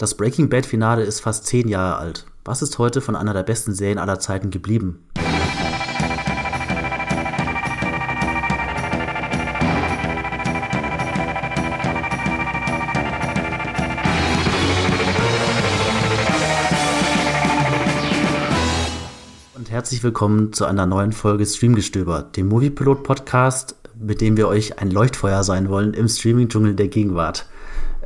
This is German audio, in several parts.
Das Breaking Bad Finale ist fast zehn Jahre alt. Was ist heute von einer der besten Serien aller Zeiten geblieben? Und herzlich willkommen zu einer neuen Folge Streamgestöber, dem Moviepilot Podcast, mit dem wir euch ein Leuchtfeuer sein wollen im Streaming-Dschungel der Gegenwart.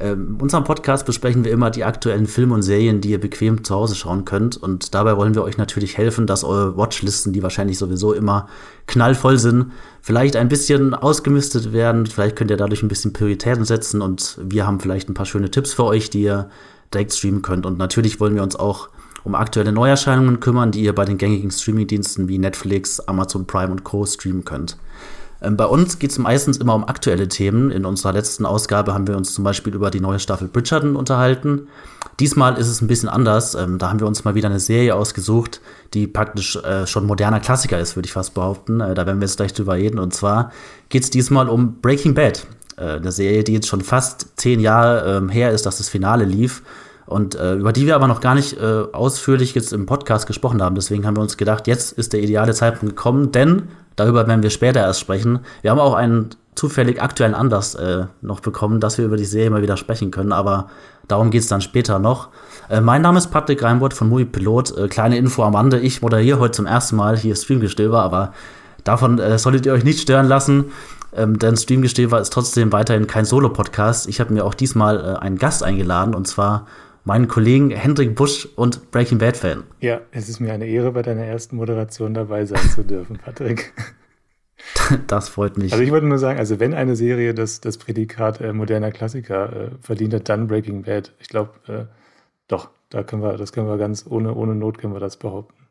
Ähm, in unserem Podcast besprechen wir immer die aktuellen Filme und Serien, die ihr bequem zu Hause schauen könnt. Und dabei wollen wir euch natürlich helfen, dass eure Watchlisten, die wahrscheinlich sowieso immer knallvoll sind, vielleicht ein bisschen ausgemistet werden. Vielleicht könnt ihr dadurch ein bisschen Prioritäten setzen und wir haben vielleicht ein paar schöne Tipps für euch, die ihr direkt streamen könnt. Und natürlich wollen wir uns auch um aktuelle Neuerscheinungen kümmern, die ihr bei den gängigen Streamingdiensten wie Netflix, Amazon Prime und Co. streamen könnt. Ähm, bei uns geht es meistens immer um aktuelle Themen. In unserer letzten Ausgabe haben wir uns zum Beispiel über die neue Staffel Bridgerton unterhalten. Diesmal ist es ein bisschen anders. Ähm, da haben wir uns mal wieder eine Serie ausgesucht, die praktisch äh, schon moderner Klassiker ist, würde ich fast behaupten. Äh, da werden wir jetzt gleich drüber reden. Und zwar geht es diesmal um Breaking Bad. Äh, eine Serie, die jetzt schon fast zehn Jahre ähm, her ist, dass das Finale lief und äh, über die wir aber noch gar nicht äh, ausführlich jetzt im Podcast gesprochen haben. Deswegen haben wir uns gedacht, jetzt ist der ideale Zeitpunkt gekommen, denn darüber werden wir später erst sprechen. Wir haben auch einen zufällig aktuellen Anlass äh, noch bekommen, dass wir über die Serie mal wieder sprechen können, aber darum geht es dann später noch. Äh, mein Name ist Patrick Reinbold von Movie Pilot. Äh, kleine Info am Rande, ich moderiere heute zum ersten Mal hier Streamgestöber, aber davon äh, solltet ihr euch nicht stören lassen. Ähm, denn Streamgestöber ist trotzdem weiterhin kein Solo-Podcast. Ich habe mir auch diesmal äh, einen Gast eingeladen und zwar meinen Kollegen Hendrik Busch und Breaking Bad Fan. Ja, es ist mir eine Ehre, bei deiner ersten Moderation dabei sein zu dürfen, Patrick. Das freut mich. Also ich wollte nur sagen, also wenn eine Serie das, das Prädikat äh, moderner Klassiker äh, verdient hat, dann Breaking Bad. Ich glaube, äh, doch, da können wir, das können wir ganz ohne, ohne Not können wir das behaupten.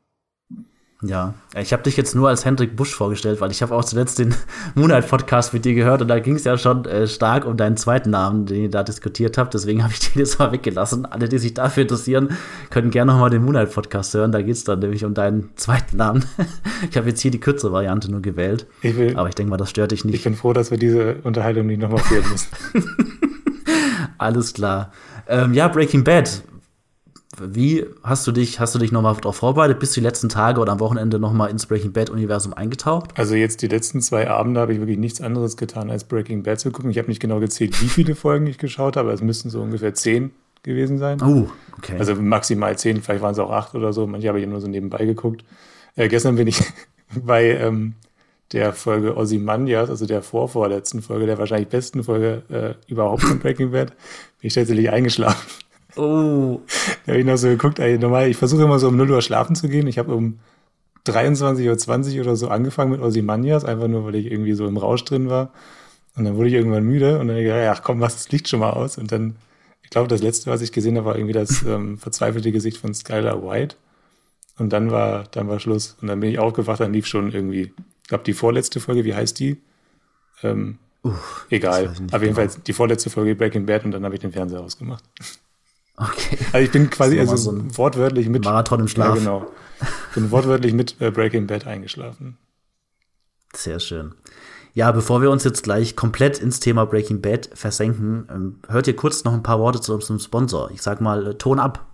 Ja, ich habe dich jetzt nur als Hendrik Busch vorgestellt, weil ich habe auch zuletzt den Moonlight Podcast mit dir gehört und da ging es ja schon äh, stark um deinen zweiten Namen, den ihr da diskutiert habt. Deswegen habe ich den jetzt mal weggelassen. Alle, die sich dafür interessieren, können gerne noch mal den Moonlight Podcast hören. Da geht es dann nämlich um deinen zweiten Namen. ich habe jetzt hier die kürzere Variante nur gewählt. Ich will, aber ich denke mal, das stört dich nicht. Ich bin froh, dass wir diese Unterhaltung nicht nochmal führen müssen. Alles klar. Ähm, ja, Breaking Bad wie hast du dich, hast du dich nochmal darauf vorbereitet? Bist du die letzten Tage oder am Wochenende nochmal ins Breaking Bad-Universum eingetaucht? Also jetzt die letzten zwei Abende habe ich wirklich nichts anderes getan, als Breaking Bad zu gucken. Ich habe nicht genau gezählt, wie viele Folgen ich geschaut habe. Es müssten so ungefähr zehn gewesen sein. Oh, okay. Also maximal zehn, vielleicht waren es auch acht oder so. Manche habe ich nur so nebenbei geguckt. Äh, gestern bin ich bei ähm, der Folge Ozymandias, also der vorvorletzten Folge, der wahrscheinlich besten Folge äh, überhaupt von Breaking Bad, bin ich tatsächlich eingeschlafen. Oh. Da habe ich noch so geguckt, ey, normal, ich versuche immer so um 0 Uhr schlafen zu gehen. Ich habe um 23.20 Uhr oder so angefangen mit Ozymandias, einfach nur, weil ich irgendwie so im Rausch drin war. Und dann wurde ich irgendwann müde und dann habe ich gedacht, ach komm, mach das Licht schon mal aus. Und dann, ich glaube, das letzte, was ich gesehen habe, war irgendwie das ähm, verzweifelte Gesicht von Skylar White. Und dann war, dann war Schluss. Und dann bin ich aufgewacht, dann lief schon irgendwie, ich glaube, die vorletzte Folge, wie heißt die? Ähm, Uff, egal. Auf jeden genau. Fall die vorletzte Folge Breaking Bad und dann habe ich den Fernseher ausgemacht. Okay. Also ich bin quasi also so wortwörtlich mit Marathon im Schlaf. Ja, genau. Bin wortwörtlich mit äh, Breaking Bad eingeschlafen. Sehr schön. Ja, bevor wir uns jetzt gleich komplett ins Thema Breaking Bad versenken, ähm, hört ihr kurz noch ein paar Worte zu unserem Sponsor. Ich sag mal, äh, Ton ab.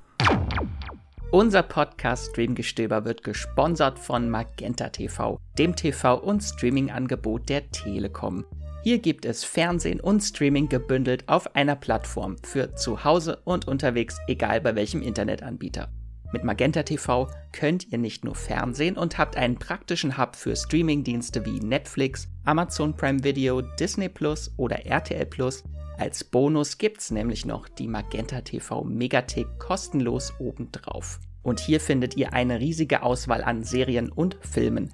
Unser Podcast Streamgestöber wird gesponsert von Magenta TV, dem TV- und Streaming-Angebot der Telekom. Hier gibt es Fernsehen und Streaming gebündelt auf einer Plattform für zu Hause und unterwegs, egal bei welchem Internetanbieter. Mit Magenta TV könnt ihr nicht nur Fernsehen und habt einen praktischen Hub für Streamingdienste wie Netflix, Amazon Prime Video, Disney Plus oder RTL Plus. Als Bonus gibt's nämlich noch die Magenta TV Megathek kostenlos obendrauf. Und hier findet ihr eine riesige Auswahl an Serien und Filmen.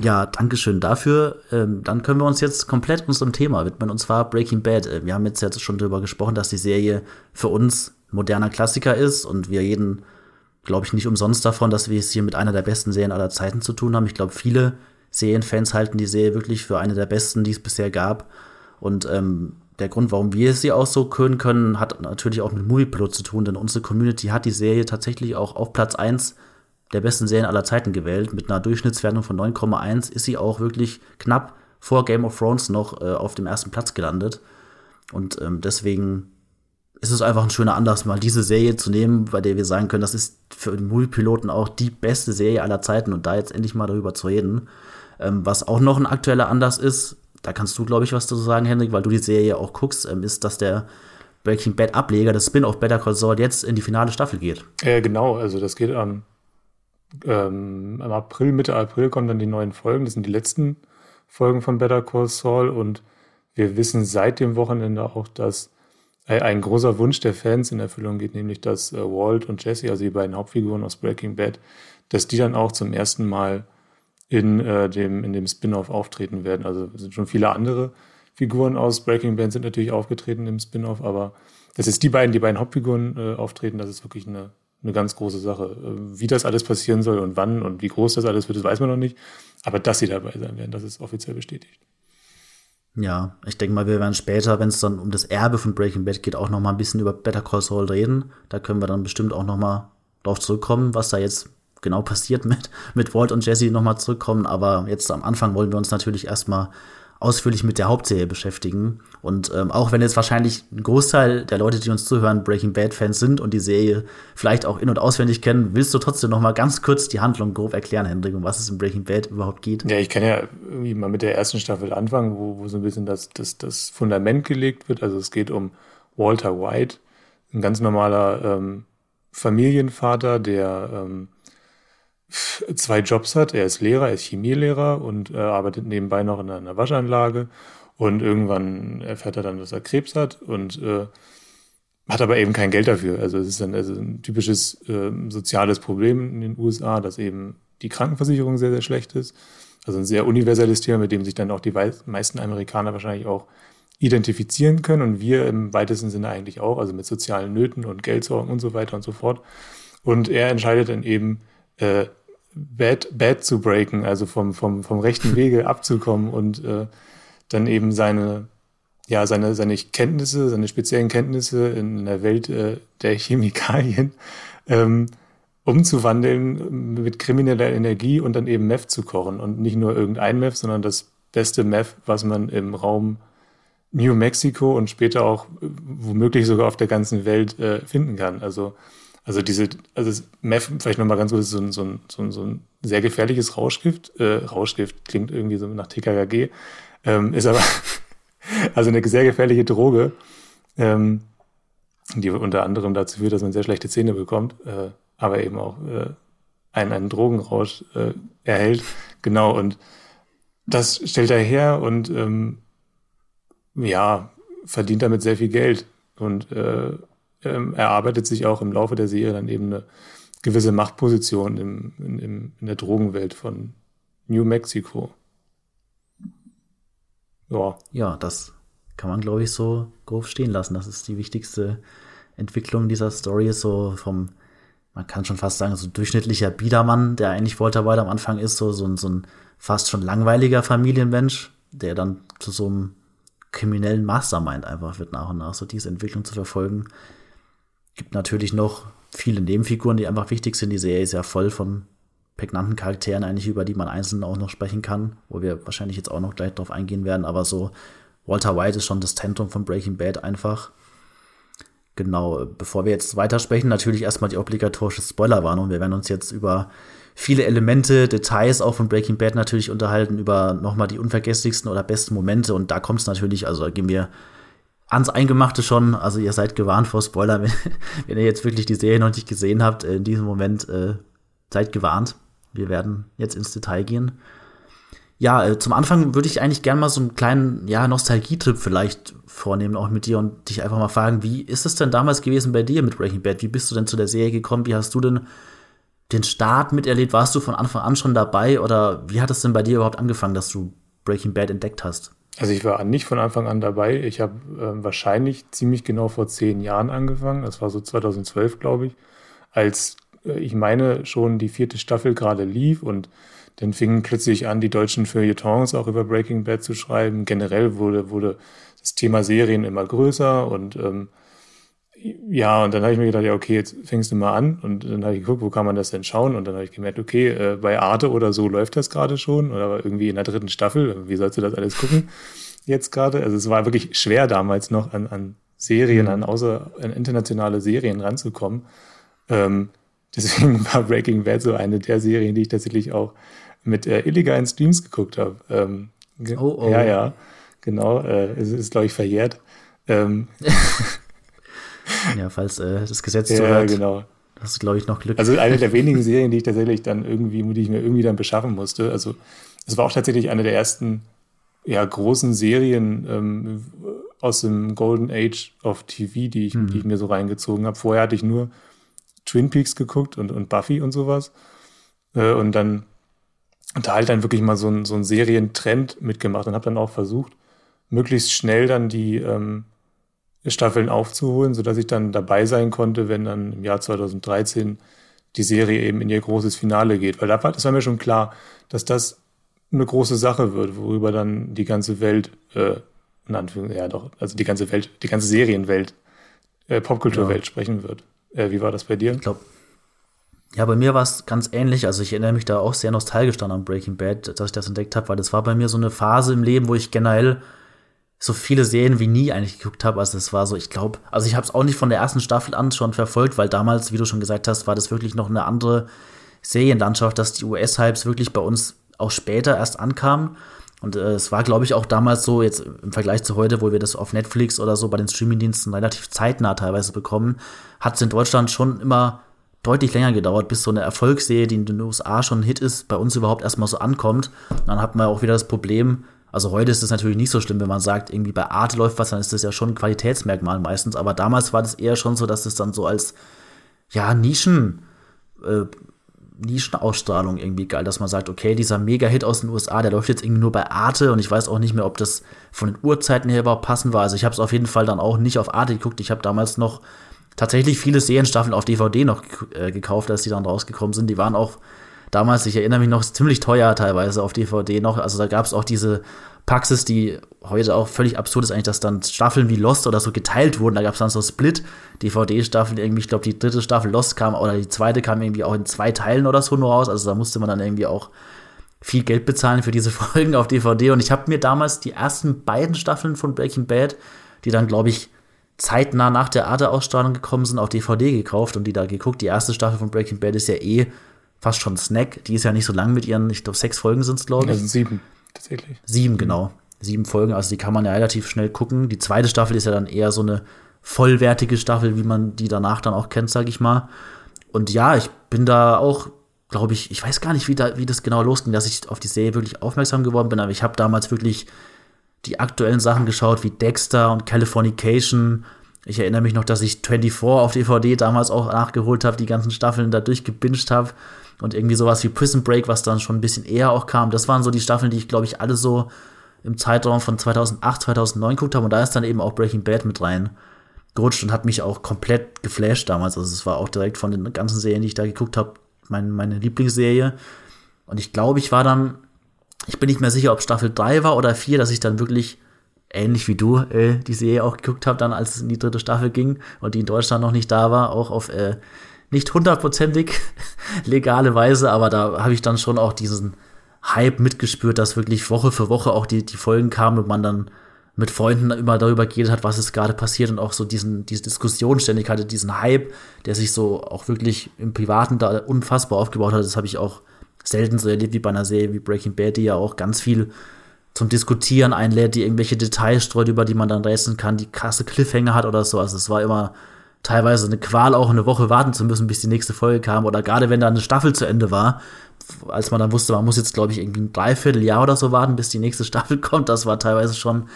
Ja, Dankeschön dafür. Ähm, dann können wir uns jetzt komplett unserem Thema widmen, und zwar Breaking Bad. Äh, wir haben jetzt, jetzt schon darüber gesprochen, dass die Serie für uns moderner Klassiker ist und wir jeden glaube ich, nicht umsonst davon, dass wir es hier mit einer der besten Serien aller Zeiten zu tun haben. Ich glaube, viele Serienfans halten die Serie wirklich für eine der besten, die es bisher gab. Und ähm, der Grund, warum wir sie auch so können können, hat natürlich auch mit Moviepilot zu tun, denn unsere Community hat die Serie tatsächlich auch auf Platz 1 der besten Serien aller Zeiten gewählt. Mit einer Durchschnittswertung von 9,1 ist sie auch wirklich knapp vor Game of Thrones noch äh, auf dem ersten Platz gelandet. Und ähm, deswegen ist es einfach ein schöner Anlass, mal diese Serie zu nehmen, bei der wir sagen können, das ist für den Moviepiloten auch die beste Serie aller Zeiten und da jetzt endlich mal darüber zu reden. Ähm, was auch noch ein aktueller Anlass ist, da kannst du, glaube ich, was dazu sagen, Henrik, weil du die Serie auch guckst, ähm, ist, dass der Breaking Bad Ableger, das Spin-off Better Call Saul, jetzt in die finale Staffel geht. Äh, genau, also das geht am, ähm, im April, Mitte April kommen dann die neuen Folgen. Das sind die letzten Folgen von Better Call Saul und wir wissen seit dem Wochenende auch, dass ein großer Wunsch der Fans in Erfüllung geht, nämlich dass äh, Walt und Jesse, also die beiden Hauptfiguren aus Breaking Bad, dass die dann auch zum ersten Mal in äh, dem, in dem Spin-off auftreten werden. Also sind schon viele andere Figuren aus Breaking Bad sind natürlich aufgetreten im Spin-off, aber dass jetzt die beiden, die beiden Hauptfiguren äh, auftreten, das ist wirklich eine, eine ganz große Sache. Äh, wie das alles passieren soll und wann und wie groß das alles wird, das weiß man noch nicht. Aber dass sie dabei sein werden, das ist offiziell bestätigt. Ja, ich denke mal, wir werden später, wenn es dann um das Erbe von Breaking Bad geht, auch noch mal ein bisschen über Better Call Saul reden. Da können wir dann bestimmt auch noch mal drauf zurückkommen, was da jetzt genau passiert mit, mit Walt und Jesse nochmal zurückkommen. Aber jetzt am Anfang wollen wir uns natürlich erstmal ausführlich mit der Hauptserie beschäftigen. Und ähm, auch wenn jetzt wahrscheinlich ein Großteil der Leute, die uns zuhören, Breaking Bad-Fans sind und die Serie vielleicht auch in- und auswendig kennen, willst du trotzdem noch mal ganz kurz die Handlung grob erklären, Hendrik, um was es in Breaking Bad überhaupt geht? Ja, ich kann ja irgendwie mal mit der ersten Staffel anfangen, wo, wo so ein bisschen das, das, das Fundament gelegt wird. Also es geht um Walter White, ein ganz normaler ähm, Familienvater, der ähm, zwei Jobs hat. Er ist Lehrer, er ist Chemielehrer und äh, arbeitet nebenbei noch in einer Waschanlage. Und irgendwann erfährt er dann, dass er Krebs hat und äh, hat aber eben kein Geld dafür. Also es ist dann also ein typisches äh, soziales Problem in den USA, dass eben die Krankenversicherung sehr, sehr schlecht ist. Also ein sehr universelles Thema, mit dem sich dann auch die meisten Amerikaner wahrscheinlich auch identifizieren können und wir im weitesten Sinne eigentlich auch, also mit sozialen Nöten und Geldsorgen und so weiter und so fort. Und er entscheidet dann eben, äh, Bad, Bad zu breaken, also vom, vom, vom rechten Wege abzukommen und äh, dann eben seine, ja, seine, seine Kenntnisse, seine speziellen Kenntnisse in der Welt äh, der Chemikalien ähm, umzuwandeln mit krimineller Energie und dann eben Meth zu kochen. Und nicht nur irgendein Meth, sondern das beste Meth, was man im Raum New Mexico und später auch äh, womöglich sogar auf der ganzen Welt äh, finden kann. Also also diese, also Meth, vielleicht nochmal ganz kurz, so ein, so, ein, so, ein, so ein sehr gefährliches Rauschgift. Äh, Rauschgift klingt irgendwie so nach TKKG, ähm, ist aber also eine sehr gefährliche Droge, ähm, die unter anderem dazu führt, dass man sehr schlechte Zähne bekommt, äh, aber eben auch äh, einen, einen Drogenrausch äh, erhält. Genau, und das stellt er her und ähm, ja, verdient damit sehr viel Geld. Und äh, ähm, erarbeitet sich auch im Laufe der Serie dann eben eine gewisse Machtposition im, in, in der Drogenwelt von New Mexico. Ja. Ja, das kann man, glaube ich, so grob stehen lassen. Das ist die wichtigste Entwicklung dieser Story, so vom, man kann schon fast sagen, so durchschnittlicher Biedermann, der eigentlich Walter White am Anfang ist, so, so, so ein fast schon langweiliger Familienmensch, der dann zu so einem kriminellen Mastermind einfach wird nach und nach, so diese Entwicklung zu verfolgen, Gibt natürlich noch viele Nebenfiguren, die einfach wichtig sind. Die Serie ist ja voll von prägnanten Charakteren eigentlich, über die man einzeln auch noch sprechen kann, wo wir wahrscheinlich jetzt auch noch gleich drauf eingehen werden. Aber so Walter White ist schon das Zentrum von Breaking Bad einfach. Genau, bevor wir jetzt weitersprechen, natürlich erstmal die obligatorische Spoilerwarnung. Wir werden uns jetzt über viele Elemente, Details auch von Breaking Bad natürlich unterhalten, über nochmal die unvergesslichsten oder besten Momente. Und da kommt es natürlich, also da gehen wir ans Eingemachte schon. Also ihr seid gewarnt vor Spoiler, wenn, wenn ihr jetzt wirklich die Serie noch nicht gesehen habt. In diesem Moment äh, seid gewarnt. Wir werden jetzt ins Detail gehen. Ja, äh, zum Anfang würde ich eigentlich gerne mal so einen kleinen ja, Nostalgietrip vielleicht vornehmen, auch mit dir und dich einfach mal fragen, wie ist es denn damals gewesen bei dir mit Breaking Bad? Wie bist du denn zu der Serie gekommen? Wie hast du denn den Start miterlebt? Warst du von Anfang an schon dabei oder wie hat es denn bei dir überhaupt angefangen, dass du Breaking Bad entdeckt hast? Also ich war nicht von Anfang an dabei. Ich habe äh, wahrscheinlich ziemlich genau vor zehn Jahren angefangen. Das war so 2012, glaube ich, als äh, ich meine, schon die vierte Staffel gerade lief und dann fingen plötzlich an, die deutschen Feuilletons auch über Breaking Bad zu schreiben. Generell wurde, wurde das Thema Serien immer größer und ähm, ja, und dann habe ich mir gedacht, ja, okay, jetzt fängst du mal an. Und dann habe ich geguckt, wo kann man das denn schauen? Und dann habe ich gemerkt, okay, äh, bei Arte oder so läuft das gerade schon. Oder irgendwie in der dritten Staffel. Wie sollst du das alles gucken jetzt gerade? Also es war wirklich schwer damals noch an, an Serien, mhm. an außer an internationale Serien ranzukommen. Ähm, deswegen war Breaking Bad so eine der Serien, die ich tatsächlich auch mit äh, illegalen Streams geguckt habe. Ähm, oh, oh. Ja, ja, genau. Äh, es ist, glaube ich, verjährt. Ähm, ja, falls äh, das Gesetz ja, zuhört. Ja, genau. Das ist, glaube ich, noch Glück. Also eine der wenigen Serien, die ich tatsächlich dann irgendwie, die ich mir irgendwie dann beschaffen musste. Also es war auch tatsächlich eine der ersten ja, großen Serien ähm, aus dem Golden Age of TV, die ich, mhm. die ich mir so reingezogen habe. Vorher hatte ich nur Twin Peaks geguckt und, und Buffy und sowas. Äh, und dann und da halt dann wirklich mal so ein, so ein Serientrend mitgemacht und habe dann auch versucht, möglichst schnell dann die ähm, Staffeln aufzuholen, sodass ich dann dabei sein konnte, wenn dann im Jahr 2013 die Serie eben in ihr großes Finale geht. Weil da war, das war mir schon klar, dass das eine große Sache wird, worüber dann die ganze Welt, äh, in Anführungszeichen, ja doch, also die ganze Welt, die ganze Serienwelt, äh, Popkulturwelt ja. sprechen wird. Äh, wie war das bei dir? Ich glaube, ja, bei mir war es ganz ähnlich. Also ich erinnere mich da auch sehr nostalgisch dann an Breaking Bad, dass ich das entdeckt habe, weil das war bei mir so eine Phase im Leben, wo ich generell so viele Serien wie nie eigentlich geguckt habe. Also es war so, ich glaube, also ich habe es auch nicht von der ersten Staffel an schon verfolgt, weil damals, wie du schon gesagt hast, war das wirklich noch eine andere Serienlandschaft, dass die US-Hypes wirklich bei uns auch später erst ankamen. Und äh, es war, glaube ich, auch damals so, jetzt im Vergleich zu heute, wo wir das auf Netflix oder so bei den Streamingdiensten relativ zeitnah teilweise bekommen, hat es in Deutschland schon immer deutlich länger gedauert, bis so eine Erfolgsserie, die in den USA schon ein Hit ist, bei uns überhaupt erstmal so ankommt. Und dann hat man auch wieder das Problem, also heute ist es natürlich nicht so schlimm, wenn man sagt, irgendwie bei Arte läuft was, dann ist das ja schon ein Qualitätsmerkmal meistens. Aber damals war das eher schon so, dass es dann so als ja, Nischen, äh, Nischenausstrahlung irgendwie geil, dass man sagt, okay, dieser Mega-Hit aus den USA, der läuft jetzt irgendwie nur bei Arte und ich weiß auch nicht mehr, ob das von den Uhrzeiten her überhaupt passen war. Also ich habe es auf jeden Fall dann auch nicht auf Arte geguckt. Ich habe damals noch tatsächlich viele Serienstaffeln auf DVD noch äh, gekauft, als die dann rausgekommen sind. Die waren auch damals, ich erinnere mich noch, ziemlich teuer teilweise auf DVD noch. Also da gab es auch diese Praxis, die heute auch völlig absurd ist eigentlich, dass dann Staffeln wie Lost oder so geteilt wurden. Da gab es dann so Split-DVD-Staffeln. Irgendwie, ich glaube, die dritte Staffel Lost kam oder die zweite kam irgendwie auch in zwei Teilen oder so nur raus. Also da musste man dann irgendwie auch viel Geld bezahlen für diese Folgen auf DVD. Und ich habe mir damals die ersten beiden Staffeln von Breaking Bad, die dann, glaube ich, zeitnah nach der Arte-Ausstrahlung gekommen sind, auf DVD gekauft und die da geguckt. Die erste Staffel von Breaking Bad ist ja eh fast schon Snack. Die ist ja nicht so lang mit ihren, ich glaube, sechs Folgen sind es, glaube ich. Also sieben, tatsächlich. Sieben, genau. Sieben Folgen, also die kann man ja relativ schnell gucken. Die zweite Staffel ist ja dann eher so eine vollwertige Staffel, wie man die danach dann auch kennt, sag ich mal. Und ja, ich bin da auch, glaube ich, ich weiß gar nicht, wie, da, wie das genau losging, dass ich auf die Serie wirklich aufmerksam geworden bin, aber ich habe damals wirklich die aktuellen Sachen geschaut, wie Dexter und Californication. Ich erinnere mich noch, dass ich 24 auf DVD damals auch nachgeholt habe, die ganzen Staffeln da durchgebinged habe und irgendwie sowas wie Prison Break, was dann schon ein bisschen eher auch kam. Das waren so die Staffeln, die ich, glaube ich, alle so im Zeitraum von 2008, 2009 geguckt habe. Und da ist dann eben auch Breaking Bad mit rein gerutscht und hat mich auch komplett geflasht damals. Also es war auch direkt von den ganzen Serien, die ich da geguckt habe, mein, meine Lieblingsserie. Und ich glaube, ich war dann, ich bin nicht mehr sicher, ob Staffel 3 war oder 4, dass ich dann wirklich ähnlich wie du äh, die Serie auch geguckt habe, dann als es in die dritte Staffel ging und die in Deutschland noch nicht da war, auch auf äh, nicht hundertprozentig legale Weise, aber da habe ich dann schon auch diesen Hype mitgespürt, dass wirklich Woche für Woche auch die, die Folgen kamen und man dann mit Freunden immer darüber geredet hat, was ist gerade passiert und auch so diesen, diese Diskussion ständig hatte, diesen Hype, der sich so auch wirklich im Privaten da unfassbar aufgebaut hat. Das habe ich auch selten so erlebt wie bei einer Serie wie Breaking Bad, die ja auch ganz viel zum Diskutieren einlädt, die irgendwelche Details streut, über die man dann rätseln kann, die krasse Cliffhanger hat oder so. Also es war immer teilweise eine Qual, auch eine Woche warten zu müssen, bis die nächste Folge kam. Oder gerade wenn da eine Staffel zu Ende war, als man dann wusste, man muss jetzt, glaube ich, irgendwie ein Dreivierteljahr oder so warten, bis die nächste Staffel kommt. Das war teilweise schon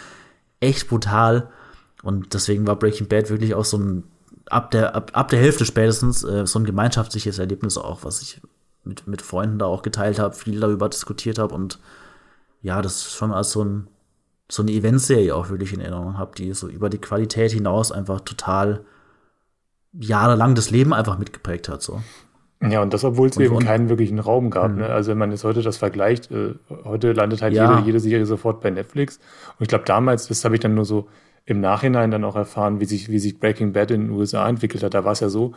echt brutal. Und deswegen war Breaking Bad wirklich auch so ein, ab der, ab, ab der Hälfte spätestens, äh, so ein gemeinschaftliches Erlebnis auch, was ich mit, mit Freunden da auch geteilt habe, viel darüber diskutiert habe und ja, das schon als so ein so eine Eventserie auch wirklich in Erinnerung habe, die so über die Qualität hinaus einfach total jahrelang das Leben einfach mitgeprägt hat. So. Ja, und das, obwohl es eben keinen wirklichen Raum gab. Mhm. Ne? Also wenn man jetzt heute das vergleicht, äh, heute landet halt ja. jede, jede Serie sofort bei Netflix. Und ich glaube, damals, das habe ich dann nur so im Nachhinein dann auch erfahren, wie sich, wie sich Breaking Bad in den USA entwickelt hat. Da war es ja so,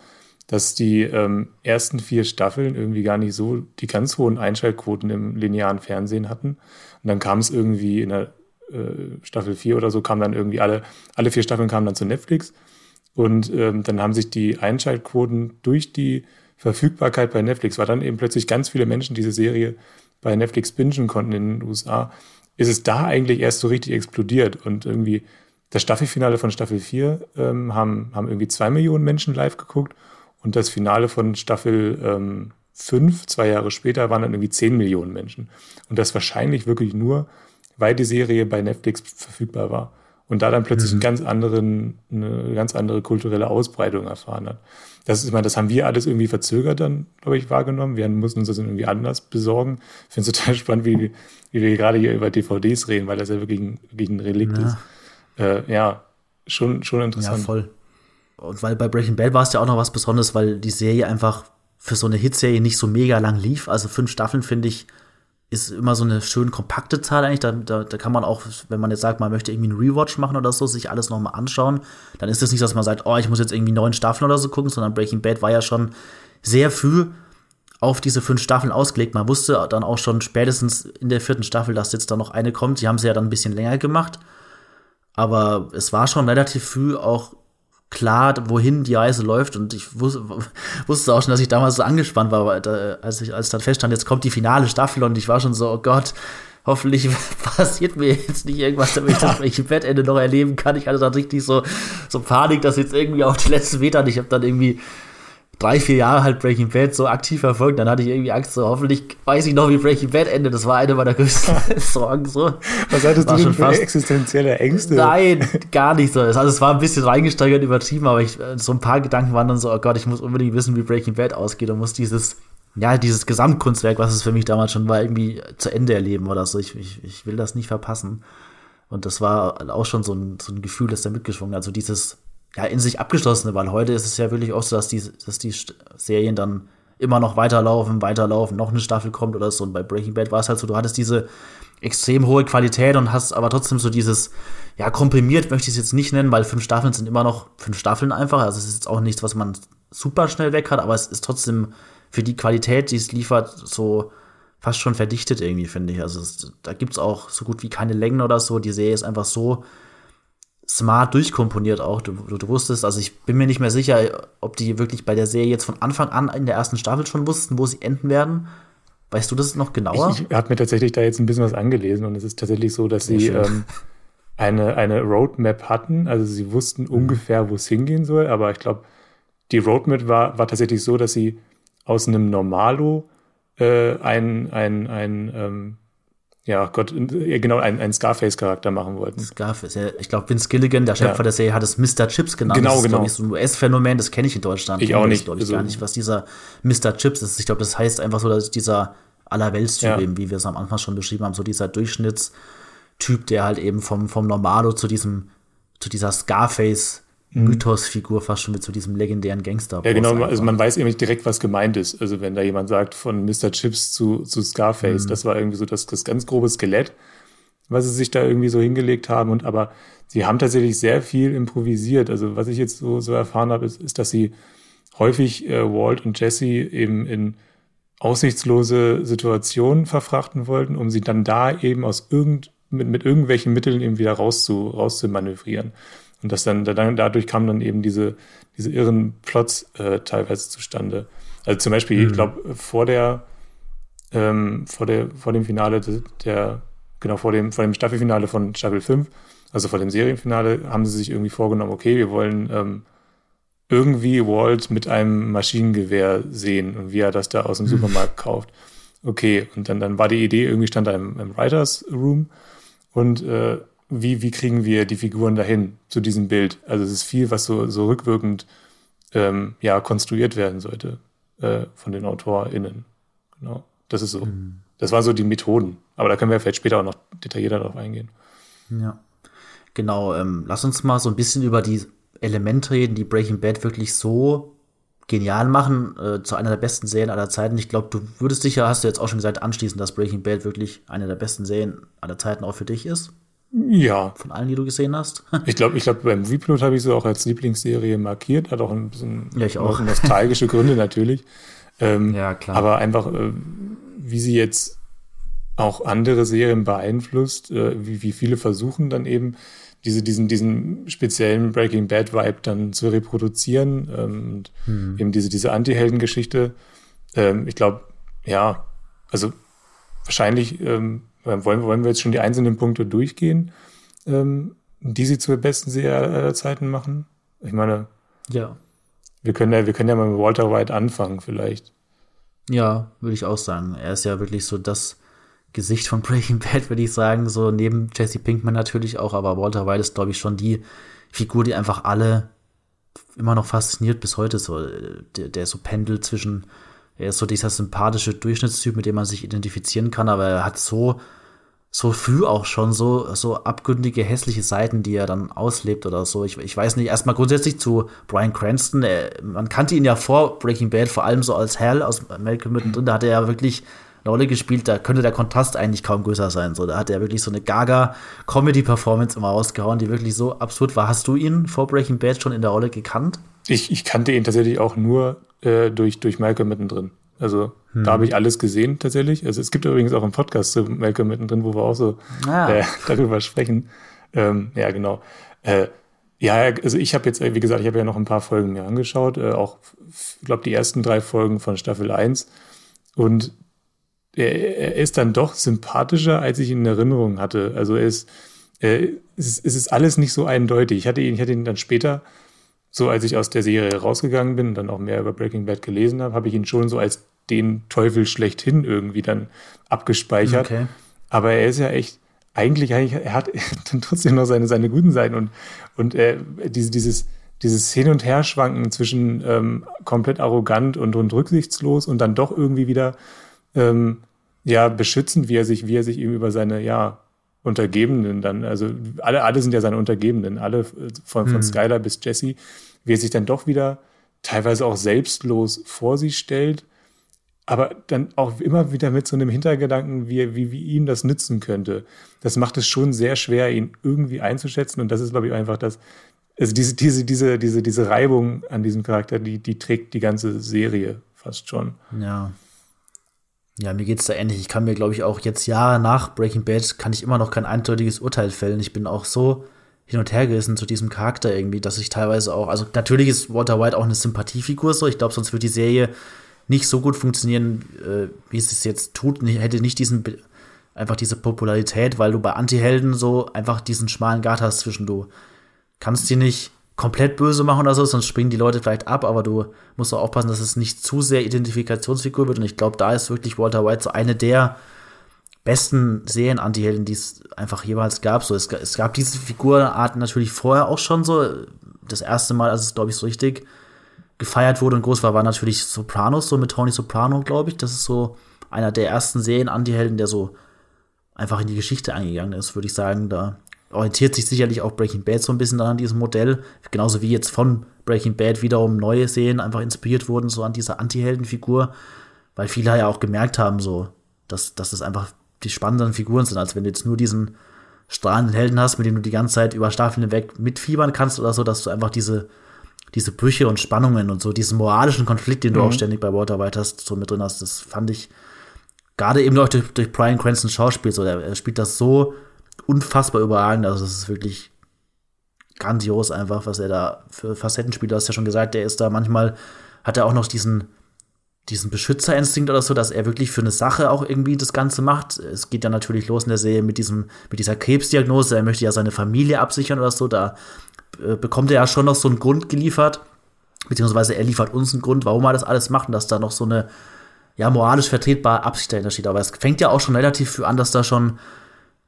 dass die ähm, ersten vier Staffeln irgendwie gar nicht so die ganz hohen Einschaltquoten im linearen Fernsehen hatten. Und dann kam es irgendwie in der äh, Staffel 4 oder so, kam dann irgendwie alle, alle vier Staffeln kamen dann zu Netflix. Und ähm, dann haben sich die Einschaltquoten durch die Verfügbarkeit bei Netflix, weil dann eben plötzlich ganz viele Menschen diese Serie bei Netflix bingen konnten in den USA, ist es da eigentlich erst so richtig explodiert. Und irgendwie das Staffelfinale von Staffel 4 ähm, haben, haben irgendwie zwei Millionen Menschen live geguckt und das Finale von Staffel ähm, 5, zwei Jahre später, waren dann irgendwie 10 Millionen Menschen. Und das wahrscheinlich wirklich nur, weil die Serie bei Netflix verfügbar war und da dann plötzlich mhm. einen ganz anderen, eine ganz andere kulturelle Ausbreitung erfahren hat. Das, ist, das haben wir alles irgendwie verzögert dann, glaube ich, wahrgenommen. Wir mussten uns das irgendwie anders besorgen. Ich finde es total spannend, wie, wie wir gerade hier über DVDs reden, weil das ja wirklich ein, wirklich ein Relikt ja. ist. Äh, ja, schon, schon interessant. Ja, voll. Und weil bei Breaking Bad war es ja auch noch was Besonderes, weil die Serie einfach für so eine Hitserie nicht so mega lang lief. Also fünf Staffeln finde ich ist immer so eine schön kompakte Zahl eigentlich. Da, da, da, kann man auch, wenn man jetzt sagt, man möchte irgendwie einen Rewatch machen oder so, sich alles nochmal anschauen. Dann ist es nicht, dass man sagt, oh, ich muss jetzt irgendwie neun Staffeln oder so gucken, sondern Breaking Bad war ja schon sehr früh auf diese fünf Staffeln ausgelegt. Man wusste dann auch schon spätestens in der vierten Staffel, dass jetzt da noch eine kommt. Die haben sie ja dann ein bisschen länger gemacht. Aber es war schon relativ früh auch klar, wohin die Reise läuft. Und ich wusste, wusste auch schon, dass ich damals so angespannt war, als ich als dann feststand, jetzt kommt die finale Staffel und ich war schon so, oh Gott, hoffentlich passiert mir jetzt nicht irgendwas, damit ich das welche Bettende noch erleben kann. Ich hatte dann richtig so, so Panik, dass jetzt irgendwie auf die letzten Meter, ich habe dann irgendwie drei, vier Jahre halt Breaking Bad so aktiv verfolgt, dann hatte ich irgendwie Angst, so hoffentlich weiß ich noch, wie Breaking Bad endet. Das war eine meiner größten Sorgen. So. Was hattest war du denn für fast, existenzielle Ängste? Nein, gar nicht so. Also es war ein bisschen reingesteigert, übertrieben, aber ich, so ein paar Gedanken waren dann so, oh Gott, ich muss unbedingt wissen, wie Breaking Bad ausgeht und muss dieses, ja, dieses Gesamtkunstwerk, was es für mich damals schon war, irgendwie zu Ende erleben oder so. Ich, ich, ich will das nicht verpassen. Und das war auch schon so ein, so ein Gefühl, das da mitgeschwungen. Also dieses ja, in sich abgeschlossene, weil heute ist es ja wirklich auch so, dass die, dass die Serien dann immer noch weiterlaufen, weiterlaufen, noch eine Staffel kommt oder so. Und bei Breaking Bad war es halt so, du hattest diese extrem hohe Qualität und hast aber trotzdem so dieses, ja, komprimiert möchte ich es jetzt nicht nennen, weil fünf Staffeln sind immer noch fünf Staffeln einfach. Also es ist jetzt auch nichts, was man super schnell weg hat, aber es ist trotzdem für die Qualität, die es liefert, so fast schon verdichtet irgendwie, finde ich. Also es, da gibt's auch so gut wie keine Längen oder so. Die Serie ist einfach so smart durchkomponiert auch. Du, du, du, wusstest, also ich bin mir nicht mehr sicher, ob die wirklich bei der Serie jetzt von Anfang an in der ersten Staffel schon wussten, wo sie enden werden. Weißt du das noch genauer? Ich, ich habe mir tatsächlich da jetzt ein bisschen was angelesen und es ist tatsächlich so, dass sie ähm, eine, eine Roadmap hatten. Also sie wussten mhm. ungefähr, wo es hingehen soll, aber ich glaube, die Roadmap war, war tatsächlich so, dass sie aus einem Normalo äh, ein, ein, ein ähm, ja, Gott, genau, einen, einen Scarface-Charakter machen wollten. Scarface, ja, ich glaube, Vince Gilligan, der Schöpfer ja. der Serie, hat es Mr. Chips genannt. Genau, das ist, genau. Ich, so ein US-Phänomen, das kenne ich in Deutschland. Ich auch nicht. Ich, ich also, gar nicht, was dieser Mr. Chips ist. Ich glaube, das heißt einfach so, dass dieser Allerweltstyp ja. eben, wie wir es am Anfang schon beschrieben haben, so dieser Durchschnittstyp, der halt eben vom, vom Normalo zu diesem, zu dieser Scarface Mhm. Mythosfigur fast schon mit so diesem legendären Gangster. Ja, genau, also man weiß eben nicht direkt, was gemeint ist. Also wenn da jemand sagt, von Mr. Chips zu, zu Scarface, mhm. das war irgendwie so das, das ganz grobe Skelett, was sie sich da irgendwie so hingelegt haben. Und aber sie haben tatsächlich sehr viel improvisiert. Also was ich jetzt so, so erfahren habe, ist, ist, dass sie häufig äh, Walt und Jesse eben in aussichtslose Situationen verfrachten wollten, um sie dann da eben aus irgend, mit, mit irgendwelchen Mitteln eben wieder rauszu, rauszumanövrieren. Und das dann, dann dadurch kamen dann eben diese, diese irren Plots äh, teilweise zustande. Also zum Beispiel, mhm. ich glaube, vor der, ähm, vor der, vor dem Finale der, genau, vor dem, vor dem Staffelfinale von Staffel 5, also vor dem Serienfinale, haben sie sich irgendwie vorgenommen, okay, wir wollen ähm, irgendwie Walt mit einem Maschinengewehr sehen und wie er das da aus dem mhm. Supermarkt kauft. Okay, und dann, dann war die Idee, irgendwie stand da im, im Writers Room und äh, wie, wie kriegen wir die Figuren dahin zu diesem Bild? Also es ist viel, was so, so rückwirkend ähm, ja, konstruiert werden sollte äh, von den AutorInnen. Genau. Das ist so. Mhm. Das waren so die Methoden. Aber da können wir vielleicht später auch noch detaillierter drauf eingehen. Ja. Genau, ähm, lass uns mal so ein bisschen über die Elemente reden, die Breaking Bad wirklich so genial machen, äh, zu einer der besten Serien aller Zeiten. Ich glaube, du würdest dich ja, hast du jetzt auch schon gesagt, anschließen, dass Breaking Bad wirklich eine der besten Serien aller Zeiten auch für dich ist. Ja. Von allen, die du gesehen hast. ich glaube, ich glaube, beim Movieplot habe ich sie auch als Lieblingsserie markiert. Hat auch ein bisschen ja, ich auch. nostalgische Gründe natürlich. Ähm, ja, klar. Aber einfach, äh, wie sie jetzt auch andere Serien beeinflusst, äh, wie, wie viele versuchen dann eben diese, diesen, diesen speziellen Breaking Bad Vibe dann zu reproduzieren ähm, und hm. eben diese, diese Anti-Helden-Geschichte. Ähm, ich glaube, ja, also wahrscheinlich ähm, wollen, wollen wir jetzt schon die einzelnen Punkte durchgehen, ähm, die sie zur besten Serie aller Zeiten machen. Ich meine, ja. Wir können ja, wir können ja mal mit Walter White anfangen, vielleicht. Ja, würde ich auch sagen. Er ist ja wirklich so das Gesicht von Breaking Bad, würde ich sagen. So neben Jesse Pinkman natürlich auch, aber Walter White ist, glaube ich, schon die Figur, die einfach alle immer noch fasziniert bis heute. So, der, der so pendelt zwischen, er ist so dieser sympathische Durchschnittstyp, mit dem man sich identifizieren kann, aber er hat so so früh auch schon so, so abgründige, hässliche Seiten, die er dann auslebt oder so. Ich, ich weiß nicht, erstmal grundsätzlich zu Brian Cranston. Er, man kannte ihn ja vor Breaking Bad vor allem so als Hal aus Malcolm mittendrin. Da hat er ja wirklich eine Rolle gespielt, da könnte der Kontrast eigentlich kaum größer sein. So, da hat er wirklich so eine Gaga-Comedy-Performance immer rausgehauen, die wirklich so absurd war. Hast du ihn vor Breaking Bad schon in der Rolle gekannt? Ich, ich kannte ihn tatsächlich auch nur äh, durch, durch Malcolm mittendrin. Also hm. da habe ich alles gesehen tatsächlich. Also es gibt übrigens auch einen Podcast zu Malcolm mittendrin, wo wir auch so ah. äh, darüber sprechen. Ähm, ja, genau. Äh, ja, also ich habe jetzt, wie gesagt, ich habe ja noch ein paar Folgen mir angeschaut, äh, auch, ich glaube, die ersten drei Folgen von Staffel 1. Und er, er ist dann doch sympathischer, als ich ihn in Erinnerung hatte. Also er ist, es, ist, es ist alles nicht so eindeutig. Ich hatte ihn, ich hatte ihn dann später, so als ich aus der Serie rausgegangen bin und dann auch mehr über Breaking Bad gelesen habe, habe ich ihn schon so als den Teufel schlechthin irgendwie dann abgespeichert. Okay. Aber er ist ja echt, eigentlich, eigentlich er hat dann trotzdem noch seine, seine guten Seiten und, und äh, diese, dieses, dieses Hin- und Herschwanken zwischen ähm, komplett arrogant und, und rücksichtslos und dann doch irgendwie wieder ähm, ja beschützend, wie er sich, wie er sich eben über seine ja Untergebenen dann, also alle, alle sind ja seine Untergebenen, alle von, von mhm. Skylar bis Jesse, wie er sich dann doch wieder teilweise auch selbstlos vor sie stellt, aber dann auch immer wieder mit so einem Hintergedanken, wie, wie, wie ihm das nützen könnte. Das macht es schon sehr schwer, ihn irgendwie einzuschätzen. Und das ist, glaube ich, einfach das, also diese, diese, diese, diese, diese Reibung an diesem Charakter, die, die trägt die ganze Serie fast schon. Ja. Ja, mir geht's da ähnlich. Ich kann mir, glaube ich, auch jetzt Jahre nach Breaking Bad kann ich immer noch kein eindeutiges Urteil fällen. Ich bin auch so hin und her gerissen zu diesem Charakter irgendwie, dass ich teilweise auch, also natürlich ist Walter White auch eine Sympathiefigur so. Ich glaube, sonst würde die Serie nicht so gut funktionieren, äh, wie es es jetzt tut. Hätte nicht diesen einfach diese Popularität, weil du bei Anti-Helden so einfach diesen schmalen Gart hast zwischen du kannst die nicht komplett böse machen oder so, sonst springen die Leute vielleicht ab, aber du musst auch aufpassen, dass es nicht zu sehr Identifikationsfigur wird. Und ich glaube, da ist wirklich Walter White so eine der besten Serien-Anti-Helden, die es einfach jeweils gab. So, es, es gab diese Figurarten natürlich vorher auch schon so. Das erste Mal, als es, glaube ich, so richtig gefeiert wurde und groß war, war natürlich Sopranos, so mit Tony Soprano, glaube ich. Das ist so einer der ersten Serien-Anti-Helden, der so einfach in die Geschichte eingegangen ist, würde ich sagen. Da orientiert sich sicherlich auch Breaking Bad so ein bisschen an diesem Modell. Genauso wie jetzt von Breaking Bad wiederum neue Serien einfach inspiriert wurden, so an dieser Anti-Helden-Figur. Weil viele ja auch gemerkt haben, so, dass, dass das einfach die spannenderen Figuren sind, als wenn du jetzt nur diesen strahlenden Helden hast, mit dem du die ganze Zeit über Staffeln hinweg mitfiebern kannst oder so, dass du einfach diese, diese Brüche und Spannungen und so, diesen moralischen Konflikt, den du mhm. auch ständig bei Walter White hast, so mit drin hast, das fand ich gerade eben auch durch, durch Brian Cranstons Schauspiel so, er spielt das so unfassbar überragend. Also es ist wirklich grandios einfach, was er da für Facetten spielt. Du hast ja schon gesagt, der ist da manchmal, hat er auch noch diesen, diesen Beschützerinstinkt oder so, dass er wirklich für eine Sache auch irgendwie das Ganze macht. Es geht ja natürlich los in der Serie mit diesem, mit dieser Krebsdiagnose. Er möchte ja seine Familie absichern oder so. Da äh, bekommt er ja schon noch so einen Grund geliefert. Beziehungsweise er liefert uns einen Grund, warum er das alles macht und dass da noch so eine, ja, moralisch vertretbare Absicht dahinter steht. Aber es fängt ja auch schon relativ früh an, dass da schon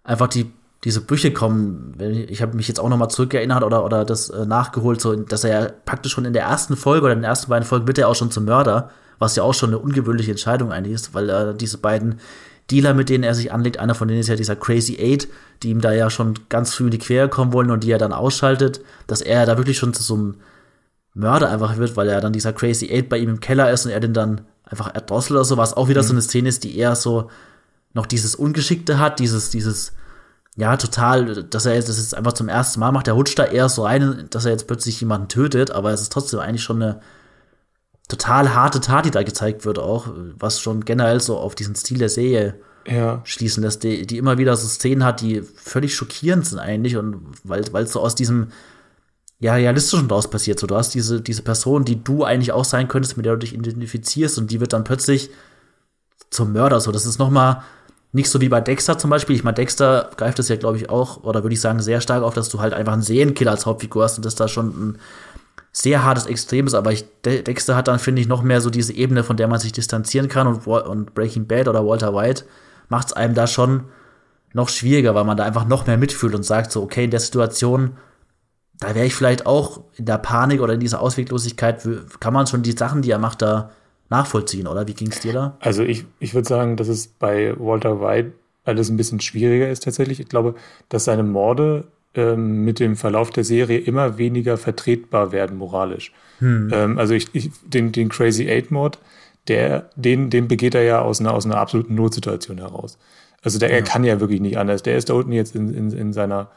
einfach die diese Brüche kommen. Ich habe mich jetzt auch noch mal zurückerinnert oder, oder das äh, nachgeholt, so, dass er ja praktisch schon in der ersten Folge oder in den ersten beiden Folgen wird er auch schon zum Mörder, was ja auch schon eine ungewöhnliche Entscheidung eigentlich ist, weil äh, diese beiden Dealer, mit denen er sich anlegt, einer von denen ist ja dieser Crazy Eight, die ihm da ja schon ganz früh in die Quere kommen wollen und die er dann ausschaltet, dass er da wirklich schon zu so einem Mörder einfach wird, weil er dann dieser Crazy Eight bei ihm im Keller ist und er den dann einfach erdrosselt oder so, was auch wieder mhm. so eine Szene ist, die eher so noch dieses Ungeschickte hat, dieses, dieses, ja, total, dass er jetzt, das ist einfach zum ersten Mal macht, der rutscht da eher so rein, dass er jetzt plötzlich jemanden tötet, aber es ist trotzdem eigentlich schon eine total harte Tat, die da gezeigt wird, auch, was schon generell so auf diesen Stil der Serie ja. schließen lässt, die, die immer wieder so Szenen hat, die völlig schockierend sind eigentlich und weil es so aus diesem ja, realistischen daraus passiert. So, du hast diese, diese Person, die du eigentlich auch sein könntest, mit der du dich identifizierst und die wird dann plötzlich zum Mörder. So, das ist noch mal nicht so wie bei Dexter zum Beispiel. Ich meine, Dexter greift das ja, glaube ich, auch, oder würde ich sagen, sehr stark auf, dass du halt einfach einen Serienkiller als Hauptfigur hast und das da schon ein sehr hartes Extrem ist. Aber ich, Dexter hat dann, finde ich, noch mehr so diese Ebene, von der man sich distanzieren kann und, und Breaking Bad oder Walter White macht es einem da schon noch schwieriger, weil man da einfach noch mehr mitfühlt und sagt so, okay, in der Situation da wäre ich vielleicht auch in der Panik oder in dieser Ausweglosigkeit, kann man schon die Sachen, die er macht, da nachvollziehen, oder? Wie ging es dir da? Also ich, ich würde sagen, dass es bei Walter White alles ein bisschen schwieriger ist tatsächlich. Ich glaube, dass seine Morde ähm, mit dem Verlauf der Serie immer weniger vertretbar werden moralisch. Hm. Ähm, also ich, ich, den, den Crazy Eight Mord, der, den, den begeht er ja aus einer, aus einer absoluten Notsituation heraus. Also der, ja. er kann ja wirklich nicht anders. Der ist da unten jetzt in, in, in seiner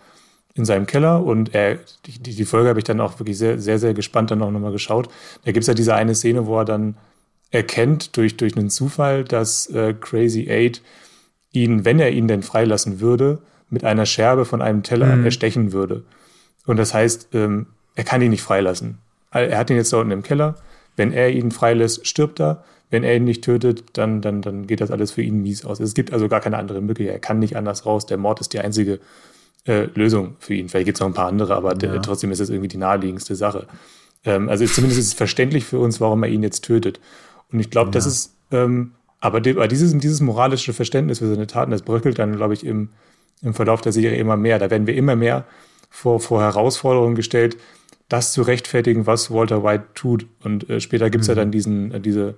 in seinem Keller und er, die, die Folge habe ich dann auch wirklich sehr, sehr, sehr gespannt dann auch nochmal geschaut. Da gibt es ja diese eine Szene, wo er dann erkennt durch, durch einen Zufall, dass äh, Crazy Eight ihn, wenn er ihn denn freilassen würde, mit einer Scherbe von einem Teller mhm. erstechen würde. Und das heißt, ähm, er kann ihn nicht freilassen. Er hat ihn jetzt da unten im Keller. Wenn er ihn freilässt, stirbt er. Wenn er ihn nicht tötet, dann, dann, dann geht das alles für ihn mies aus. Es gibt also gar keine andere Möglichkeit. Er kann nicht anders raus. Der Mord ist die einzige äh, Lösung für ihn. Vielleicht gibt es noch ein paar andere, aber ja. trotzdem ist es irgendwie die naheliegendste Sache. Ähm, also zumindest ist es verständlich für uns, warum er ihn jetzt tötet. Und ich glaube, ja. das ist, ähm, aber, de, aber dieses, dieses moralische Verständnis für seine Taten, das bröckelt dann, glaube ich, im, im Verlauf der Serie immer mehr. Da werden wir immer mehr vor, vor Herausforderungen gestellt, das zu rechtfertigen, was Walter White tut. Und äh, später gibt es mhm. ja dann diesen, äh, diese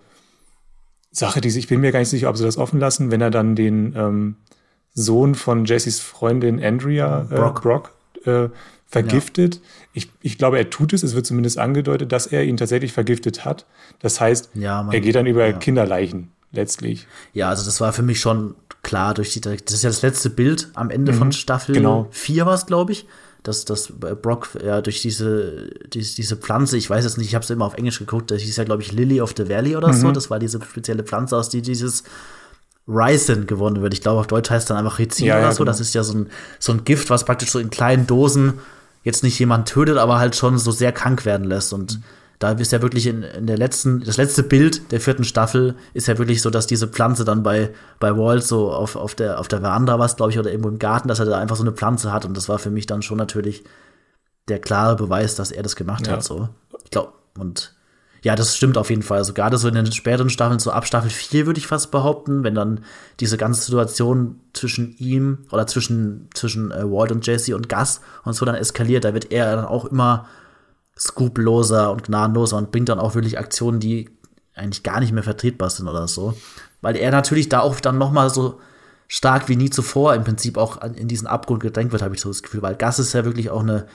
Sache, die ich bin mir gar nicht sicher, ob sie das offen lassen, wenn er dann den, ähm, Sohn von Jessys Freundin Andrea äh, Brock, Brock äh, vergiftet. Ja. Ich, ich glaube, er tut es. Es wird zumindest angedeutet, dass er ihn tatsächlich vergiftet hat. Das heißt, ja, man, er geht dann über ja. Kinderleichen letztlich. Ja, also das war für mich schon klar durch die. Das ist ja das letzte Bild am Ende mhm, von Staffel genau. 4 war es, glaube ich. Dass, dass Brock ja durch diese, diese, diese Pflanze, ich weiß jetzt nicht, ich habe es immer auf Englisch geguckt, das hieß ja, glaube ich, Lily of the Valley oder mhm. so. Das war diese spezielle Pflanze, aus die dieses Ryzen gewonnen wird. Ich glaube, auf Deutsch heißt dann einfach Rizin ja, oder so. Genau. Das ist ja so ein, so ein Gift, was praktisch so in kleinen Dosen jetzt nicht jemand tötet, aber halt schon so sehr krank werden lässt. Und mhm. da ist ja wirklich in, in der letzten, das letzte Bild der vierten Staffel ist ja wirklich so, dass diese Pflanze dann bei, bei Walt so auf, auf der, auf der Veranda was, glaube ich, oder irgendwo im Garten, dass er da einfach so eine Pflanze hat. Und das war für mich dann schon natürlich der klare Beweis, dass er das gemacht ja. hat, so. Ich glaube, und ja, das stimmt auf jeden Fall. Also gerade so in den späteren Staffeln, so ab Staffel 4 würde ich fast behaupten, wenn dann diese ganze Situation zwischen ihm oder zwischen, zwischen äh, Walt und Jesse und Gus und so dann eskaliert, da wird er dann auch immer skrupelloser und gnadenloser und bringt dann auch wirklich Aktionen, die eigentlich gar nicht mehr vertretbar sind oder so. Weil er natürlich da auch dann noch mal so stark wie nie zuvor im Prinzip auch in diesen Abgrund gedrängt wird, habe ich so das Gefühl. Weil Gus ist ja wirklich auch eine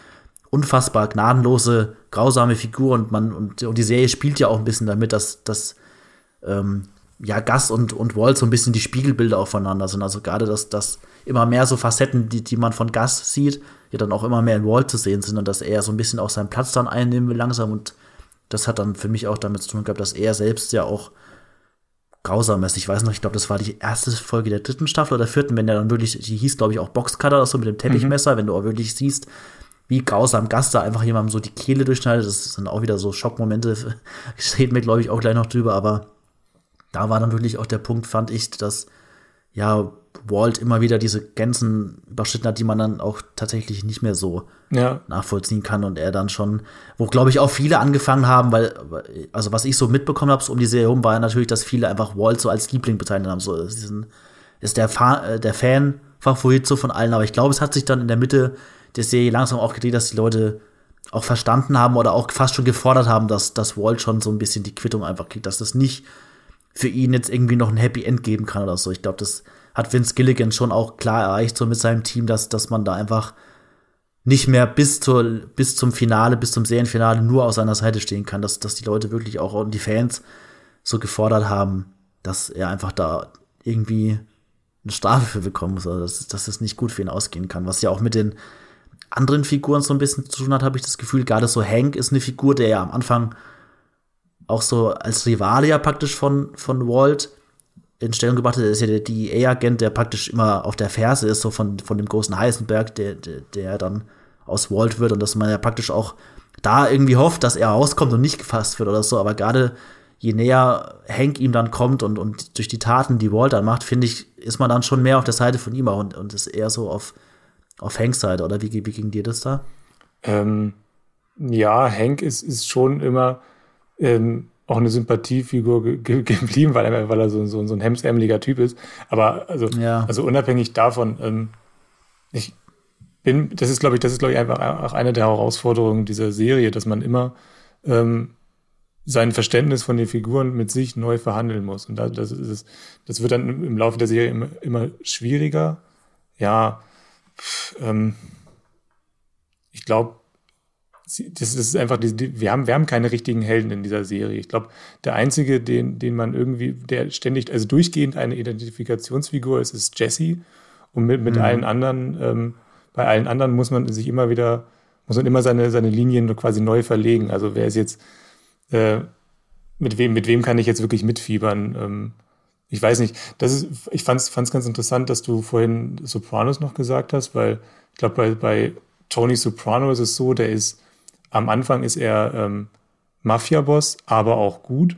unfassbar gnadenlose, grausame Figur und man und, und die Serie spielt ja auch ein bisschen damit, dass, dass ähm, ja Gus und, und Walt so ein bisschen die Spiegelbilder aufeinander sind. Also gerade, dass, dass immer mehr so Facetten, die, die man von Gus sieht, ja dann auch immer mehr in Walt zu sehen sind und dass er so ein bisschen auch seinen Platz dann einnehmen will langsam und das hat dann für mich auch damit zu tun gehabt, dass er selbst ja auch grausam ist. Ich weiß noch, ich glaube, das war die erste Folge der dritten Staffel oder vierten, wenn der dann wirklich, die hieß, glaube ich, auch Boxcutter oder so mit dem Teppichmesser, mhm. wenn du auch wirklich siehst, wie grausam Gast da einfach jemandem so die Kehle durchschneidet. Das sind auch wieder so Schockmomente. Ich rede mir, glaube ich, auch gleich noch drüber, aber da war dann wirklich auch der Punkt, fand ich, dass ja Walt immer wieder diese Grenzen überschritten hat, die man dann auch tatsächlich nicht mehr so ja. nachvollziehen kann und er dann schon, wo glaube ich auch viele angefangen haben, weil, also was ich so mitbekommen habe, so um die Serie herum, war natürlich, dass viele einfach Walt so als Liebling bezeichnet haben, so ist, ist der, Fa äh, der Fan-Favorit so von allen, aber ich glaube, es hat sich dann in der Mitte der Serie langsam aufgedreht, dass die Leute auch verstanden haben oder auch fast schon gefordert haben, dass, dass Walt schon so ein bisschen die Quittung einfach kriegt, dass das nicht für ihn jetzt irgendwie noch ein Happy End geben kann oder so. Ich glaube, das hat Vince Gilligan schon auch klar erreicht, so mit seinem Team, dass, dass man da einfach nicht mehr bis, zur, bis zum Finale, bis zum Serienfinale nur auf seiner Seite stehen kann, dass, dass die Leute wirklich auch und die Fans so gefordert haben, dass er einfach da irgendwie eine Strafe für bekommen muss, also dass, dass es nicht gut für ihn ausgehen kann. Was ja auch mit den anderen Figuren so ein bisschen zu tun hat, habe ich das Gefühl. Gerade so Hank ist eine Figur, der ja am Anfang auch so als Rivale ja praktisch von, von Walt in Stellung gebracht hat. Er ist ja der DEA-Agent, der praktisch immer auf der Ferse ist, so von, von dem großen Heisenberg, der, der, der dann aus Walt wird und dass man ja praktisch auch da irgendwie hofft, dass er rauskommt und nicht gefasst wird oder so. Aber gerade je näher Hank ihm dann kommt und, und durch die Taten, die Walt dann macht, finde ich, ist man dann schon mehr auf der Seite von ihm und, und ist eher so auf, auf Hanks Seite. Oder wie, wie ging dir das da? Ähm, ja, Hank ist, ist schon immer ähm, auch eine Sympathiefigur ge ge geblieben, weil er, weil er so, so, so ein hemsärmeliger Typ ist. Aber also, ja. also unabhängig davon, ähm, ich bin, das ist, glaube ich, das ist, glaube ich, einfach auch eine der Herausforderungen dieser Serie, dass man immer ähm, sein Verständnis von den Figuren mit sich neu verhandeln muss. Und das, das, ist, das wird dann im Laufe der Serie immer, immer schwieriger. Ja, ähm, ich glaube, das ist einfach, die, wir, haben, wir haben keine richtigen Helden in dieser Serie. Ich glaube, der einzige, den, den man irgendwie, der ständig, also durchgehend eine Identifikationsfigur ist, ist Jesse. Und mit, mit mhm. allen anderen, ähm, bei allen anderen muss man sich immer wieder, muss man immer seine, seine Linien quasi neu verlegen. Also wer ist jetzt, äh, mit wem, mit wem kann ich jetzt wirklich mitfiebern? Ähm, ich weiß nicht. Das ist, ich fand es ganz interessant, dass du vorhin Sopranos noch gesagt hast, weil ich glaube, bei, bei Tony Soprano ist es so, der ist, am Anfang ist er ähm, Mafia-Boss, aber auch gut.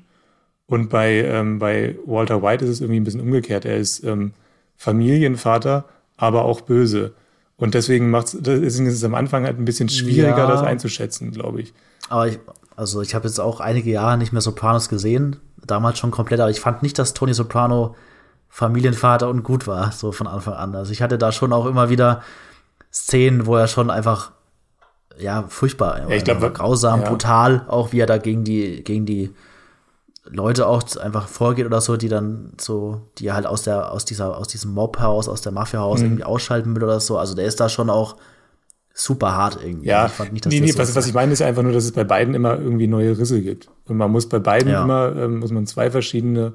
Und bei, ähm, bei Walter White ist es irgendwie ein bisschen umgekehrt. Er ist ähm, Familienvater, aber auch böse. Und deswegen, macht's, deswegen ist es am Anfang halt ein bisschen schwieriger, ja, das einzuschätzen, glaube ich. Aber ich, also ich habe jetzt auch einige Jahre nicht mehr Sopranos gesehen, damals schon komplett, aber ich fand nicht, dass Tony Soprano Familienvater und gut war, so von Anfang an. Also ich hatte da schon auch immer wieder Szenen, wo er schon einfach ja furchtbar, ja, ich glaube grausam, ja. brutal, auch wie er da gegen die gegen die Leute auch einfach vorgeht oder so, die dann so, die halt aus der aus dieser aus diesem Mob Haus, aus der Mafia Haus mhm. irgendwie ausschalten will oder so. Also der ist da schon auch super hart irgendwie. Ja, ich fand nicht, dass nee, nee, so was, was ich meine ist einfach nur, dass es bei beiden immer irgendwie neue Risse gibt. Und man muss bei beiden ja. immer, ähm, muss man zwei verschiedene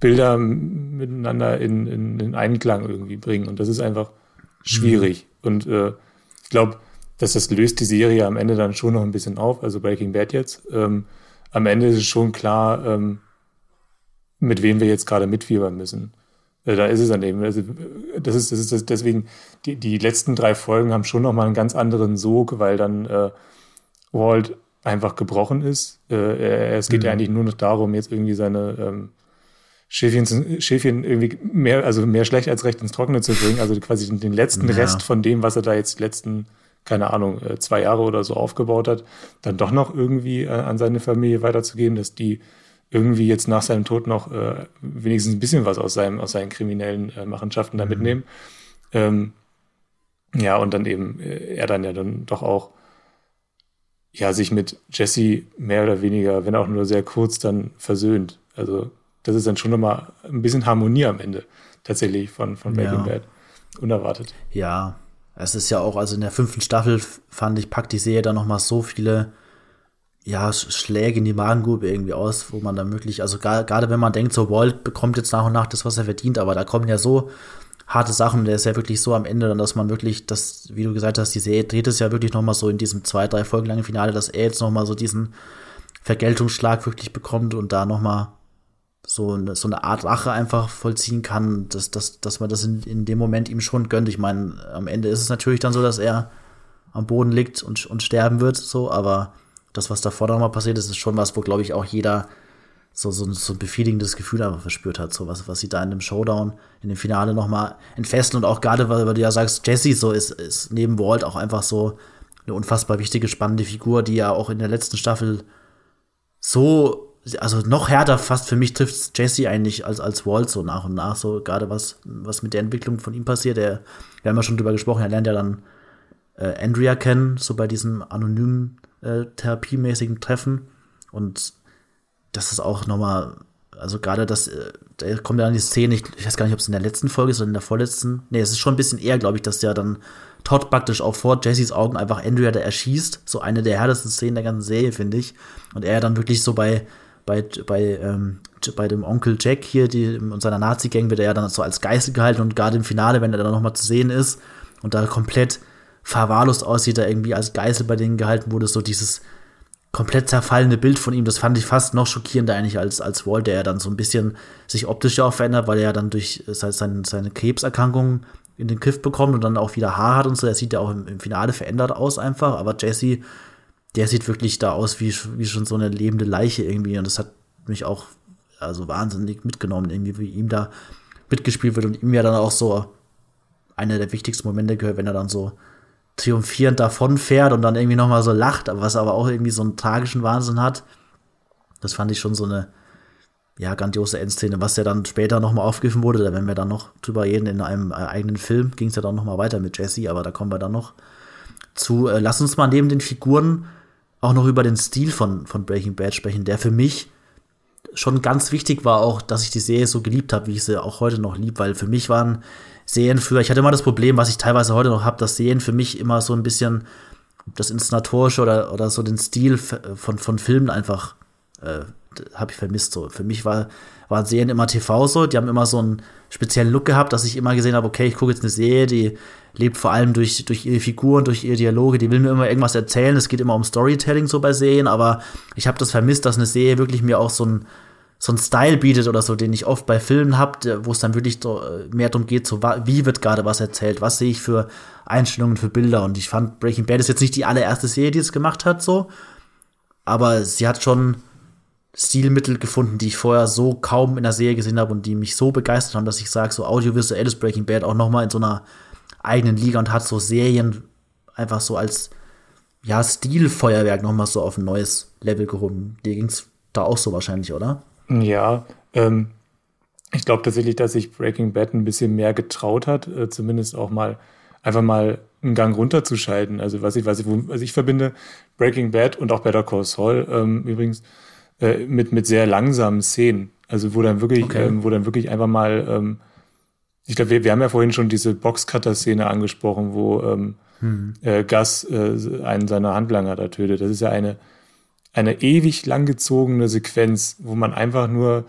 Bilder miteinander in, in, in Einklang irgendwie bringen. Und das ist einfach schwierig. Mhm. Und äh, ich glaube, dass das löst die Serie am Ende dann schon noch ein bisschen auf, also Breaking Bad jetzt. Ähm, am Ende ist es schon klar, ähm, mit wem wir jetzt gerade mitfiebern müssen. Äh, da ist es dann eben. Also, das ist, das ist das, deswegen, die, die letzten drei Folgen haben schon nochmal einen ganz anderen Sog, weil dann äh, Walt einfach gebrochen ist. Äh, es geht mhm. ja eigentlich nur noch darum, jetzt irgendwie seine ähm, Schäfchen, Schäfchen irgendwie mehr, also mehr schlecht als recht ins Trockene zu bringen. Also quasi den letzten ja. Rest von dem, was er da jetzt letzten, keine Ahnung, äh, zwei Jahre oder so aufgebaut hat, dann doch noch irgendwie äh, an seine Familie weiterzugeben, dass die irgendwie jetzt nach seinem Tod noch äh, wenigstens ein bisschen was aus, seinem, aus seinen kriminellen äh, Machenschaften da mhm. mitnehmen. Ähm, ja, und dann eben äh, er dann ja dann doch auch ja sich mit Jesse mehr oder weniger, wenn auch nur sehr kurz, dann versöhnt. Also das ist dann schon nochmal ein bisschen Harmonie am Ende tatsächlich von, von Breaking ja. Bad. Unerwartet. Ja, es ist ja auch, also in der fünften Staffel fand ich, packt die Serie dann nochmal so viele ja, Schläge in die Magengrube irgendwie aus, wo man dann wirklich, also gerade wenn man denkt, so Walt bekommt jetzt nach und nach das, was er verdient, aber da kommen ja so harte Sachen, der ist ja wirklich so am Ende, dann, dass man wirklich, das, wie du gesagt hast, die Serie dreht es ja wirklich nochmal so in diesem zwei, drei Folgen langen Finale, dass er jetzt nochmal so diesen Vergeltungsschlag wirklich bekommt und da nochmal so eine, so eine Art Rache einfach vollziehen kann, dass, dass, dass man das in, in dem Moment ihm schon gönnt. Ich meine, am Ende ist es natürlich dann so, dass er am Boden liegt und, und sterben wird, so, aber das, was davor nochmal passiert ist, ist schon was, wo, glaube ich, auch jeder so, so, so ein befriedigendes Gefühl einfach verspürt hat, so was, was sie da in dem Showdown, in dem Finale nochmal entfesten und auch gerade, weil, weil du ja sagst, Jesse so ist, ist neben Walt auch einfach so eine unfassbar wichtige, spannende Figur, die ja auch in der letzten Staffel so, also noch härter fast für mich trifft Jesse eigentlich als, als Walt so nach und nach, so gerade was, was mit der Entwicklung von ihm passiert. Er, wir haben ja schon drüber gesprochen, er lernt ja dann äh, Andrea kennen, so bei diesem anonymen äh, therapiemäßigen Treffen. Und das ist auch nochmal, also gerade das, äh, da kommt ja dann die Szene, ich, ich weiß gar nicht, ob es in der letzten Folge ist oder in der vorletzten. Nee, es ist schon ein bisschen eher, glaube ich, dass ja dann Todd praktisch auch vor Jessys Augen einfach Andrea da erschießt. So eine der härtesten Szenen der ganzen Serie, finde ich. Und er dann wirklich so bei, bei, bei, ähm, bei dem Onkel Jack hier die, und seiner Nazi-Gang wird er ja dann so als Geisel gehalten und gerade im Finale, wenn er dann nochmal zu sehen ist und da komplett verwahrlost aussieht, da irgendwie als Geisel bei denen gehalten wurde, so dieses komplett zerfallene Bild von ihm, das fand ich fast noch schockierender eigentlich als, als Walt, der ja dann so ein bisschen sich optisch ja auch verändert, weil er ja dann durch seine, seine Krebserkrankung in den Griff bekommt und dann auch wieder Haar hat und so. Er sieht ja auch im, im Finale verändert aus einfach, aber Jesse, der sieht wirklich da aus wie, wie schon so eine lebende Leiche irgendwie und das hat mich auch also wahnsinnig mitgenommen, irgendwie wie ihm da mitgespielt wird und ihm ja dann auch so einer der wichtigsten Momente gehört, wenn er dann so triumphierend davon fährt und dann irgendwie nochmal so lacht, was aber auch irgendwie so einen tragischen Wahnsinn hat. Das fand ich schon so eine, ja, grandiose Endszene, was ja dann später nochmal aufgegriffen wurde, da werden wir dann noch drüber reden, in einem äh, eigenen Film ging es ja dann nochmal weiter mit Jesse, aber da kommen wir dann noch zu. Äh, lass uns mal neben den Figuren auch noch über den Stil von, von Breaking Bad sprechen, der für mich schon ganz wichtig war, auch, dass ich die Serie so geliebt habe, wie ich sie auch heute noch lieb, weil für mich waren Serien früher, ich hatte immer das Problem, was ich teilweise heute noch habe, dass Serien für mich immer so ein bisschen das Inszenatorische oder, oder so den Stil von, von Filmen einfach äh, habe ich vermisst. So. Für mich war, waren Serien immer TV so, die haben immer so einen speziellen Look gehabt, dass ich immer gesehen habe, okay, ich gucke jetzt eine Serie, die lebt vor allem durch, durch ihre Figuren, durch ihre Dialoge, die will mir immer irgendwas erzählen. Es geht immer um Storytelling so bei Serien, aber ich habe das vermisst, dass eine Serie wirklich mir auch so ein so einen Style bietet oder so, den ich oft bei Filmen habe, wo es dann wirklich äh, mehr darum geht, so wie wird gerade was erzählt, was sehe ich für Einstellungen, für Bilder. Und ich fand Breaking Bad ist jetzt nicht die allererste Serie, die es gemacht hat, so. Aber sie hat schon Stilmittel gefunden, die ich vorher so kaum in der Serie gesehen habe und die mich so begeistert haben, dass ich sage, so audiovisuell ist Breaking Bad auch noch mal in so einer eigenen Liga und hat so Serien einfach so als ja Stilfeuerwerk noch mal so auf ein neues Level gehoben. Dir ging's da auch so wahrscheinlich, oder? Ja, ähm, ich glaube tatsächlich, dass sich Breaking Bad ein bisschen mehr getraut hat, äh, zumindest auch mal einfach mal einen Gang runterzuschalten. Also was ich, was ich, was ich verbinde, Breaking Bad und auch Better Call Saul ähm, übrigens äh, mit mit sehr langsamen Szenen. Also wo dann wirklich, okay. ähm, wo dann wirklich einfach mal, ähm, ich glaube, wir, wir haben ja vorhin schon diese Boxcutter-Szene angesprochen, wo ähm, hm. äh, Gus äh, einen seiner Handlanger da tötet. Das ist ja eine eine ewig langgezogene Sequenz, wo man einfach nur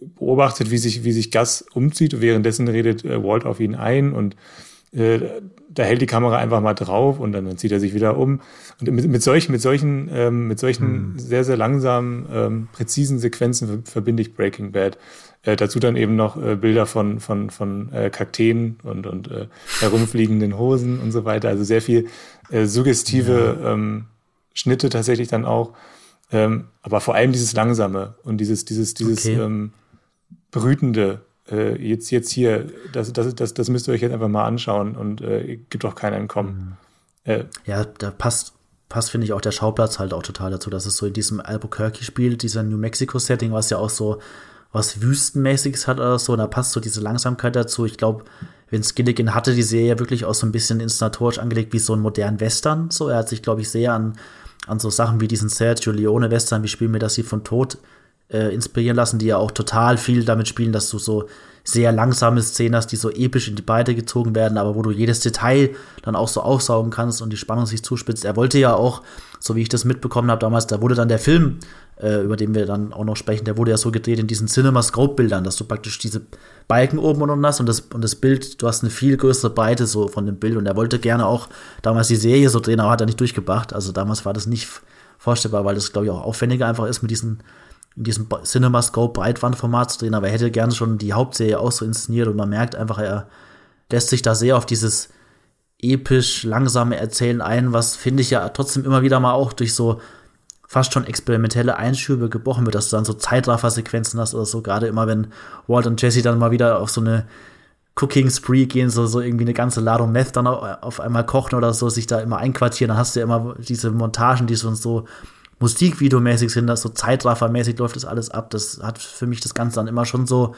beobachtet, wie sich, wie sich Gas umzieht. Währenddessen redet äh, Walt auf ihn ein und äh, da hält die Kamera einfach mal drauf und dann, dann zieht er sich wieder um. Und mit, mit solchen, mit solchen, ähm, mit solchen hm. sehr, sehr langsamen, ähm, präzisen Sequenzen verbinde ich Breaking Bad. Äh, dazu dann eben noch äh, Bilder von, von, von äh, Kakteen und, und äh, herumfliegenden Hosen und so weiter. Also sehr viel äh, suggestive ja. ähm, Schnitte tatsächlich dann auch. Ähm, aber vor allem dieses Langsame und dieses, dieses, dieses okay. ähm, Brütende. Äh, jetzt, jetzt hier, das, das, das, das müsst ihr euch jetzt einfach mal anschauen und äh, gibt auch kein Entkommen. Mhm. Äh, ja, da passt, passt, finde ich, auch der Schauplatz halt auch total dazu, dass es so in diesem Albuquerque spielt, dieser New Mexico-Setting, was ja auch so was Wüstenmäßiges hat oder so, und da passt so diese Langsamkeit dazu. Ich glaube, Vince Gilligan hatte die Serie wirklich auch so ein bisschen inszenatorisch angelegt wie so ein modernen Western. So, er hat sich, glaube ich, sehr an an so Sachen wie diesen Sergio Leone Western, wie spielen wir das hier von Tod äh, inspirieren lassen, die ja auch total viel damit spielen, dass du so sehr langsame Szenen hast, die so episch in die Beine gezogen werden, aber wo du jedes Detail dann auch so aufsaugen kannst und die Spannung sich zuspitzt. Er wollte ja auch, so wie ich das mitbekommen habe damals, da wurde dann der Film, äh, über den wir dann auch noch sprechen, der wurde ja so gedreht in diesen Cinema-Scope-Bildern, dass du praktisch diese Balken oben und unten hast und das, und das Bild, du hast eine viel größere Breite so von dem Bild. Und er wollte gerne auch damals die Serie so drehen, aber hat er nicht durchgebracht. Also damals war das nicht vorstellbar, weil das, glaube ich, auch aufwendiger einfach ist mit diesen in diesem CinemaScope Breitbandformat zu drehen, aber er hätte gerne schon die Hauptserie auch so inszeniert und man merkt einfach, er lässt sich da sehr auf dieses episch langsame Erzählen ein, was finde ich ja trotzdem immer wieder mal auch durch so fast schon experimentelle Einschübe gebrochen wird, dass du dann so Zeitraffer-Sequenzen hast oder so, gerade immer wenn Walt und Jesse dann mal wieder auf so eine Cooking Spree gehen, so, so irgendwie eine ganze Ladung Meth dann auf einmal kochen oder so, sich da immer einquartieren, dann hast du ja immer diese Montagen, die schon so Musikvideomäßig sind, das so Zeitraffermäßig läuft das alles ab. Das hat für mich das Ganze dann immer schon so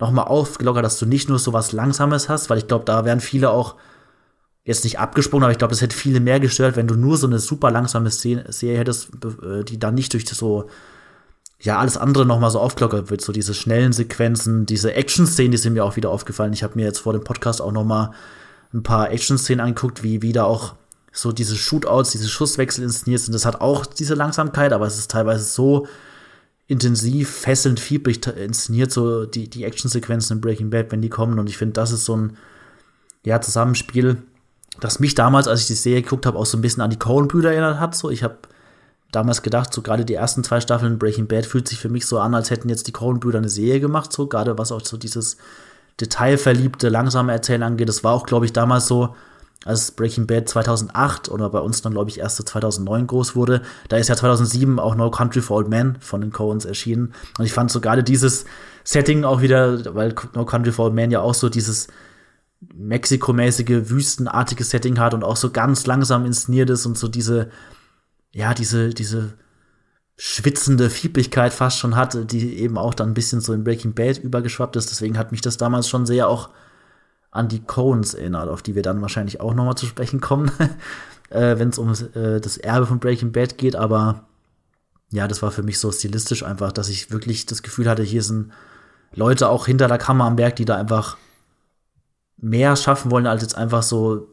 nochmal aufgelockert, dass du nicht nur so was Langsames hast, weil ich glaube, da wären viele auch jetzt nicht abgesprungen, aber ich glaube, das hätte viele mehr gestört, wenn du nur so eine super langsame Serie hättest, äh, die dann nicht durch so ja, alles andere nochmal so aufgelockert wird, so diese schnellen Sequenzen, diese Action-Szenen, die sind mir auch wieder aufgefallen. Ich habe mir jetzt vor dem Podcast auch nochmal ein paar Action-Szenen angeguckt, wie wieder auch so diese Shootouts, diese Schusswechsel inszeniert sind. Das hat auch diese Langsamkeit, aber es ist teilweise so intensiv, fesselnd, fiebrig inszeniert, so die, die Actionsequenzen in Breaking Bad, wenn die kommen. Und ich finde, das ist so ein ja, Zusammenspiel, das mich damals, als ich die Serie geguckt habe, auch so ein bisschen an die Coen-Brüder erinnert hat. So, ich habe damals gedacht, so gerade die ersten zwei Staffeln Breaking Bad fühlt sich für mich so an, als hätten jetzt die Coen-Brüder eine Serie gemacht, so gerade was auch so dieses detailverliebte, langsame Erzählen angeht. Das war auch, glaube ich, damals so, als Breaking Bad 2008 oder bei uns dann, glaube ich, erst so 2009 groß wurde. Da ist ja 2007 auch No Country for Old Men von den Coens erschienen. Und ich fand so gerade dieses Setting auch wieder, weil No Country for Old Men ja auch so dieses Mexiko-mäßige, wüstenartige Setting hat und auch so ganz langsam inszeniert ist und so diese, ja, diese, diese schwitzende Fiebrigkeit fast schon hatte, die eben auch dann ein bisschen so in Breaking Bad übergeschwappt ist. Deswegen hat mich das damals schon sehr auch an die Coens erinnert, auf die wir dann wahrscheinlich auch nochmal zu sprechen kommen, äh, wenn es um äh, das Erbe von Breaking Bad geht. Aber ja, das war für mich so stilistisch einfach, dass ich wirklich das Gefühl hatte, hier sind Leute auch hinter der Kamera am Werk, die da einfach mehr schaffen wollen, als jetzt einfach so,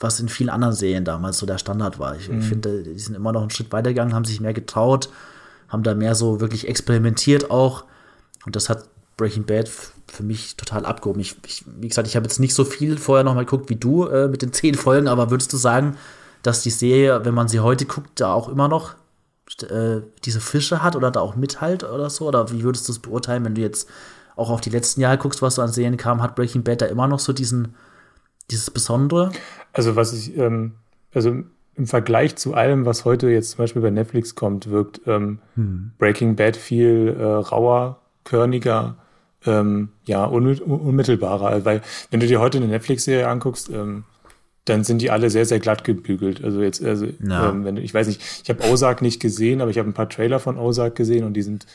was in vielen anderen Serien damals so der Standard war. Ich, mhm. finde, die sind immer noch einen Schritt weitergegangen, haben sich mehr getraut, haben da mehr so wirklich experimentiert auch. Und das hat Breaking Bad für mich total abgehoben. Ich, ich wie gesagt, ich habe jetzt nicht so viel vorher noch mal geguckt wie du äh, mit den zehn Folgen, aber würdest du sagen, dass die Serie, wenn man sie heute guckt, da auch immer noch äh, diese Fische hat oder da auch mithalt oder so? Oder wie würdest du es beurteilen, wenn du jetzt auch auf die letzten Jahre guckst, was so an Serien kam, hat Breaking Bad da immer noch so diesen, dieses Besondere? Also was ich, ähm, also im Vergleich zu allem, was heute jetzt zum Beispiel bei Netflix kommt, wirkt ähm, hm. Breaking Bad viel äh, rauer, körniger, ähm, ja, unmittelbarer. Weil wenn du dir heute eine Netflix-Serie anguckst, ähm, dann sind die alle sehr, sehr glatt gebügelt. Also jetzt, also, ähm, wenn, ich weiß nicht, ich habe Ozark nicht gesehen, aber ich habe ein paar Trailer von Ozark gesehen und die sind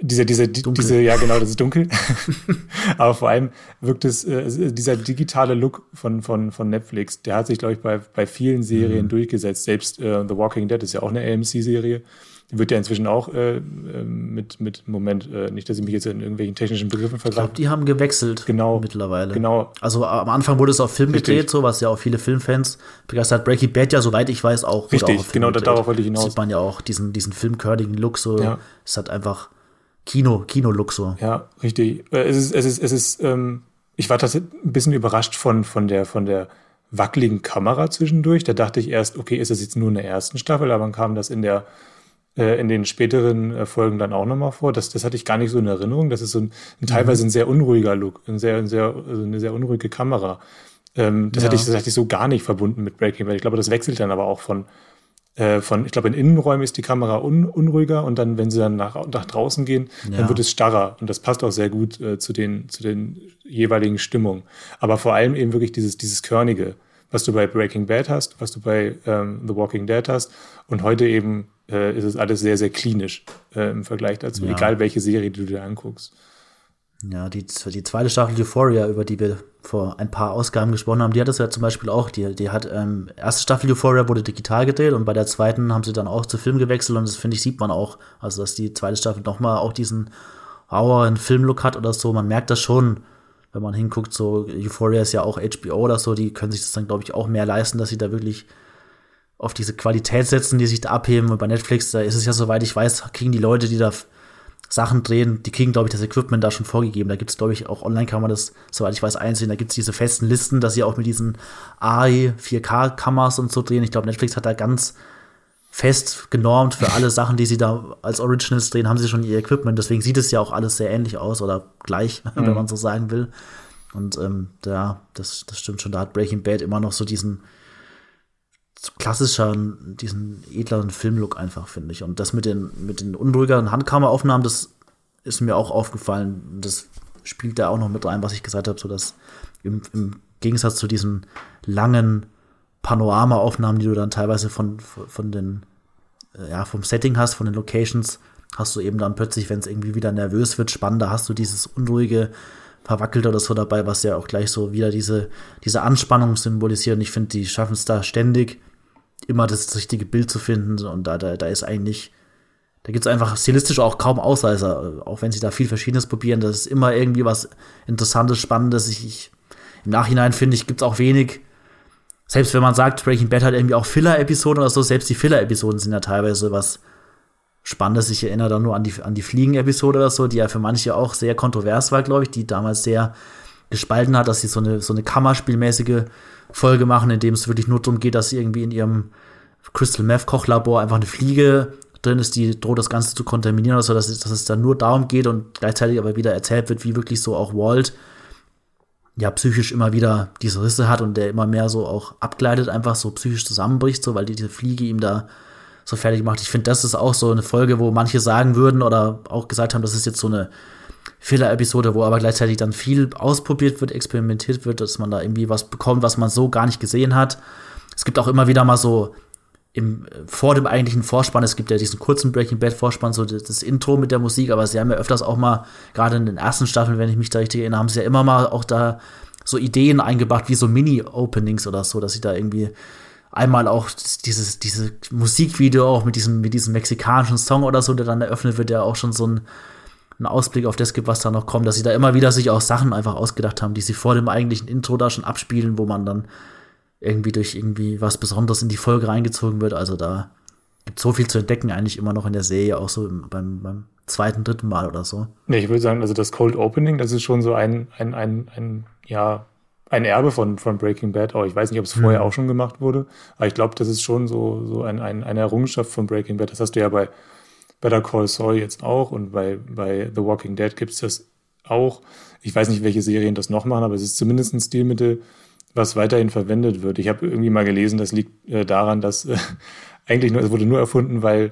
diese, diese, diese, ja genau, das ist dunkel. aber vor allem wirkt es, äh, dieser digitale Look von, von, von Netflix, der hat sich, glaube ich, bei, bei vielen Serien mhm. durchgesetzt. Selbst äh, The Walking Dead ist ja auch eine AMC-Serie wird ja inzwischen auch äh, ähm, mit, mit, Moment, äh, nicht, dass ich mich jetzt in irgendwelchen technischen Begriffen vergleiche. Ich glaube, die haben gewechselt genau, mittlerweile. Genau. Also am Anfang wurde es auf Film Richtig. gedreht, so was ja auch viele Filmfans begeistert. Breaking Bad ja, soweit ich weiß, auch. Richtig, auch genau, gedreht. darauf wollte ich hinaus. Sieht man ja auch diesen, diesen filmkörnigen Look so. Ja. Es hat einfach Kino, Kino-Look so. Ja, richtig. Äh, es ist, es ist, es ist, ähm, ich war tatsächlich ein bisschen überrascht von, von der, von der wackeligen Kamera zwischendurch. Da dachte ich erst, okay, ist das jetzt nur in der ersten Staffel, aber dann kam das in der äh, in den späteren äh, Folgen dann auch nochmal vor. Das, das hatte ich gar nicht so in Erinnerung. Das ist so ein, ein teilweise ein sehr unruhiger Look, ein sehr, ein sehr, also eine sehr unruhige Kamera. Ähm, das, ja. hatte ich, das hatte ich so gar nicht verbunden mit Breaking Bad. Ich glaube, das wechselt dann aber auch von, äh, von ich glaube, in Innenräumen ist die Kamera un, unruhiger und dann, wenn sie dann nach, nach draußen gehen, ja. dann wird es starrer. Und das passt auch sehr gut äh, zu, den, zu den jeweiligen Stimmungen. Aber vor allem eben wirklich dieses, dieses Körnige, was du bei Breaking Bad hast, was du bei ähm, The Walking Dead hast und heute eben äh, ist es alles sehr, sehr klinisch äh, im Vergleich dazu, ja. egal welche Serie du dir anguckst. Ja, die, die zweite Staffel Euphoria, über die wir vor ein paar Ausgaben gesprochen haben, die hat es ja zum Beispiel auch. Die, die hat, ähm, erste Staffel Euphoria wurde digital gedreht und bei der zweiten haben sie dann auch zu Film gewechselt und das finde ich, sieht man auch. Also, dass die zweite Staffel nochmal auch diesen raueren Filmlook hat oder so. Man merkt das schon, wenn man hinguckt. So, Euphoria ist ja auch HBO oder so, die können sich das dann, glaube ich, auch mehr leisten, dass sie da wirklich auf diese Qualität setzen, die sich da abheben. Und bei Netflix, da ist es ja, soweit ich weiß, kriegen die Leute, die da Sachen drehen, die kriegen, glaube ich, das Equipment da schon vorgegeben. Da gibt es, glaube ich, auch online kann man das, soweit ich weiß, einsehen. Da gibt es diese festen Listen, dass sie auch mit diesen AI 4K-Kameras und so drehen. Ich glaube, Netflix hat da ganz fest genormt für alle Sachen, die sie da als Originals drehen, haben sie schon ihr Equipment. Deswegen sieht es ja auch alles sehr ähnlich aus oder gleich, mhm. wenn man so sagen will. Und ähm, ja, das, das stimmt schon. Da hat Breaking Bad immer noch so diesen, klassischer, diesen edleren Filmlook einfach, finde ich. Und das mit den, mit den unruhigeren Handkameraaufnahmen, das ist mir auch aufgefallen. Das spielt da auch noch mit rein, was ich gesagt habe, so dass im, im Gegensatz zu diesen langen Panoramaaufnahmen, die du dann teilweise von, von den, äh, ja, vom Setting hast, von den Locations, hast du eben dann plötzlich, wenn es irgendwie wieder nervös wird, spannender, hast du dieses unruhige, verwackelt oder so dabei, was ja auch gleich so wieder diese, diese Anspannung symbolisiert. Und ich finde, die schaffen es da ständig, immer das richtige Bild zu finden. Und da, da, da ist eigentlich, da gibt es einfach stilistisch auch kaum Ausreißer, auch wenn sie da viel Verschiedenes probieren. Das ist immer irgendwie was Interessantes, Spannendes. Ich, ich im Nachhinein finde ich, gibt es auch wenig, selbst wenn man sagt, Breaking Bad hat irgendwie auch Filler-Episoden oder so, selbst die Filler-Episoden sind ja teilweise was Spannendes. Ich erinnere da nur an die, an die Fliegen-Episode oder so, die ja für manche auch sehr kontrovers war, glaube ich, die damals sehr gespalten hat, dass sie so eine, so eine Kammerspielmäßige Folge machen, in dem es wirklich nur darum geht, dass sie irgendwie in ihrem Crystal Meth Kochlabor einfach eine Fliege drin ist, die droht das Ganze zu kontaminieren, also dass es, dass es dann nur darum geht und gleichzeitig aber wieder erzählt wird, wie wirklich so auch Walt ja psychisch immer wieder diese Risse hat und der immer mehr so auch abgleitet, einfach so psychisch zusammenbricht, so weil die, diese Fliege ihm da so fertig macht. Ich finde, das ist auch so eine Folge, wo manche sagen würden oder auch gesagt haben, das ist jetzt so eine Fehler-Episode, wo aber gleichzeitig dann viel ausprobiert wird, experimentiert wird, dass man da irgendwie was bekommt, was man so gar nicht gesehen hat. Es gibt auch immer wieder mal so im, vor dem eigentlichen Vorspann, es gibt ja diesen kurzen Breaking Bad Vorspann, so das, das, Intro mit der Musik, aber sie haben ja öfters auch mal, gerade in den ersten Staffeln, wenn ich mich da richtig erinnere, haben sie ja immer mal auch da so Ideen eingebracht, wie so Mini-Openings oder so, dass sie da irgendwie einmal auch dieses, dieses Musikvideo auch mit diesem, mit diesem mexikanischen Song oder so, der dann eröffnet wird, ja auch schon so ein, ein Ausblick auf das gibt, was da noch kommt, dass sie da immer wieder sich auch Sachen einfach ausgedacht haben, die sie vor dem eigentlichen Intro da schon abspielen, wo man dann irgendwie durch irgendwie was Besonderes in die Folge reingezogen wird. Also da gibt so viel zu entdecken eigentlich immer noch in der Serie, auch so beim, beim zweiten, dritten Mal oder so. Nee, ich würde sagen, also das Cold Opening, das ist schon so ein, ein, ein, ein ja, ein Erbe von, von Breaking Bad. Auch ich weiß nicht, ob es vorher mhm. auch schon gemacht wurde, aber ich glaube, das ist schon so, so ein, ein, eine Errungenschaft von Breaking Bad. Das hast du ja bei Better Call Saul jetzt auch und bei, bei The Walking Dead gibt es das auch. Ich weiß nicht, welche Serien das noch machen, aber es ist zumindest ein Stilmittel, was weiterhin verwendet wird. Ich habe irgendwie mal gelesen, das liegt äh, daran, dass äh, eigentlich nur, es wurde nur erfunden, weil äh,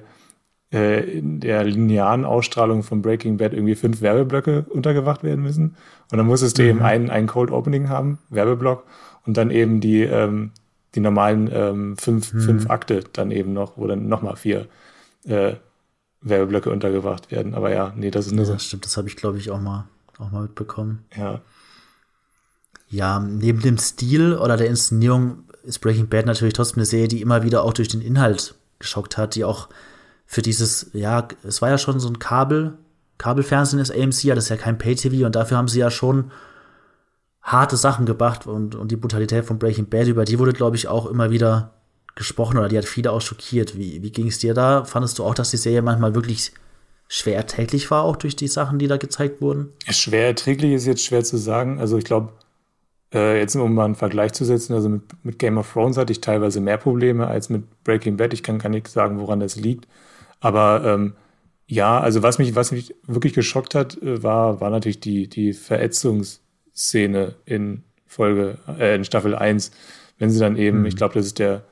in der linearen Ausstrahlung von Breaking Bad irgendwie fünf Werbeblöcke untergebracht werden müssen. Und dann musstest du mhm. eben einen, einen Cold Opening haben, Werbeblock, und dann eben die, ähm, die normalen ähm, fünf, mhm. fünf Akte dann eben noch, wo dann nochmal vier äh, Werbeblöcke untergebracht werden. Aber ja, nee, das ist nur ja, so. Das stimmt, das habe ich, glaube ich, auch mal, auch mal mitbekommen. Ja. Ja, neben dem Stil oder der Inszenierung ist Breaking Bad natürlich trotzdem eine Serie, die immer wieder auch durch den Inhalt geschockt hat, die auch für dieses, ja, es war ja schon so ein Kabel, Kabelfernsehen ist AMC, ja, das ist ja kein Pay-TV und dafür haben sie ja schon harte Sachen gebracht und, und die Brutalität von Breaking Bad, über die wurde, glaube ich, auch immer wieder gesprochen oder die hat viele auch schockiert. Wie, wie ging es dir da? Fandest du auch, dass die Serie manchmal wirklich schwer erträglich war, auch durch die Sachen, die da gezeigt wurden? Schwer erträglich ist jetzt schwer zu sagen. Also ich glaube, äh, jetzt um mal einen Vergleich zu setzen, also mit, mit, Game of Thrones hatte ich teilweise mehr Probleme als mit Breaking Bad. Ich kann gar nicht sagen, woran das liegt. Aber ähm, ja, also was mich, was mich wirklich geschockt hat, äh, war, war natürlich die, die Verätzungsszene in Folge, äh, in Staffel 1. Wenn sie dann eben, mhm. ich glaube, das ist der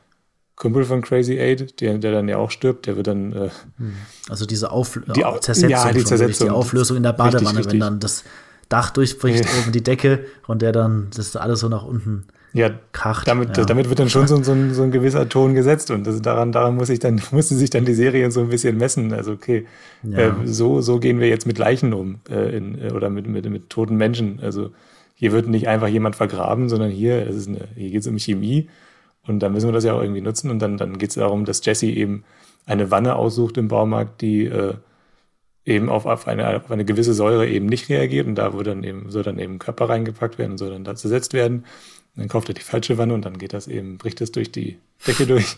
Kumpel von Crazy Eight, der, der dann ja auch stirbt, der wird dann. Äh, hm. also diese Auf die Zersetzung, ja, die, Zersetzung. die Auflösung in der Badewanne, richtig, richtig. wenn dann das Dach durchbricht, oben die Decke und der dann das alles so nach unten ja, kracht. Damit, ja. damit wird dann schon so, so, ein, so ein gewisser Ton gesetzt und das, daran, daran muss ich dann, musste sich dann die Serie so ein bisschen messen. Also, okay, ja. äh, so, so gehen wir jetzt mit Leichen um äh, in, äh, oder mit, mit, mit toten Menschen. Also hier wird nicht einfach jemand vergraben, sondern hier, es ist eine, hier geht es um Chemie und da müssen wir das ja auch irgendwie nutzen. Und dann, dann geht es darum, dass Jesse eben eine Wanne aussucht im Baumarkt, die äh, eben auf, auf, eine, auf eine gewisse Säure eben nicht reagiert und da wird dann eben, soll dann eben Körper reingepackt werden und soll dann da zersetzt werden. Und dann kauft er die falsche Wanne und dann geht das eben, bricht das durch die Decke durch.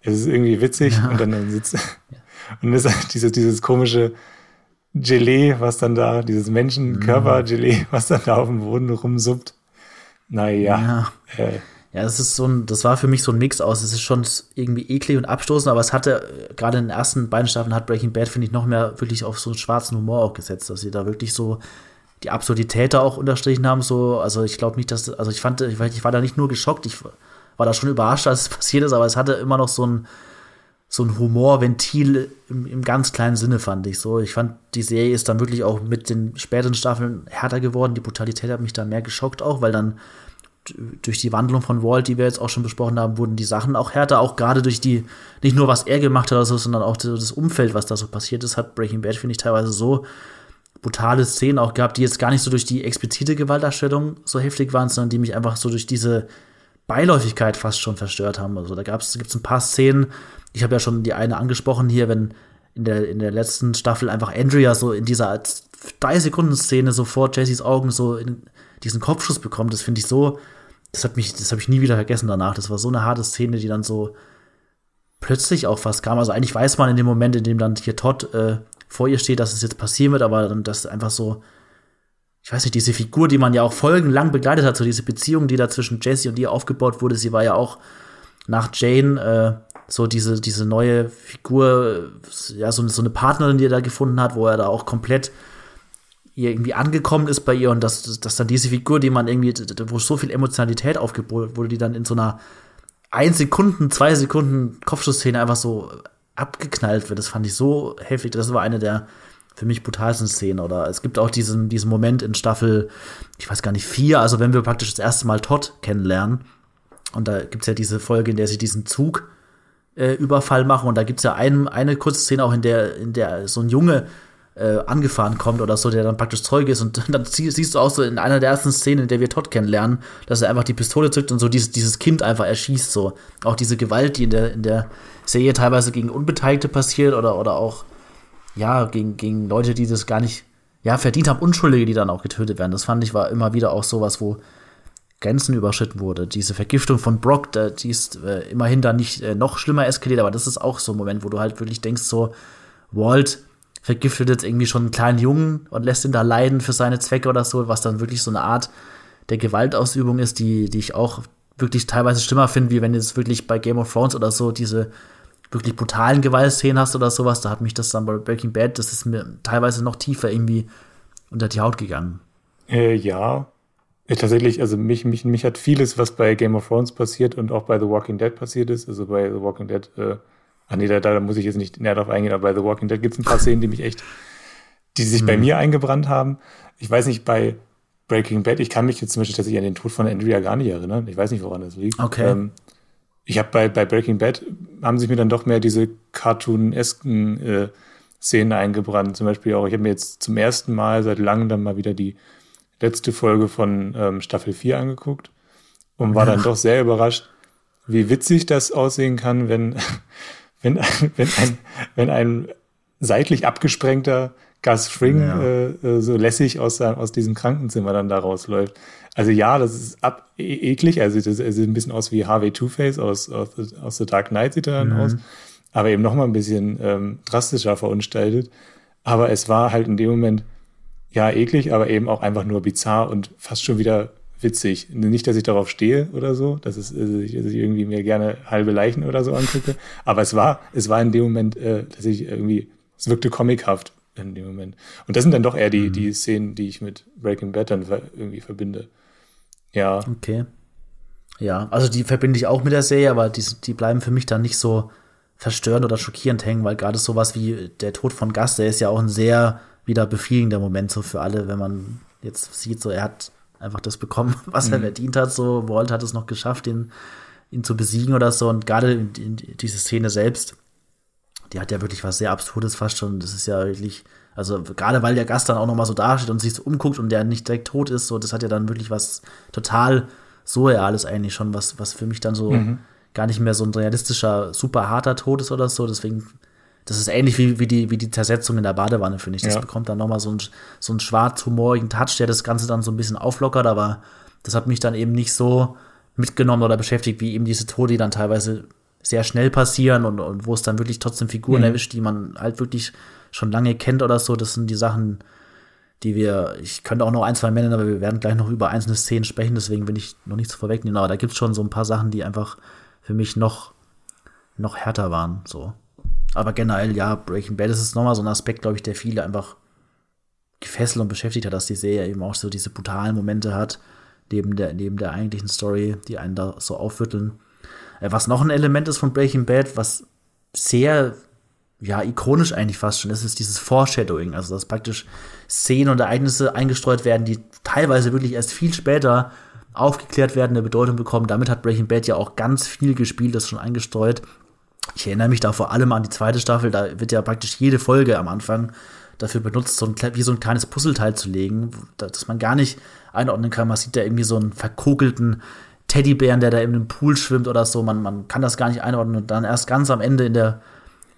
Es ist irgendwie witzig ja. und dann, dann sitzt ja. und das ist halt dieses, dieses komische Gelee, was dann da, dieses Menschenkörper-Gelee, was dann da auf dem Boden rumsuppt. Naja. Ja. Äh, ja, das ist so ein, das war für mich so ein Mix aus. Es ist schon irgendwie eklig und abstoßend, aber es hatte, gerade in den ersten beiden Staffeln hat Breaking Bad, finde ich, noch mehr wirklich auf so einen schwarzen Humor auch gesetzt, dass sie da wirklich so die Absurdität da auch unterstrichen haben. So, also ich glaube nicht, dass, also ich fand, ich, ich war da nicht nur geschockt, ich war da schon überrascht, als es passiert ist, aber es hatte immer noch so ein, so ein Humorventil im, im ganz kleinen Sinne, fand ich so. Ich fand, die Serie ist dann wirklich auch mit den späteren Staffeln härter geworden. Die Brutalität hat mich da mehr geschockt auch, weil dann durch die Wandlung von Walt, die wir jetzt auch schon besprochen haben, wurden die Sachen auch härter, auch gerade durch die, nicht nur was er gemacht hat, so, sondern auch das Umfeld, was da so passiert ist, hat Breaking Bad, finde ich, teilweise so brutale Szenen auch gehabt, die jetzt gar nicht so durch die explizite Gewaltdarstellung so heftig waren, sondern die mich einfach so durch diese Beiläufigkeit fast schon verstört haben. Also da gab es ein paar Szenen, ich habe ja schon die eine angesprochen hier, wenn in der, in der letzten Staffel einfach Andrea so in dieser drei Sekunden Szene so vor Jessys Augen so in, diesen Kopfschuss bekommt, das finde ich so, das hat mich, das habe ich nie wieder vergessen danach. Das war so eine harte Szene, die dann so plötzlich auch fast kam. Also eigentlich weiß man in dem Moment, in dem dann hier Todd äh, vor ihr steht, dass es jetzt passieren wird, aber das einfach so, ich weiß nicht, diese Figur, die man ja auch folgenlang begleitet hat, so diese Beziehung, die da zwischen Jesse und ihr aufgebaut wurde, sie war ja auch nach Jane äh, so diese, diese neue Figur, ja, so, so eine Partnerin, die er da gefunden hat, wo er da auch komplett irgendwie angekommen ist bei ihr und dass, dass dann diese Figur, die man irgendwie, wo so viel Emotionalität aufgebaut wurde, die dann in so einer ein Sekunden, zwei Sekunden Kopfschussszene einfach so abgeknallt wird. Das fand ich so heftig. Das war eine der für mich brutalsten Szenen. Oder es gibt auch diesen, diesen Moment in Staffel, ich weiß gar nicht, vier, also wenn wir praktisch das erste Mal Todd kennenlernen. Und da gibt es ja diese Folge, in der sie diesen Zug äh, Überfall machen. Und da gibt es ja ein, eine kurze Szene auch, in der, in der so ein Junge äh, angefahren kommt oder so, der dann praktisch Zeuge ist. Und dann sie, siehst du auch so in einer der ersten Szenen, in der wir Todd kennenlernen, dass er einfach die Pistole zückt und so dieses, dieses Kind einfach erschießt. So. Auch diese Gewalt, die in der, in der Serie teilweise gegen Unbeteiligte passiert oder, oder auch ja, gegen, gegen Leute, die das gar nicht ja, verdient haben, Unschuldige, die dann auch getötet werden. Das fand ich war immer wieder auch sowas, wo Grenzen überschritten wurde. Diese Vergiftung von Brock, die ist äh, immerhin dann nicht äh, noch schlimmer eskaliert, aber das ist auch so ein Moment, wo du halt wirklich denkst, so, Walt vergiftet jetzt irgendwie schon einen kleinen Jungen und lässt ihn da leiden für seine Zwecke oder so, was dann wirklich so eine Art der Gewaltausübung ist, die, die ich auch wirklich teilweise schlimmer finde, wie wenn du jetzt wirklich bei Game of Thrones oder so diese wirklich brutalen Gewaltszenen hast oder sowas. Da hat mich das dann bei Breaking Bad, das ist mir teilweise noch tiefer irgendwie unter die Haut gegangen. Äh, ja, ja, tatsächlich, also mich, mich, mich hat vieles, was bei Game of Thrones passiert und auch bei The Walking Dead passiert ist. Also bei The Walking Dead, äh, ach nee, da, da muss ich jetzt nicht näher drauf eingehen, aber bei The Walking Dead gibt es ein paar Szenen, die mich echt, die sich mhm. bei mir eingebrannt haben. Ich weiß nicht, bei Breaking Bad, ich kann mich jetzt zum Beispiel tatsächlich an den Tod von Andrea gar nicht erinnern. Ich weiß nicht, woran das liegt. Okay. Ähm, ich habe bei, bei Breaking Bad haben sich mir dann doch mehr diese cartoonesken äh, Szenen eingebrannt. Zum Beispiel auch, ich habe mir jetzt zum ersten Mal seit langem dann mal wieder die letzte Folge von ähm, Staffel 4 angeguckt und war dann doch sehr überrascht, wie witzig das aussehen kann, wenn, wenn, wenn, ein, wenn ein seitlich abgesprengter Gus Fring ja. äh, äh so lässig aus, aus diesem Krankenzimmer dann da rausläuft. Also ja, das ist ab e eklig, also das sieht ein bisschen aus wie Harvey Two-Face aus, aus, aus The Dark Knight sieht er dann mhm. aus, aber eben noch mal ein bisschen ähm, drastischer verunstaltet. Aber es war halt in dem Moment ja, eklig, aber eben auch einfach nur bizarr und fast schon wieder witzig. Nicht, dass ich darauf stehe oder so, dass, es, dass ich irgendwie mir gerne halbe Leichen oder so angucke, aber es war, es war in dem Moment, äh, dass ich irgendwie, es wirkte comichaft in dem Moment. Und das sind dann doch eher die, mhm. die Szenen, die ich mit Breaking Bad dann irgendwie verbinde. Ja. Okay. Ja, also die verbinde ich auch mit der Serie, aber die, die bleiben für mich dann nicht so verstörend oder schockierend hängen, weil gerade sowas wie der Tod von Gast, der ist ja auch ein sehr wieder befriedigender Moment so für alle, wenn man jetzt sieht, so er hat einfach das bekommen, was mhm. er verdient hat. So, Walt hat es noch geschafft, ihn, ihn zu besiegen oder so. Und gerade in, in diese Szene selbst, die hat ja wirklich was sehr Absurdes fast schon. Das ist ja wirklich, also gerade weil der Gast dann auch noch mal so dasteht und sich so umguckt und der nicht direkt tot ist, so, das hat ja dann wirklich was total surreales eigentlich schon, was, was für mich dann so mhm. gar nicht mehr so ein realistischer, super harter Tod ist oder so. Deswegen das ist ähnlich wie, wie, die, wie die Zersetzung in der Badewanne, finde ich. Das ja. bekommt dann nochmal so einen, so einen schwarz-humorigen Touch, der das Ganze dann so ein bisschen auflockert, aber das hat mich dann eben nicht so mitgenommen oder beschäftigt, wie eben diese Tode, die dann teilweise sehr schnell passieren und, und wo es dann wirklich trotzdem Figuren mhm. erwischt, die man halt wirklich schon lange kennt oder so. Das sind die Sachen, die wir, ich könnte auch noch ein, zwei nennen, aber wir werden gleich noch über einzelne Szenen sprechen, deswegen will ich noch nichts vorwegnehmen. Aber da gibt es schon so ein paar Sachen, die einfach für mich noch, noch härter waren. So. Aber generell, ja, Breaking Bad ist nochmal so ein Aspekt, glaube ich, der viele einfach gefesselt und beschäftigt hat, dass die Serie eben auch so diese brutalen Momente hat, neben der, neben der eigentlichen Story, die einen da so aufwütteln. Äh, was noch ein Element ist von Breaking Bad, was sehr, ja, ikonisch eigentlich fast schon ist, ist dieses Foreshadowing. Also, dass praktisch Szenen und Ereignisse eingestreut werden, die teilweise wirklich erst viel später aufgeklärt werden, eine Bedeutung bekommen. Damit hat Breaking Bad ja auch ganz viel gespielt, das schon eingestreut. Ich erinnere mich da vor allem an die zweite Staffel, da wird ja praktisch jede Folge am Anfang dafür benutzt, so ein, wie so ein kleines Puzzleteil zu legen, dass man gar nicht einordnen kann. Man sieht da irgendwie so einen verkokelten Teddybären, der da in einem Pool schwimmt oder so. Man, man kann das gar nicht einordnen. Und dann erst ganz am Ende in der,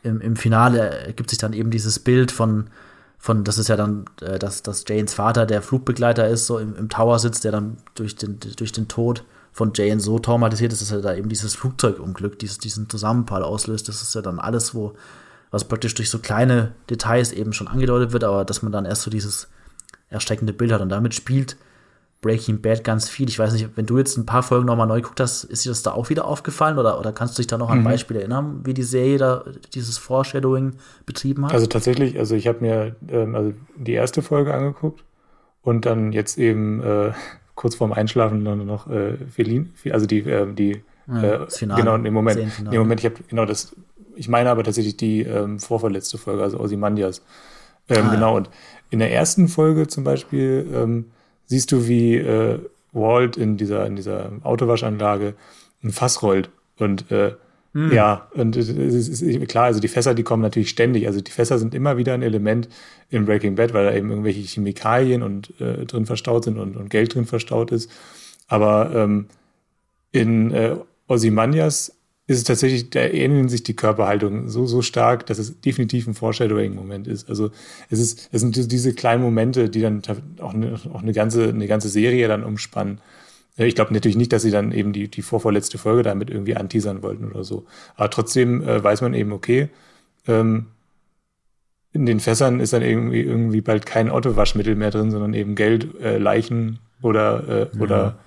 im, im Finale ergibt sich dann eben dieses Bild von, von, das ist ja dann, äh, dass, dass Janes Vater der Flugbegleiter ist, so im, im Tower sitzt, der dann durch den, durch den Tod von Jane so traumatisiert ist, dass er da eben dieses Flugzeugunglück, dieses, diesen Zusammenfall auslöst. Das ist ja dann alles, wo, was praktisch durch so kleine Details eben schon angedeutet wird, aber dass man dann erst so dieses erschreckende Bild hat. Und damit spielt Breaking Bad ganz viel. Ich weiß nicht, wenn du jetzt ein paar Folgen nochmal neu geguckt hast, ist dir das da auch wieder aufgefallen oder, oder kannst du dich da noch an mhm. Beispiel erinnern, wie die Serie da dieses Foreshadowing betrieben hat? Also tatsächlich, also ich habe mir ähm, also die erste Folge angeguckt und dann jetzt eben äh, kurz vorm Einschlafen dann noch äh, Felin, also die, äh, die ja, äh, genau, im Moment, im Moment, ich habe genau das, ich meine aber tatsächlich die ähm, vorverletzte Folge, also Ozymandias. Ähm, ah, genau, und in der ersten Folge zum Beispiel ähm, siehst du, wie äh, Walt in dieser, in dieser Autowaschanlage ein Fass rollt. Und äh, hm. ja, und es ist klar, also die Fässer, die kommen natürlich ständig. Also die Fässer sind immer wieder ein Element in Breaking Bad, weil da eben irgendwelche Chemikalien und äh, drin verstaut sind und, und Geld drin verstaut ist. Aber ähm, in äh, Ozymandias ist es tatsächlich, da ähneln sich die Körperhaltungen so, so stark, dass es definitiv ein Foreshadowing-Moment ist. Also es ist, es sind diese kleinen Momente, die dann auch eine, auch eine ganze, eine ganze Serie dann umspannen. Ich glaube natürlich nicht, dass sie dann eben die, die vorvorletzte Folge damit irgendwie anteasern wollten oder so. Aber trotzdem äh, weiß man eben, okay, ähm, in den Fässern ist dann irgendwie, irgendwie bald kein Autowaschmittel mehr drin, sondern eben Geld, äh, Leichen oder, äh, ja. oder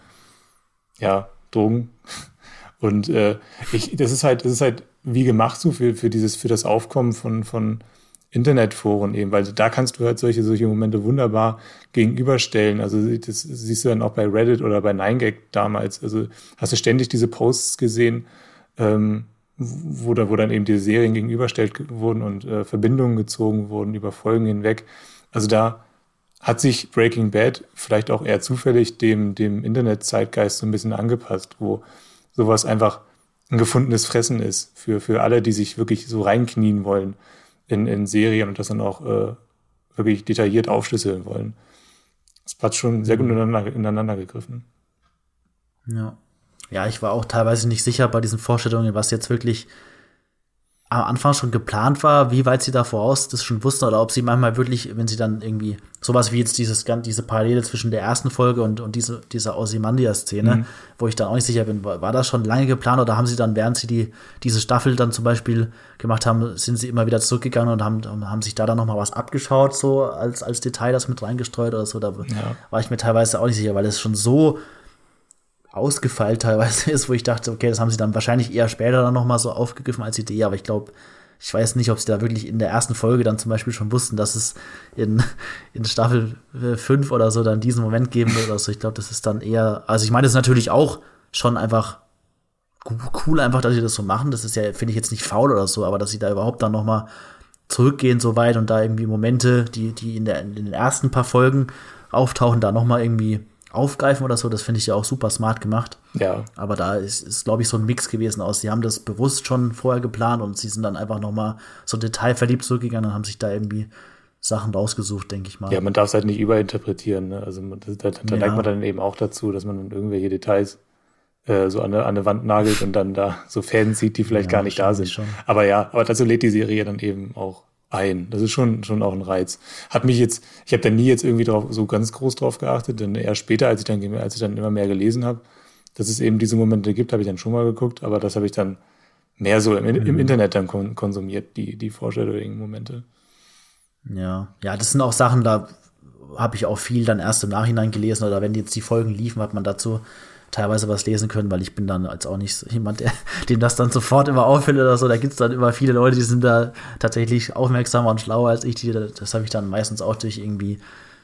ja, Drogen. Und äh, ich, das ist halt, das ist halt wie gemacht so für, für dieses, für das Aufkommen von, von Internetforen eben, weil da kannst du halt solche, solche Momente wunderbar gegenüberstellen. Also das siehst du dann auch bei Reddit oder bei 9gag damals. Also hast du ständig diese Posts gesehen, ähm, wo, da, wo dann eben diese Serien gegenüberstellt wurden und äh, Verbindungen gezogen wurden über Folgen hinweg. Also da hat sich Breaking Bad vielleicht auch eher zufällig dem, dem Internet-Zeitgeist so ein bisschen angepasst, wo sowas einfach ein gefundenes Fressen ist für, für alle, die sich wirklich so reinknien wollen in, in Serien und das dann auch äh, wirklich detailliert aufschlüsseln wollen. Das hat schon sehr gut mhm. ineinander, ineinander gegriffen. Ja. Ja, ich war auch teilweise nicht sicher bei diesen Vorstellungen, was jetzt wirklich am Anfang schon geplant war, wie weit sie da voraus das schon wussten oder ob sie manchmal wirklich, wenn sie dann irgendwie sowas wie jetzt dieses, diese Parallele zwischen der ersten Folge und, und diese, dieser Ozymandias-Szene, mhm. wo ich dann auch nicht sicher bin, war, war, das schon lange geplant oder haben sie dann, während sie die, diese Staffel dann zum Beispiel gemacht haben, sind sie immer wieder zurückgegangen und haben, haben sich da dann nochmal was abgeschaut, so als, als Detail das mit reingestreut oder so. Da ja. war ich mir teilweise auch nicht sicher, weil es schon so ausgefeilt teilweise ist, wo ich dachte, okay, das haben sie dann wahrscheinlich eher später dann nochmal so aufgegriffen als Idee, aber ich glaube, ich weiß nicht, ob sie da wirklich in der ersten Folge dann zum Beispiel schon wussten, dass es in, in Staffel 5 oder so dann diesen Moment geben wird oder so. Ich glaube, das ist dann eher, also ich meine, das ist natürlich auch schon einfach cool einfach, dass sie das so machen. Das ist ja, finde ich jetzt nicht faul oder so, aber dass sie da überhaupt dann nochmal zurückgehen so weit und da irgendwie Momente, die, die in, der, in den ersten paar Folgen auftauchen, da nochmal irgendwie aufgreifen oder so, das finde ich ja auch super smart gemacht. Ja. Aber da ist, ist glaube ich, so ein Mix gewesen aus, sie haben das bewusst schon vorher geplant und sie sind dann einfach noch mal so detailverliebt zurückgegangen und haben sich da irgendwie Sachen rausgesucht, denke ich mal. Ja, man darf es halt nicht überinterpretieren. Ne? Also da, da, da ja. neigt man dann eben auch dazu, dass man dann irgendwelche Details äh, so an eine Wand nagelt und dann da so Fäden sieht, die vielleicht ja, gar nicht da sind. Schon. Aber ja, aber dazu lädt die Serie dann eben auch ein. Das ist schon, schon auch ein Reiz. Hat mich jetzt, ich habe da nie jetzt irgendwie drauf, so ganz groß drauf geachtet, denn eher später, als ich dann, als ich dann immer mehr gelesen habe, dass es eben diese Momente gibt, habe ich dann schon mal geguckt, aber das habe ich dann mehr so im, im mhm. Internet dann konsumiert, die, die Foreshadowing-Momente. Ja, ja, das sind auch Sachen, da habe ich auch viel dann erst im Nachhinein gelesen oder wenn jetzt die Folgen liefen, hat man dazu teilweise was lesen können, weil ich bin dann als auch nicht jemand, der, dem das dann sofort immer auffällt oder so. Da gibt es dann immer viele Leute, die sind da tatsächlich aufmerksamer und schlauer als ich. Die, das habe ich dann meistens auch durch irgendwie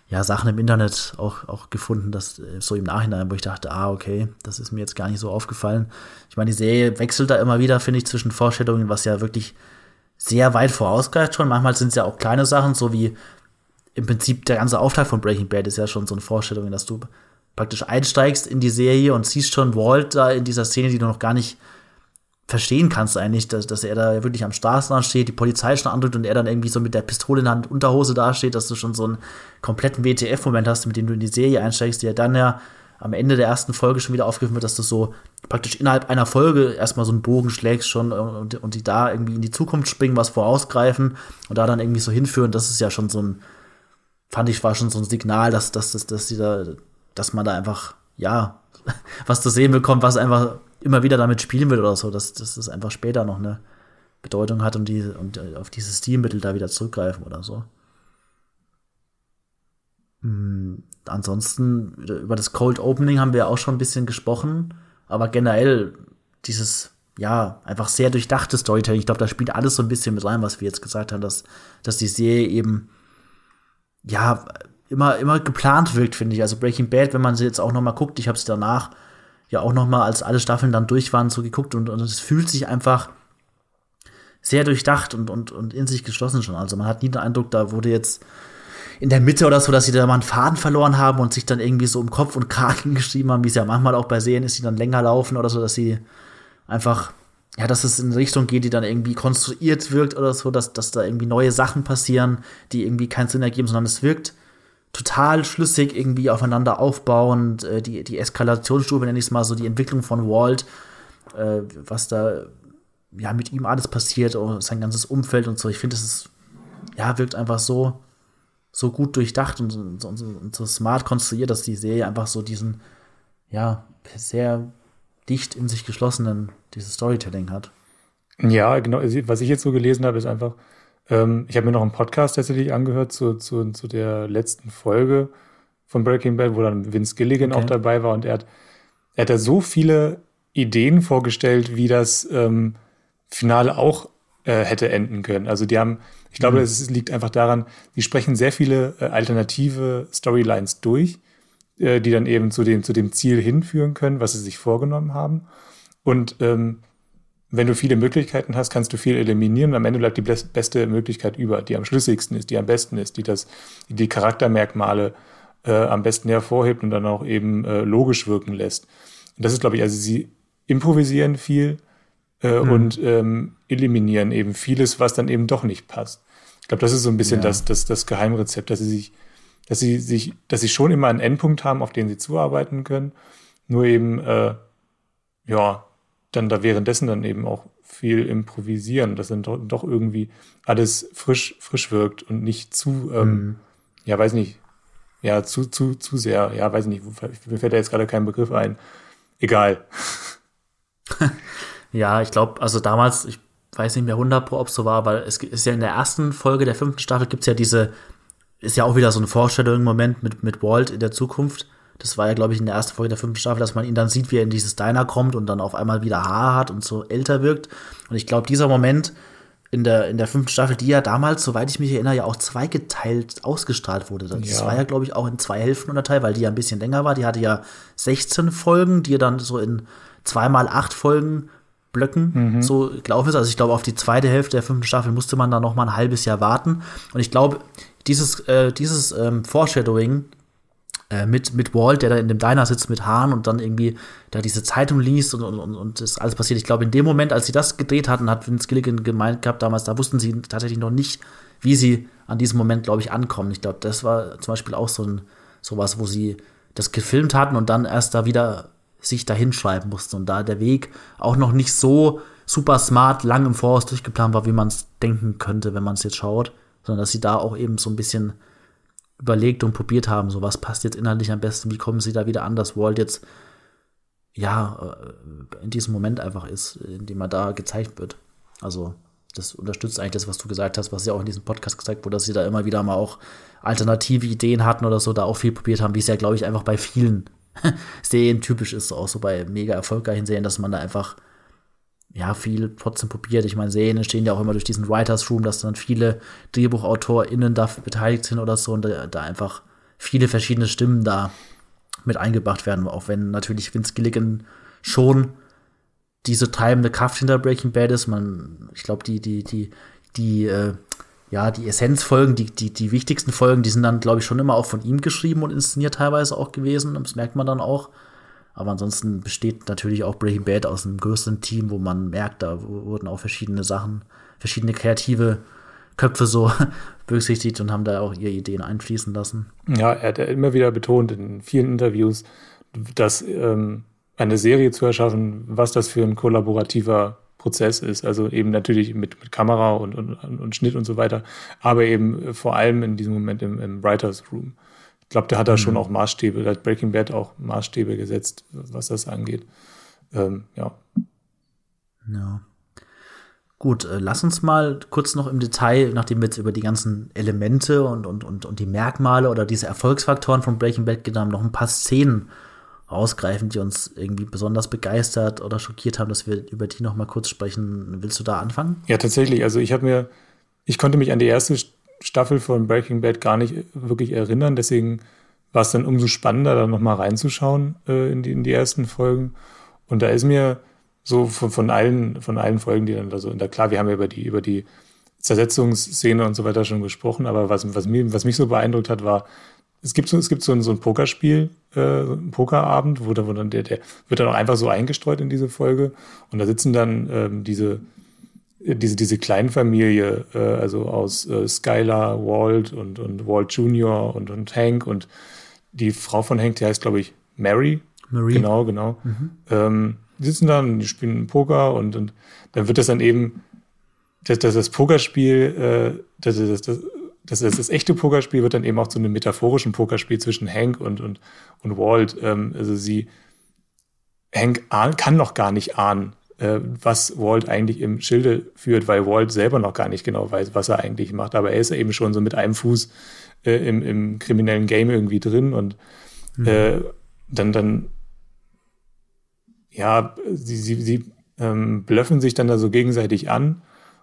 ja, Sachen im Internet auch, auch gefunden, dass äh, so im Nachhinein, wo ich dachte, ah, okay, das ist mir jetzt gar nicht so aufgefallen. Ich meine, die Serie wechselt da immer wieder, finde ich, zwischen Vorstellungen, was ja wirklich sehr weit vorausgreift schon. Manchmal sind es ja auch kleine Sachen, so wie im Prinzip der ganze Auftrag von Breaking Bad ist ja schon so eine Vorstellung, dass du praktisch einsteigst in die Serie und siehst schon Walt da in dieser Szene, die du noch gar nicht verstehen kannst eigentlich, dass, dass er da wirklich am Straßenrand steht, die Polizei schon andrückt und er dann irgendwie so mit der Pistole in der Hand, Unterhose dasteht, dass du schon so einen kompletten WTF-Moment hast, mit dem du in die Serie einsteigst, die ja dann ja am Ende der ersten Folge schon wieder aufgegriffen wird, dass du so praktisch innerhalb einer Folge erstmal so einen Bogen schlägst schon und, und die da irgendwie in die Zukunft springen, was vorausgreifen und da dann irgendwie so hinführen, das ist ja schon so ein fand ich, war schon so ein Signal, dass, dass, dass, dass, da, dass man da einfach, ja, was zu sehen bekommt, was einfach immer wieder damit spielen wird oder so, dass, dass das einfach später noch eine Bedeutung hat und, die, und auf dieses Stilmittel da wieder zurückgreifen oder so. Mhm. Ansonsten, über das Cold Opening haben wir auch schon ein bisschen gesprochen, aber generell dieses, ja, einfach sehr durchdachte Storytelling, ich glaube, da spielt alles so ein bisschen mit rein, was wir jetzt gesagt haben, dass, dass die Serie eben, ja, immer, immer geplant wirkt, finde ich. Also Breaking Bad, wenn man sie jetzt auch noch mal guckt, ich habe es danach ja auch noch mal, als alle Staffeln dann durch waren, so geguckt und, und es fühlt sich einfach sehr durchdacht und, und, und in sich geschlossen schon. Also man hat nie den Eindruck, da wurde jetzt in der Mitte oder so, dass sie da mal einen Faden verloren haben und sich dann irgendwie so um Kopf und Karten geschrieben haben, wie es ja manchmal auch bei Serien ist, die dann länger laufen oder so, dass sie einfach, ja, dass es in eine Richtung geht, die dann irgendwie konstruiert wirkt oder so, dass, dass da irgendwie neue Sachen passieren, die irgendwie keinen Sinn ergeben, sondern es wirkt total schlüssig irgendwie aufeinander aufbauend, äh, die, die Eskalationsstufe, nenne ich es mal so, die Entwicklung von Walt, äh, was da ja mit ihm alles passiert, oh, sein ganzes Umfeld und so. Ich finde, es ja, wirkt einfach so, so gut durchdacht und, und, und, und, so smart konstruiert, dass die Serie einfach so diesen, ja, sehr dicht in sich geschlossenen, dieses Storytelling hat. Ja, genau. Was ich jetzt so gelesen habe, ist einfach, ähm, ich habe mir noch einen Podcast tatsächlich angehört zu, zu, zu der letzten Folge von Breaking Bad, wo dann Vince Gilligan okay. auch dabei war und er hat, er hat da so viele Ideen vorgestellt, wie das ähm, Finale auch äh, hätte enden können. Also die haben, ich glaube, mhm. es liegt einfach daran, die sprechen sehr viele äh, alternative Storylines durch, äh, die dann eben zu dem, zu dem Ziel hinführen können, was sie sich vorgenommen haben. Und ähm, wenn du viele Möglichkeiten hast, kannst du viel eliminieren. Am Ende bleibt die beste Möglichkeit über, die am schlüssigsten ist, die am besten ist, die das, die, die Charaktermerkmale äh, am besten hervorhebt und dann auch eben äh, logisch wirken lässt. Und das ist, glaube ich, also sie improvisieren viel äh, mhm. und ähm, eliminieren eben vieles, was dann eben doch nicht passt. Ich glaube, das ist so ein bisschen ja. das, das, das Geheimrezept, dass sie sich, dass sie sich, dass sie schon immer einen Endpunkt haben, auf den sie zuarbeiten können, nur eben äh, ja dann da währenddessen dann eben auch viel improvisieren, dass dann doch, doch irgendwie alles frisch, frisch wirkt und nicht zu, ähm, mhm. ja, weiß nicht, ja, zu, zu, zu sehr, ja, weiß nicht, mir fällt da jetzt gerade kein Begriff ein. Egal. ja, ich glaube, also damals, ich weiß nicht mehr 100 pro, ob es so war, weil es ist ja in der ersten Folge der fünften Staffel gibt es ja diese, ist ja auch wieder so ein Vorstellung-Moment mit, mit Walt in der Zukunft das war ja, glaube ich, in der ersten Folge der fünften Staffel, dass man ihn dann sieht, wie er in dieses Diner kommt und dann auf einmal wieder Haar hat und so älter wirkt. Und ich glaube, dieser Moment in der, in der fünften Staffel, die ja damals, soweit ich mich erinnere, ja auch zweigeteilt ausgestrahlt wurde. Das ja. war ja, glaube ich, auch in zwei Hälften unterteilt, weil die ja ein bisschen länger war. Die hatte ja 16 Folgen, die dann so in zweimal acht Folgen Blöcken mhm. so gelaufen ist. Also ich glaube, auf die zweite Hälfte der fünften Staffel musste man dann noch mal ein halbes Jahr warten. Und ich glaube, dieses, äh, dieses ähm, Foreshadowing äh, mit, mit Walt, der da in dem Diner sitzt mit Hahn und dann irgendwie da diese Zeitung liest und, und, und das alles passiert. Ich glaube, in dem Moment, als sie das gedreht hatten, hat Vince Gilligan gemeint gehabt damals, da wussten sie tatsächlich noch nicht, wie sie an diesem Moment, glaube ich, ankommen. Ich glaube, das war zum Beispiel auch so ein sowas, wo sie das gefilmt hatten und dann erst da wieder sich dahin schreiben mussten und da der Weg auch noch nicht so super smart lang im Voraus durchgeplant war, wie man es denken könnte, wenn man es jetzt schaut, sondern dass sie da auch eben so ein bisschen überlegt und probiert haben, so was passt jetzt inhaltlich am besten, wie kommen sie da wieder an, dass Walt jetzt ja äh, in diesem Moment einfach ist, in dem er da gezeigt wird. Also das unterstützt eigentlich das, was du gesagt hast, was ja auch in diesem Podcast gezeigt wurde, dass sie da immer wieder mal auch alternative Ideen hatten oder so, da auch viel probiert haben, wie es ja, glaube ich, einfach bei vielen Serien typisch ist, auch so bei mega erfolgreichen Serien, dass man da einfach ja, viel trotzdem probiert. Ich meine, Serien entstehen ja auch immer durch diesen Writers Room, dass dann viele DrehbuchautorInnen da beteiligt sind oder so und da, da, einfach viele verschiedene Stimmen da mit eingebracht werden, auch wenn natürlich Vince Gilligan schon diese treibende Kraft hinter Breaking Bad ist. Man, ich glaube, die, die, die, die, äh, ja, die Essenzfolgen, die, die, die wichtigsten Folgen, die sind dann, glaube ich, schon immer auch von ihm geschrieben und inszeniert teilweise auch gewesen. Das merkt man dann auch. Aber ansonsten besteht natürlich auch Breaking Bad aus einem größeren Team, wo man merkt, da wurden auch verschiedene Sachen, verschiedene kreative Köpfe so berücksichtigt und haben da auch ihre Ideen einfließen lassen. Ja, er hat immer wieder betont in vielen Interviews, dass ähm, eine Serie zu erschaffen, was das für ein kollaborativer Prozess ist. Also eben natürlich mit, mit Kamera und, und, und Schnitt und so weiter, aber eben vor allem in diesem Moment im, im Writers Room. Ich glaube, der hat da mhm. schon auch Maßstäbe, der hat Breaking Bad auch Maßstäbe gesetzt, was das angeht. Ähm, ja. Ja. Gut, äh, lass uns mal kurz noch im Detail, nachdem wir jetzt über die ganzen Elemente und, und, und, und die Merkmale oder diese Erfolgsfaktoren von Breaking Bad haben, noch ein paar Szenen rausgreifen, die uns irgendwie besonders begeistert oder schockiert haben, dass wir über die noch mal kurz sprechen. Willst du da anfangen? Ja, tatsächlich. Also ich habe mir, ich konnte mich an die erste Staffel von Breaking Bad gar nicht wirklich erinnern, deswegen war es dann umso spannender, da noch mal reinzuschauen äh, in, die, in die ersten Folgen. Und da ist mir so von, von allen, von allen Folgen, die dann da so, da klar, wir haben ja über die, über die Zersetzungsszene und so weiter schon gesprochen, aber was, was, mir, was mich so beeindruckt hat, war, es gibt so, es gibt so ein, so ein Pokerspiel, äh, ein Pokerabend, wo, wo dann der, der wird dann auch einfach so eingestreut in diese Folge und da sitzen dann ähm, diese, diese, diese Kleinfamilie, äh, also aus äh, Skylar, Walt und, und Walt Jr. und, und Hank und die Frau von Hank, die heißt, glaube ich, Mary. Marie. Genau, genau. Mhm. Ähm, die sitzen da und die spielen Poker und, und dann wird das dann eben, das, das, das Pokerspiel, äh, das, das, das, das, das, das echte Pokerspiel wird dann eben auch zu einem metaphorischen Pokerspiel zwischen Hank und, und, und Walt. Ähm, also sie, Hank ahn, kann noch gar nicht ahnen, äh, was Walt eigentlich im Schilde führt, weil Walt selber noch gar nicht genau weiß, was er eigentlich macht. Aber er ist eben schon so mit einem Fuß äh, im, im kriminellen Game irgendwie drin und mhm. äh, dann, dann ja, sie, sie, sie ähm, blöffen sich dann da so gegenseitig an.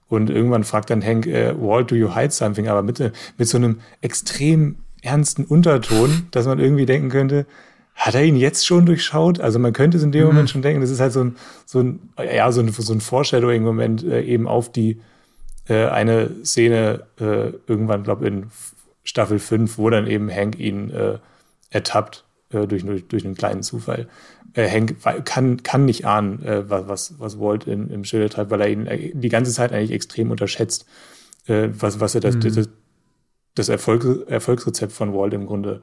Und irgendwann fragt dann Hank, äh, Walt, do you hide something? Aber mit, mit so einem extrem ernsten Unterton, dass man irgendwie denken könnte, hat er ihn jetzt schon durchschaut? Also man könnte es in dem mhm. Moment schon denken, das ist halt so ein, so ein, ja, so ein, so ein Foreshadowing-Moment äh, eben auf die äh, eine Szene äh, irgendwann, glaube in Staffel 5, wo dann eben Hank ihn äh, ertappt äh, durch, durch einen kleinen Zufall äh, Hank kann, kann nicht ahnen, äh, was, was Walt in, im Schilde treibt, weil er ihn äh, die ganze Zeit eigentlich extrem unterschätzt, äh, was, was er das, mhm. das, das Erfolgs, Erfolgsrezept von Walt im Grunde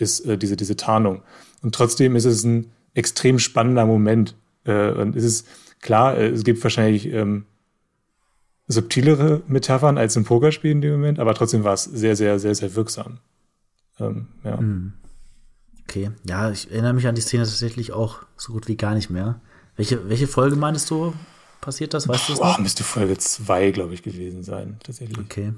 ist, äh, diese, diese Tarnung. Und trotzdem ist es ein extrem spannender Moment. Äh, und es ist klar, äh, es gibt wahrscheinlich ähm, subtilere Metaphern als im Pokerspiel in dem Moment, aber trotzdem war es sehr, sehr, sehr, sehr wirksam. Ähm, ja. Mhm. Okay, ja, ich erinnere mich an die Szene tatsächlich auch so gut wie gar nicht mehr. Welche, welche Folge meinst du, passiert das? Weißt du Boah, müsste Folge 2, glaube ich, gewesen sein, tatsächlich. Okay.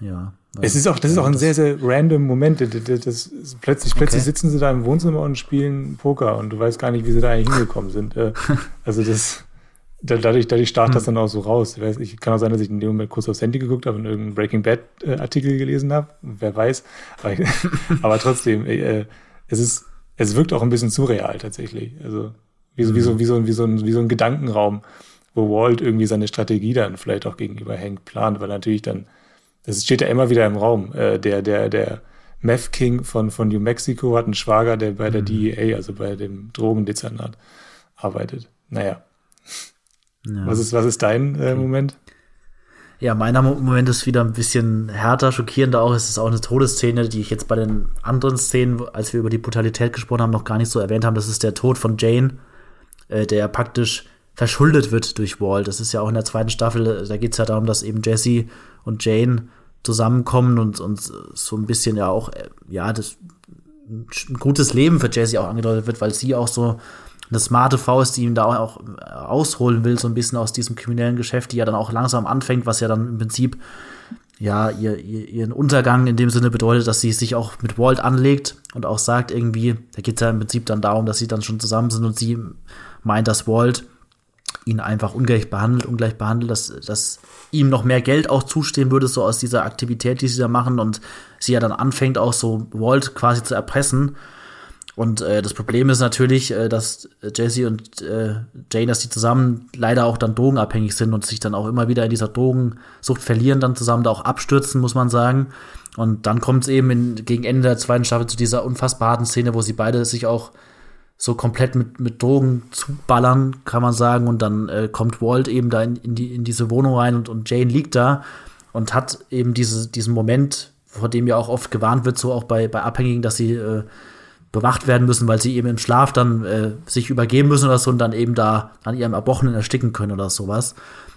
Ja. Es ist auch, das ist auch ein sehr, sehr random Moment. Das, das, das plötzlich, okay. plötzlich sitzen sie da im Wohnzimmer und spielen Poker und du weißt gar nicht, wie sie da eigentlich hingekommen sind. Äh, also das, dadurch, dadurch hm. das dann auch so raus. Ich, weiß, ich kann auch sein, dass ich in dem Moment kurz aufs Handy geguckt habe und irgendeinen Breaking Bad äh, Artikel gelesen habe. Wer weiß. Aber, aber trotzdem, äh, es ist, es wirkt auch ein bisschen surreal tatsächlich. Also wie so, wie so, wie so, wie so, ein, wie so ein Gedankenraum, wo Walt irgendwie seine Strategie dann vielleicht auch gegenüber Hank plant, weil natürlich dann, das steht ja immer wieder im Raum, äh, der, der, der Meth King von, von New Mexico hat einen Schwager, der bei der mhm. DEA, also bei dem Drogendezernat, arbeitet. Naja. Ja. Was ist, was ist dein äh, Moment? Ja, meiner Moment ist wieder ein bisschen härter, schockierender auch. Es ist auch eine Todesszene, die ich jetzt bei den anderen Szenen, als wir über die Brutalität gesprochen haben, noch gar nicht so erwähnt haben. Das ist der Tod von Jane, äh, der praktisch verschuldet wird durch Walt. Das ist ja auch in der zweiten Staffel, äh, da geht es ja darum, dass eben Jesse und Jane zusammenkommen und, und so ein bisschen ja auch, äh, ja, das ein gutes Leben für Jesse auch angedeutet wird, weil sie auch so eine smarte Faust, die ihm da auch äh, ausholen will, so ein bisschen aus diesem kriminellen Geschäft, die ja dann auch langsam anfängt, was ja dann im Prinzip ja ihr, ihr, ihren Untergang in dem Sinne bedeutet, dass sie sich auch mit Walt anlegt und auch sagt irgendwie, da geht es ja im Prinzip dann darum, dass sie dann schon zusammen sind und sie meint, dass Walt ihn einfach ungerecht behandelt, ungleich behandelt, dass, dass ihm noch mehr Geld auch zustehen würde, so aus dieser Aktivität, die sie da machen und sie ja dann anfängt auch so Walt quasi zu erpressen und äh, das Problem ist natürlich, äh, dass Jesse und äh, Jane, dass die zusammen leider auch dann drogenabhängig sind und sich dann auch immer wieder in dieser Drogensucht verlieren, dann zusammen da auch abstürzen, muss man sagen. Und dann kommt es eben in, gegen Ende der zweiten Staffel zu dieser unfassbar harten Szene, wo sie beide sich auch so komplett mit, mit Drogen zuballern, kann man sagen. Und dann äh, kommt Walt eben da in, in, die, in diese Wohnung rein und, und Jane liegt da und hat eben diese, diesen Moment, vor dem ja auch oft gewarnt wird, so auch bei, bei Abhängigen, dass sie äh, bewacht werden müssen, weil sie eben im Schlaf dann äh, sich übergeben müssen oder so und dann eben da an ihrem Erbrochenen ersticken können oder sowas.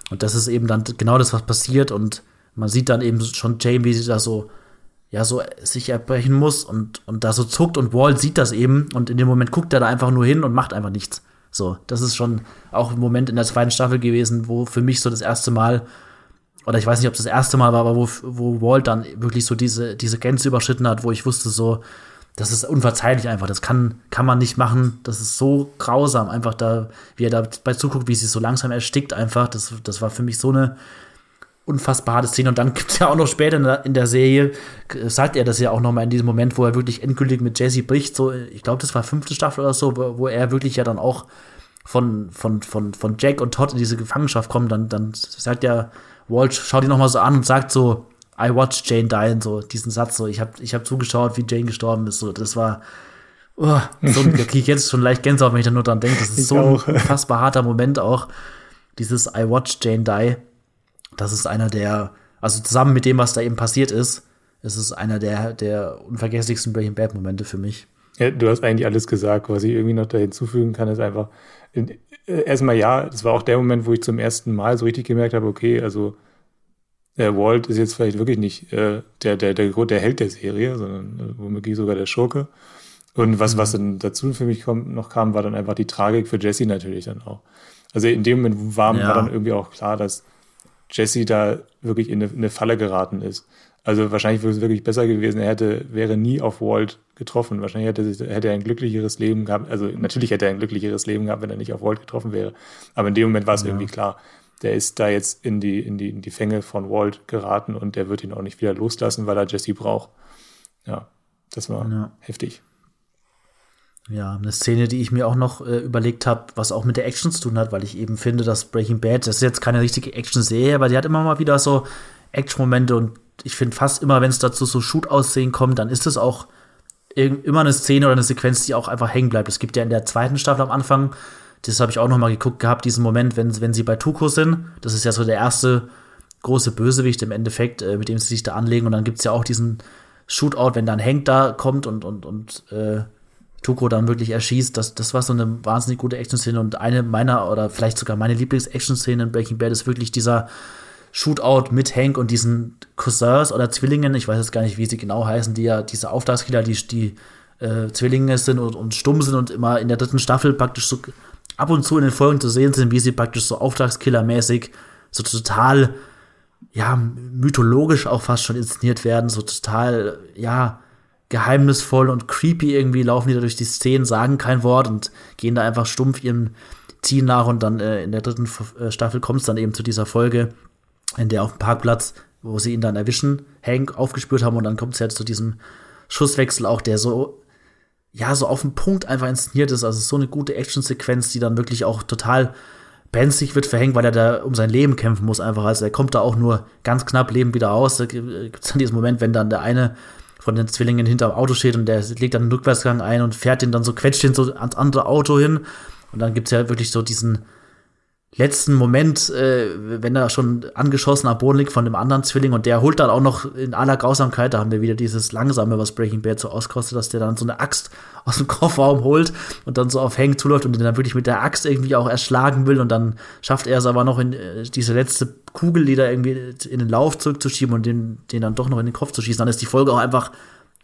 Und das ist eben dann genau das, was passiert und man sieht dann eben schon Jane, wie sie da so ja so sich erbrechen muss und, und da so zuckt und Walt sieht das eben und in dem Moment guckt er da einfach nur hin und macht einfach nichts. So, das ist schon auch ein Moment in der zweiten Staffel gewesen, wo für mich so das erste Mal, oder ich weiß nicht, ob es das erste Mal war, aber wo, wo Walt dann wirklich so diese, diese Grenze überschritten hat, wo ich wusste so, das ist unverzeihlich einfach, das kann, kann man nicht machen, das ist so grausam, einfach da, wie er dabei zuguckt, wie sie so langsam erstickt einfach, das, das war für mich so eine, unfassbar harte Szene. Und dann gibt es ja auch noch später in der, in der, Serie, sagt er das ja auch nochmal in diesem Moment, wo er wirklich endgültig mit Jesse bricht. So, ich glaube, das war fünfte Staffel oder so, wo, wo, er wirklich ja dann auch von, von, von, von Jack und Todd in diese Gefangenschaft kommt. Dann, dann sagt ja Walt, schaut ihn nochmal so an und sagt so, I watched Jane die, und so diesen Satz, so, ich habe ich hab zugeschaut, wie Jane gestorben ist. So, das war. Oh, so, da kriege ich jetzt schon leicht Gänsehaut, wenn ich da nur dran denke. Das ist ich so auch. ein unfassbar harter Moment auch. Dieses I watched Jane die das ist einer der, also zusammen mit dem, was da eben passiert ist, ist es einer der, der unvergesslichsten Breaking Bad Momente für mich. Ja, du hast eigentlich alles gesagt. Was ich irgendwie noch da hinzufügen kann, ist einfach, in, äh, erstmal ja, das war auch der Moment, wo ich zum ersten Mal so richtig gemerkt habe, okay, also äh, Walt ist jetzt vielleicht wirklich nicht äh, der, der, der, der Held der Serie, sondern äh, womöglich sogar der Schurke. Und was, mhm. was dann dazu für mich kommt, noch kam, war dann einfach die Tragik für Jesse natürlich dann auch. Also in dem Moment war, ja. war dann irgendwie auch klar, dass Jesse da wirklich in eine, in eine Falle geraten ist. Also wahrscheinlich wäre es wirklich besser gewesen, er hätte, wäre nie auf Walt getroffen. Wahrscheinlich hätte, hätte er ein glücklicheres Leben gehabt. Also natürlich hätte er ein glücklicheres Leben gehabt, wenn er nicht auf Walt getroffen wäre. Aber in dem Moment war es ja. irgendwie klar, der ist da jetzt in die, in, die, in die Fänge von Walt geraten und der wird ihn auch nicht wieder loslassen, weil er Jesse braucht. Ja, das war ja. heftig. Ja, eine Szene, die ich mir auch noch äh, überlegt habe, was auch mit der Action zu tun hat, weil ich eben finde, dass Breaking Bad, das ist jetzt keine richtige Action-Serie, aber die hat immer mal wieder so Action-Momente und ich finde fast immer, wenn es dazu so Shoot-Aussehen kommt, dann ist es auch immer eine Szene oder eine Sequenz, die auch einfach hängen bleibt. Es gibt ja in der zweiten Staffel am Anfang, das habe ich auch noch mal geguckt gehabt, diesen Moment, wenn, wenn sie bei Tuko sind. Das ist ja so der erste große Bösewicht im Endeffekt, äh, mit dem sie sich da anlegen. Und dann gibt es ja auch diesen Shootout, wenn dann Hank da kommt und, und, und äh, Tuko dann wirklich erschießt. Das, das war so eine wahnsinnig gute Action-Szene und eine meiner oder vielleicht sogar meine Lieblings-Action-Szene in Breaking Bad ist wirklich dieser Shootout mit Hank und diesen Cousins oder Zwillingen, ich weiß jetzt gar nicht, wie sie genau heißen, die ja diese Auftragskiller, die, die äh, Zwillinge sind und, und stumm sind und immer in der dritten Staffel praktisch so ab und zu in den Folgen zu sehen sind, wie sie praktisch so Auftragskiller-mäßig so total, ja, mythologisch auch fast schon inszeniert werden, so total, ja, geheimnisvoll und creepy irgendwie laufen die da durch die Szenen, sagen kein Wort und gehen da einfach stumpf ihrem Ziel nach und dann äh, in der dritten äh, Staffel kommt es dann eben zu dieser Folge, in der auf dem Parkplatz, wo sie ihn dann erwischen, Hank aufgespürt haben und dann kommt es ja zu diesem Schusswechsel auch, der so ja, so auf den Punkt einfach inszeniert ist. Also so eine gute Actionsequenz, die dann wirklich auch total brenzlig wird verhängt, weil er da um sein Leben kämpfen muss einfach. Also er kommt da auch nur ganz knapp lebend wieder aus. Da gibt es dann diesen Moment, wenn dann der eine von den Zwillingen hinterm Auto steht und der legt dann einen Rückwärtsgang ein und fährt den dann so, quetscht den so ans andere Auto hin. Und dann gibt es ja wirklich so diesen letzten Moment, äh, wenn er schon angeschossen am Boden liegt von dem anderen Zwilling und der holt dann auch noch in aller Grausamkeit, da haben wir wieder dieses Langsame, was Breaking Bad so auskostet, dass der dann so eine Axt aus dem Kofferraum holt und dann so auf Hank zuläuft und den dann wirklich mit der Axt irgendwie auch erschlagen will und dann schafft er es aber noch in äh, diese letzte Kugel, die da irgendwie in den Lauf zurückzuschieben und den, den dann doch noch in den Kopf zu schießen. Dann ist die Folge auch einfach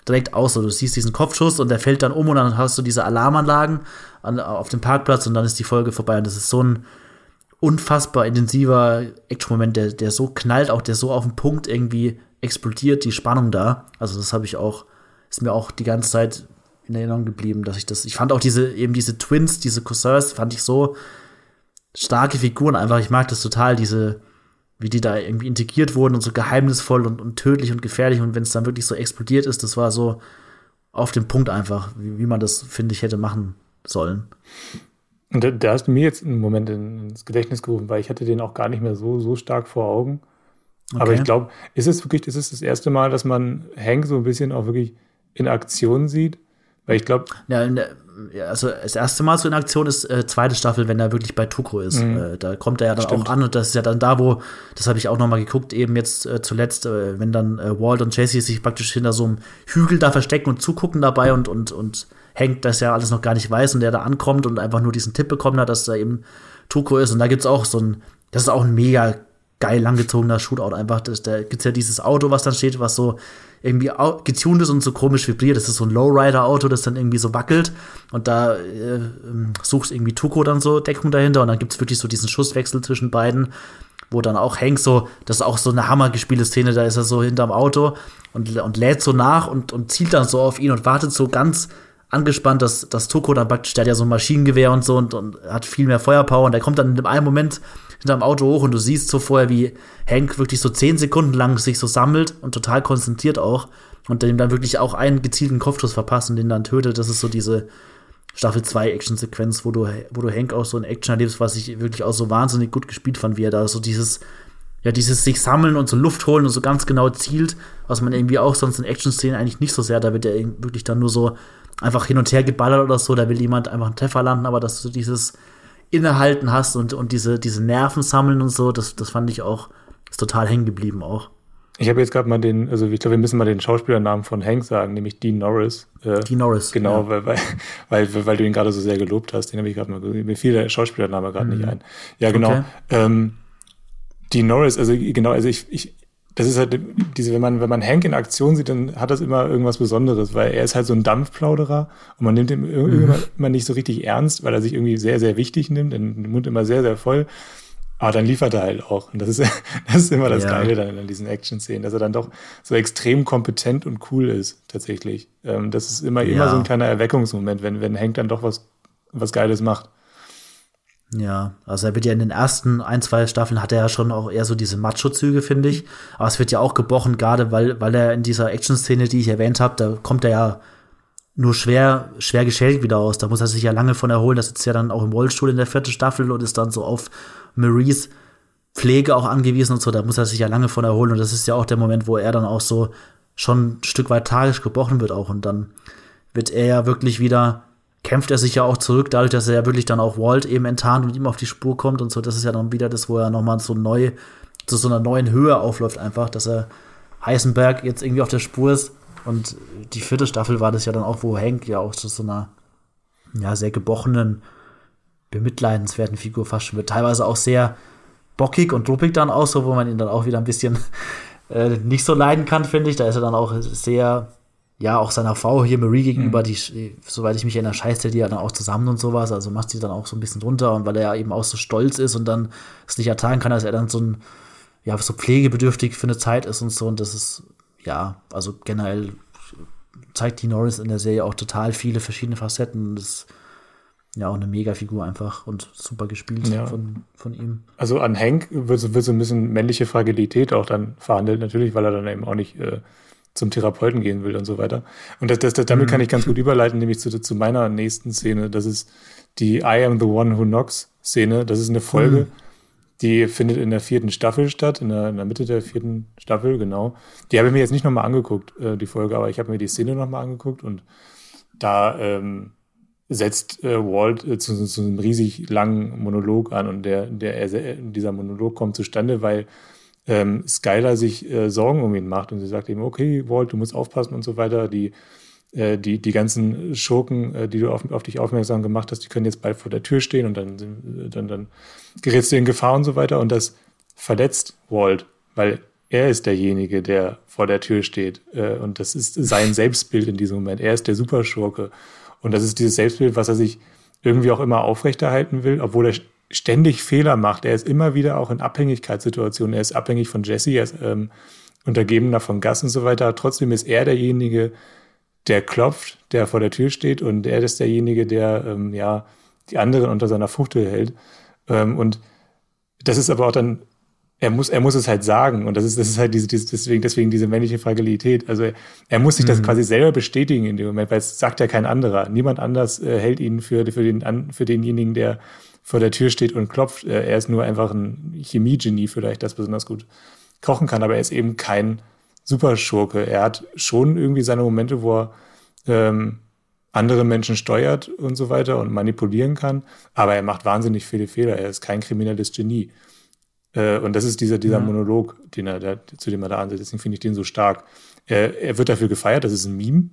direkt aus. So, du siehst diesen Kopfschuss und der fällt dann um und dann hast du diese Alarmanlagen an, auf dem Parkplatz und dann ist die Folge vorbei. Und das ist so ein unfassbar intensiver Action-Moment, der, der so knallt, auch der so auf den Punkt irgendwie explodiert, die Spannung da. Also das habe ich auch, ist mir auch die ganze Zeit in Erinnerung geblieben, dass ich das, ich fand auch diese, eben diese Twins, diese Cousins, fand ich so starke Figuren einfach. Ich mag das total, diese, wie die da irgendwie integriert wurden und so geheimnisvoll und, und tödlich und gefährlich. Und wenn es dann wirklich so explodiert ist, das war so auf dem Punkt einfach, wie, wie man das, finde ich, hätte machen sollen. Und da, da, hast du mir jetzt einen Moment ins Gedächtnis gerufen, weil ich hatte den auch gar nicht mehr so, so stark vor Augen. Okay. Aber ich glaube, ist es wirklich, ist es das erste Mal, dass man Hank so ein bisschen auch wirklich in Aktion sieht? Weil ich glaube. Ja, also das erste Mal so in Aktion ist äh, zweite Staffel, wenn er wirklich bei Tuko ist. Mhm. Äh, da kommt er ja dann Stimmt. auch an und das ist ja dann da, wo, das habe ich auch noch mal geguckt, eben jetzt äh, zuletzt, äh, wenn dann äh, Walt und Jesse sich praktisch hinter so einem Hügel da verstecken und zugucken dabei und, und, und Hank das ja alles noch gar nicht weiß und der da ankommt und einfach nur diesen Tipp bekommen hat, dass da eben Tuko ist. Und da gibt's auch so ein, das ist auch ein mega geil langgezogener Shootout einfach. Das, da gibt's ja dieses Auto, was dann steht, was so irgendwie getuned ist und so komisch vibriert. Das ist so ein Lowrider-Auto, das dann irgendwie so wackelt. Und da äh, sucht irgendwie Tuko dann so Deckung dahinter. Und dann gibt's wirklich so diesen Schusswechsel zwischen beiden, wo dann auch Hank so, das ist auch so eine hammergespielte Szene, da ist er so hinterm Auto und, und lädt so nach und, und zielt dann so auf ihn und wartet so ganz angespannt, dass, dass Tuko dann praktisch, der hat ja so ein Maschinengewehr und so und, und hat viel mehr Feuerpower und der kommt dann in einem Moment hinterm Auto hoch und du siehst so vorher, wie Hank wirklich so zehn Sekunden lang sich so sammelt und total konzentriert auch und dem dann wirklich auch einen gezielten Kopfschuss verpasst und den dann tötet. Das ist so diese Staffel 2 Action-Sequenz, wo du, wo du Hank auch so in Action erlebst, was ich wirklich auch so wahnsinnig gut gespielt fand, wie er da so dieses, ja, dieses sich sammeln und so Luft holen und so ganz genau zielt, was man irgendwie auch sonst in Action-Szenen eigentlich nicht so sehr, da wird er wirklich dann nur so einfach hin und her geballert oder so, da will jemand einfach einen Treffer landen, aber dass du dieses Innehalten hast und, und diese, diese Nerven sammeln und so, das, das fand ich auch, ist total hängen geblieben auch. Ich habe jetzt gerade mal den, also ich glaube, wir müssen mal den Schauspielernamen von Hank sagen, nämlich Dean Norris. Äh, Dean Norris. Genau, ja. weil, weil, weil, weil du ihn gerade so sehr gelobt hast. Den habe ich gerade mal, mir fiel der Schauspielername gerade mhm. nicht ein. Ja, genau. Okay. Ähm, Dean Norris, also genau, also ich, ich, das ist halt diese, wenn man, wenn man Hank in Aktion sieht, dann hat das immer irgendwas Besonderes, weil er ist halt so ein Dampfplauderer und man nimmt ihn mhm. immer, nicht so richtig ernst, weil er sich irgendwie sehr, sehr wichtig nimmt, den Mund immer sehr, sehr voll. Aber dann liefert er halt auch. Und das ist, das ist immer das ja. Geile dann in diesen Action-Szenen, dass er dann doch so extrem kompetent und cool ist, tatsächlich. Ähm, das ist immer, ja. immer so ein kleiner Erweckungsmoment, wenn, wenn Hank dann doch was, was Geiles macht. Ja, also er wird ja in den ersten ein, zwei Staffeln hat er ja schon auch eher so diese Macho-Züge, finde ich. Aber es wird ja auch gebrochen, gerade weil, weil er in dieser Action-Szene, die ich erwähnt habe, da kommt er ja nur schwer, schwer geschädigt wieder aus. Da muss er sich ja lange von erholen. Das sitzt ja dann auch im Rollstuhl in der vierten Staffel und ist dann so auf Maries Pflege auch angewiesen und so. Da muss er sich ja lange von erholen. Und das ist ja auch der Moment, wo er dann auch so schon ein Stück weit tagisch gebrochen wird auch. Und dann wird er ja wirklich wieder kämpft er sich ja auch zurück, dadurch, dass er ja wirklich dann auch Walt eben enttarnt und ihm auf die Spur kommt und so. Das ist ja dann wieder das, wo er nochmal so neu, zu so einer neuen Höhe aufläuft, einfach, dass er Heisenberg jetzt irgendwie auf der Spur ist. Und die vierte Staffel war das ja dann auch, wo Hank ja auch zu so einer, ja, sehr gebrochenen, bemitleidenswerten Figur fast schon wird. Teilweise auch sehr bockig und druppig dann auch so, wo man ihn dann auch wieder ein bisschen äh, nicht so leiden kann, finde ich. Da ist er dann auch sehr ja, auch seiner Frau hier Marie gegenüber, mhm. die, soweit ich mich erinnere, scheißt er die ja dann auch zusammen und sowas, also macht sie dann auch so ein bisschen runter und weil er ja eben auch so stolz ist und dann es nicht ertragen kann, dass er dann so ein, ja, so pflegebedürftig für eine Zeit ist und so und das ist, ja, also generell zeigt die Norris in der Serie auch total viele verschiedene Facetten und das ist ja auch eine Mega-Figur einfach und super gespielt ja. von, von ihm. Also an Hank wird, wird so ein bisschen männliche Fragilität auch dann verhandelt, natürlich, weil er dann eben auch nicht äh, zum Therapeuten gehen will und so weiter. Und das, das, das, damit kann ich ganz gut überleiten, nämlich zu, zu meiner nächsten Szene. Das ist die I am the one who knocks Szene. Das ist eine Folge, mhm. die findet in der vierten Staffel statt, in der, in der Mitte der vierten Staffel, genau. Die habe ich mir jetzt nicht nochmal angeguckt, äh, die Folge, aber ich habe mir die Szene nochmal angeguckt und da ähm, setzt äh, Walt äh, zu, zu einem riesig langen Monolog an und der, der, dieser Monolog kommt zustande, weil ähm, Skylar sich äh, Sorgen um ihn macht und sie sagt ihm, okay, Walt, du musst aufpassen und so weiter. Die, äh, die, die ganzen Schurken, äh, die du auf, auf, dich aufmerksam gemacht hast, die können jetzt bald vor der Tür stehen und dann, dann, dann gerätst du in Gefahr und so weiter. Und das verletzt Walt, weil er ist derjenige, der vor der Tür steht. Äh, und das ist sein Selbstbild in diesem Moment. Er ist der Superschurke. Und das ist dieses Selbstbild, was er sich irgendwie auch immer aufrechterhalten will, obwohl er ständig Fehler macht. Er ist immer wieder auch in Abhängigkeitssituationen. Er ist abhängig von Jesse, er ist ähm, Untergebener von Gas und so weiter. Trotzdem ist er derjenige, der klopft, der vor der Tür steht und er ist derjenige, der ähm, ja die anderen unter seiner Fuchtel hält. Ähm, und das ist aber auch dann, er muss, er muss es halt sagen. Und das ist, das ist halt diese, diese deswegen, deswegen diese männliche Fragilität. Also er, er muss sich mhm. das quasi selber bestätigen in dem Moment, weil es sagt ja kein anderer. Niemand anders äh, hält ihn für, für, den, für denjenigen, der vor der Tür steht und klopft. Äh, er ist nur einfach ein Chemie-Genie vielleicht, das besonders gut kochen kann, aber er ist eben kein Superschurke. Er hat schon irgendwie seine Momente, wo er ähm, andere Menschen steuert und so weiter und manipulieren kann, aber er macht wahnsinnig viele Fehler. Er ist kein kriminelles Genie. Äh, und das ist dieser, dieser ja. Monolog, den er da, zu dem er da ansetzt. Deswegen finde ich den so stark. Er, er wird dafür gefeiert, das ist ein Meme,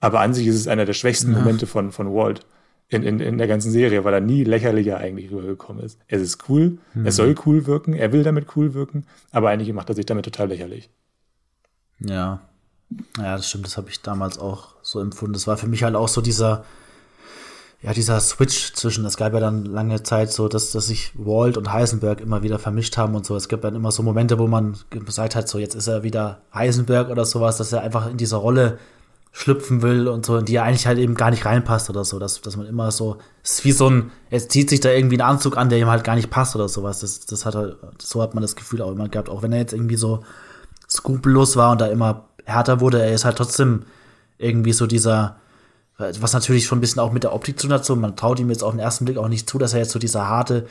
Aber an sich ist es einer der schwächsten ja. Momente von, von Walt in, in, in der ganzen Serie, weil er nie lächerlicher eigentlich rübergekommen ist. Es ist cool, mhm. es soll cool wirken, er will damit cool wirken, aber eigentlich macht er sich damit total lächerlich. Ja. Ja, das stimmt, das habe ich damals auch so empfunden. Das war für mich halt auch so dieser, ja, dieser Switch zwischen, es gab ja dann lange Zeit so, dass, dass sich Walt und Heisenberg immer wieder vermischt haben und so. Es gab dann immer so Momente, wo man gesagt hat, so jetzt ist er wieder Heisenberg oder sowas, dass er einfach in dieser Rolle schlüpfen will und so, in die er eigentlich halt eben gar nicht reinpasst oder so, dass, dass man immer so, es ist wie so ein, es zieht sich da irgendwie ein Anzug an, der ihm halt gar nicht passt oder sowas. Das, das hat halt, so hat man das Gefühl auch immer gehabt, auch wenn er jetzt irgendwie so skrupellos war und da immer härter wurde, er ist halt trotzdem irgendwie so dieser, was natürlich schon ein bisschen auch mit der Optik zu tun hat, so, man traut ihm jetzt auf den ersten Blick auch nicht zu, dass er jetzt so dieser harte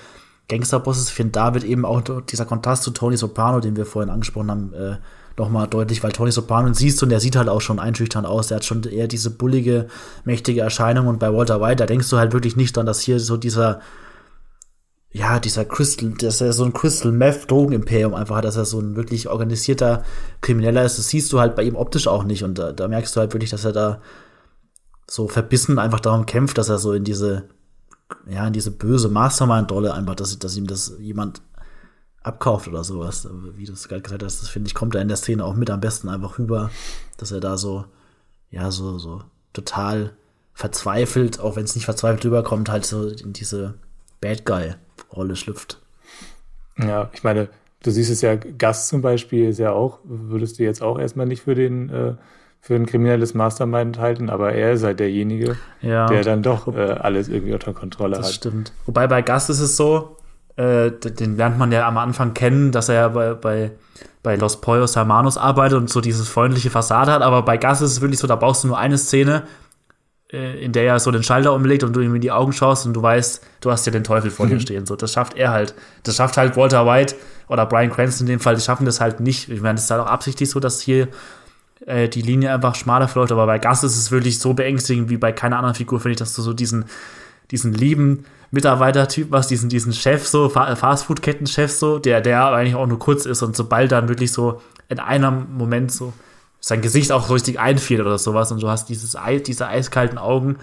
Gangsterboss ist. Ich finde, da wird eben auch dieser Kontrast zu Tony Soprano, den wir vorhin angesprochen haben, äh, nochmal deutlich, weil Tony Soprano siehst du, und der sieht halt auch schon einschüchternd aus. Der hat schon eher diese bullige, mächtige Erscheinung. Und bei Walter White, da denkst du halt wirklich nicht dran, dass hier so dieser, ja, dieser Crystal, dass er so ein Crystal Meth Drogenimperium einfach hat, dass er so ein wirklich organisierter Krimineller ist. Das siehst du halt bei ihm optisch auch nicht. Und da, da merkst du halt wirklich, dass er da so verbissen einfach darum kämpft, dass er so in diese, ja, in diese böse Mastermind-Rolle einfach, dass, dass ihm das jemand abkauft oder sowas. Wie du es gerade gesagt hast, das finde ich, kommt da in der Szene auch mit am besten einfach rüber, dass er da so, ja, so, so total verzweifelt, auch wenn es nicht verzweifelt rüberkommt, halt so in diese Bad Guy-Rolle schlüpft. Ja, ich meine, du siehst es ja, Gast zum Beispiel ist ja auch, würdest du jetzt auch erstmal nicht für den, äh, für ein kriminelles Mastermind halten, aber er ist halt derjenige, ja. der dann doch äh, alles irgendwie unter Kontrolle das hat. Das stimmt. Wobei bei Gast ist es so, äh, den lernt man ja am Anfang kennen, dass er ja bei, bei, bei Los Pollos Hermanos arbeitet und so dieses freundliche Fassade hat. Aber bei Gas ist es wirklich so, da brauchst du nur eine Szene, äh, in der er so den Schalter umlegt und du ihm in die Augen schaust und du weißt, du hast ja den Teufel vor dir mhm. stehen. So, das schafft er halt. Das schafft halt Walter White oder Brian Cranston in dem Fall, die schaffen das halt nicht. Ich meine, das ist halt auch absichtlich so, dass hier äh, die Linie einfach schmaler verläuft. Aber bei Gas ist es wirklich so beängstigend wie bei keiner anderen Figur, finde ich, dass du so diesen, diesen lieben, Mitarbeitertyp was, diesen, diesen Chef so, Fastfood-Kettenchef so, der, der eigentlich auch nur kurz ist und sobald dann wirklich so in einem Moment so sein Gesicht auch richtig einfiel oder sowas und du hast dieses diese eiskalten Augen,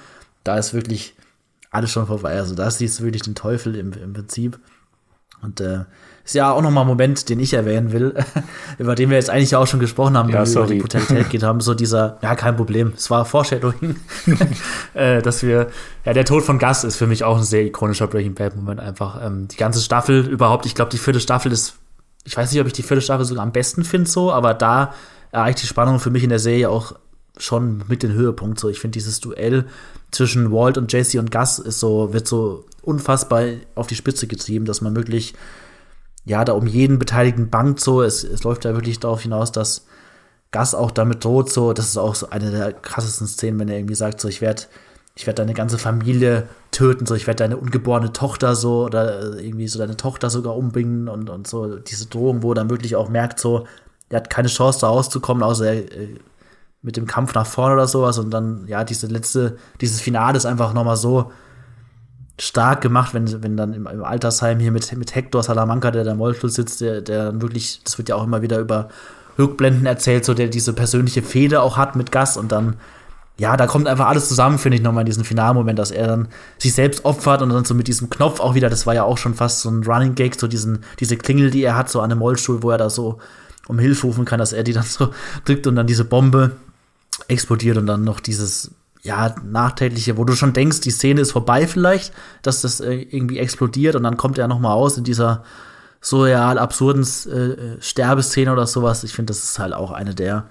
da ist wirklich alles schon vorbei. Also da siehst du wirklich den Teufel im, im Prinzip. Und äh, ist ja auch nochmal ein Moment, den ich erwähnen will, über den wir jetzt eigentlich auch schon gesprochen haben, ja, wenn wir über die Brutalität geht haben. So dieser, ja, kein Problem, es war Foreshadowing, äh, dass wir, ja, der Tod von Gus ist für mich auch ein sehr ikonischer Breaking Bad-Moment einfach. Ähm, die ganze Staffel überhaupt, ich glaube, die vierte Staffel ist, ich weiß nicht, ob ich die vierte Staffel sogar am besten finde, so, aber da erreicht die Spannung für mich in der Serie auch schon mit den Höhepunkt. So, ich finde dieses Duell zwischen Walt und Jesse und Gus ist so, wird so unfassbar auf die Spitze getrieben, dass man wirklich ja, da um jeden Beteiligten bangt so. Es, es läuft ja wirklich darauf hinaus, dass Gas auch damit droht, so. Das ist auch so eine der krassesten Szenen, wenn er irgendwie sagt, so, ich werde ich werde deine ganze Familie töten, so ich werde deine ungeborene Tochter so oder äh, irgendwie so deine Tochter sogar umbringen und, und so diese Drohung, wo er dann wirklich auch merkt, so, er hat keine Chance da rauszukommen, außer er, äh, mit dem Kampf nach vorne oder sowas und dann, ja, diese letzte, dieses Finale ist einfach nochmal so, stark gemacht, wenn, wenn dann im, im Altersheim hier mit, mit Hector Salamanca, der da im Rollstuhl sitzt, der, der dann wirklich, das wird ja auch immer wieder über Rückblenden erzählt, so der diese persönliche Fehde auch hat mit Gas und dann, ja, da kommt einfach alles zusammen, finde ich, nochmal in diesem Finalmoment, dass er dann sich selbst opfert und dann so mit diesem Knopf auch wieder, das war ja auch schon fast so ein Running Gag, so diesen, diese Klingel, die er hat, so an einem Rollstuhl, wo er da so um Hilfe rufen kann, dass er die dann so drückt und dann diese Bombe explodiert und dann noch dieses ja, nachträgliche, wo du schon denkst, die Szene ist vorbei vielleicht, dass das äh, irgendwie explodiert und dann kommt er noch mal aus in dieser surreal absurden äh, Sterbeszene oder sowas. Ich finde, das ist halt auch eine der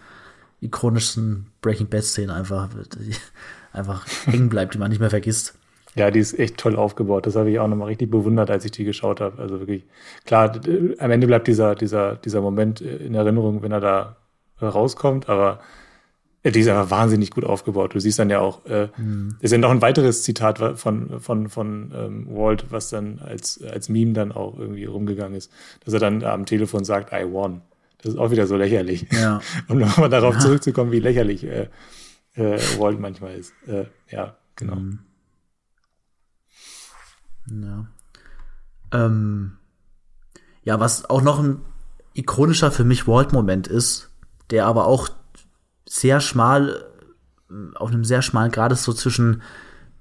ikonischsten Breaking Bad Szenen einfach, die einfach hängen bleibt, die man nicht mehr vergisst. Ja, die ist echt toll aufgebaut. Das habe ich auch nochmal richtig bewundert, als ich die geschaut habe. Also wirklich, klar, am Ende bleibt dieser, dieser, dieser Moment in Erinnerung, wenn er da rauskommt, aber die ist aber wahnsinnig gut aufgebaut. Du siehst dann ja auch, äh, mhm. ist ja noch ein weiteres Zitat von, von, von ähm, Walt, was dann als, als Meme dann auch irgendwie rumgegangen ist, dass er dann am Telefon sagt, I won. Das ist auch wieder so lächerlich. Ja. Um nochmal darauf ja. zurückzukommen, wie lächerlich äh, äh, Walt manchmal ist. Äh, ja, genau. Mhm. Ja. Ähm, ja, was auch noch ein ikonischer für mich Walt-Moment ist, der aber auch sehr schmal auf einem sehr schmalen Grad ist, so zwischen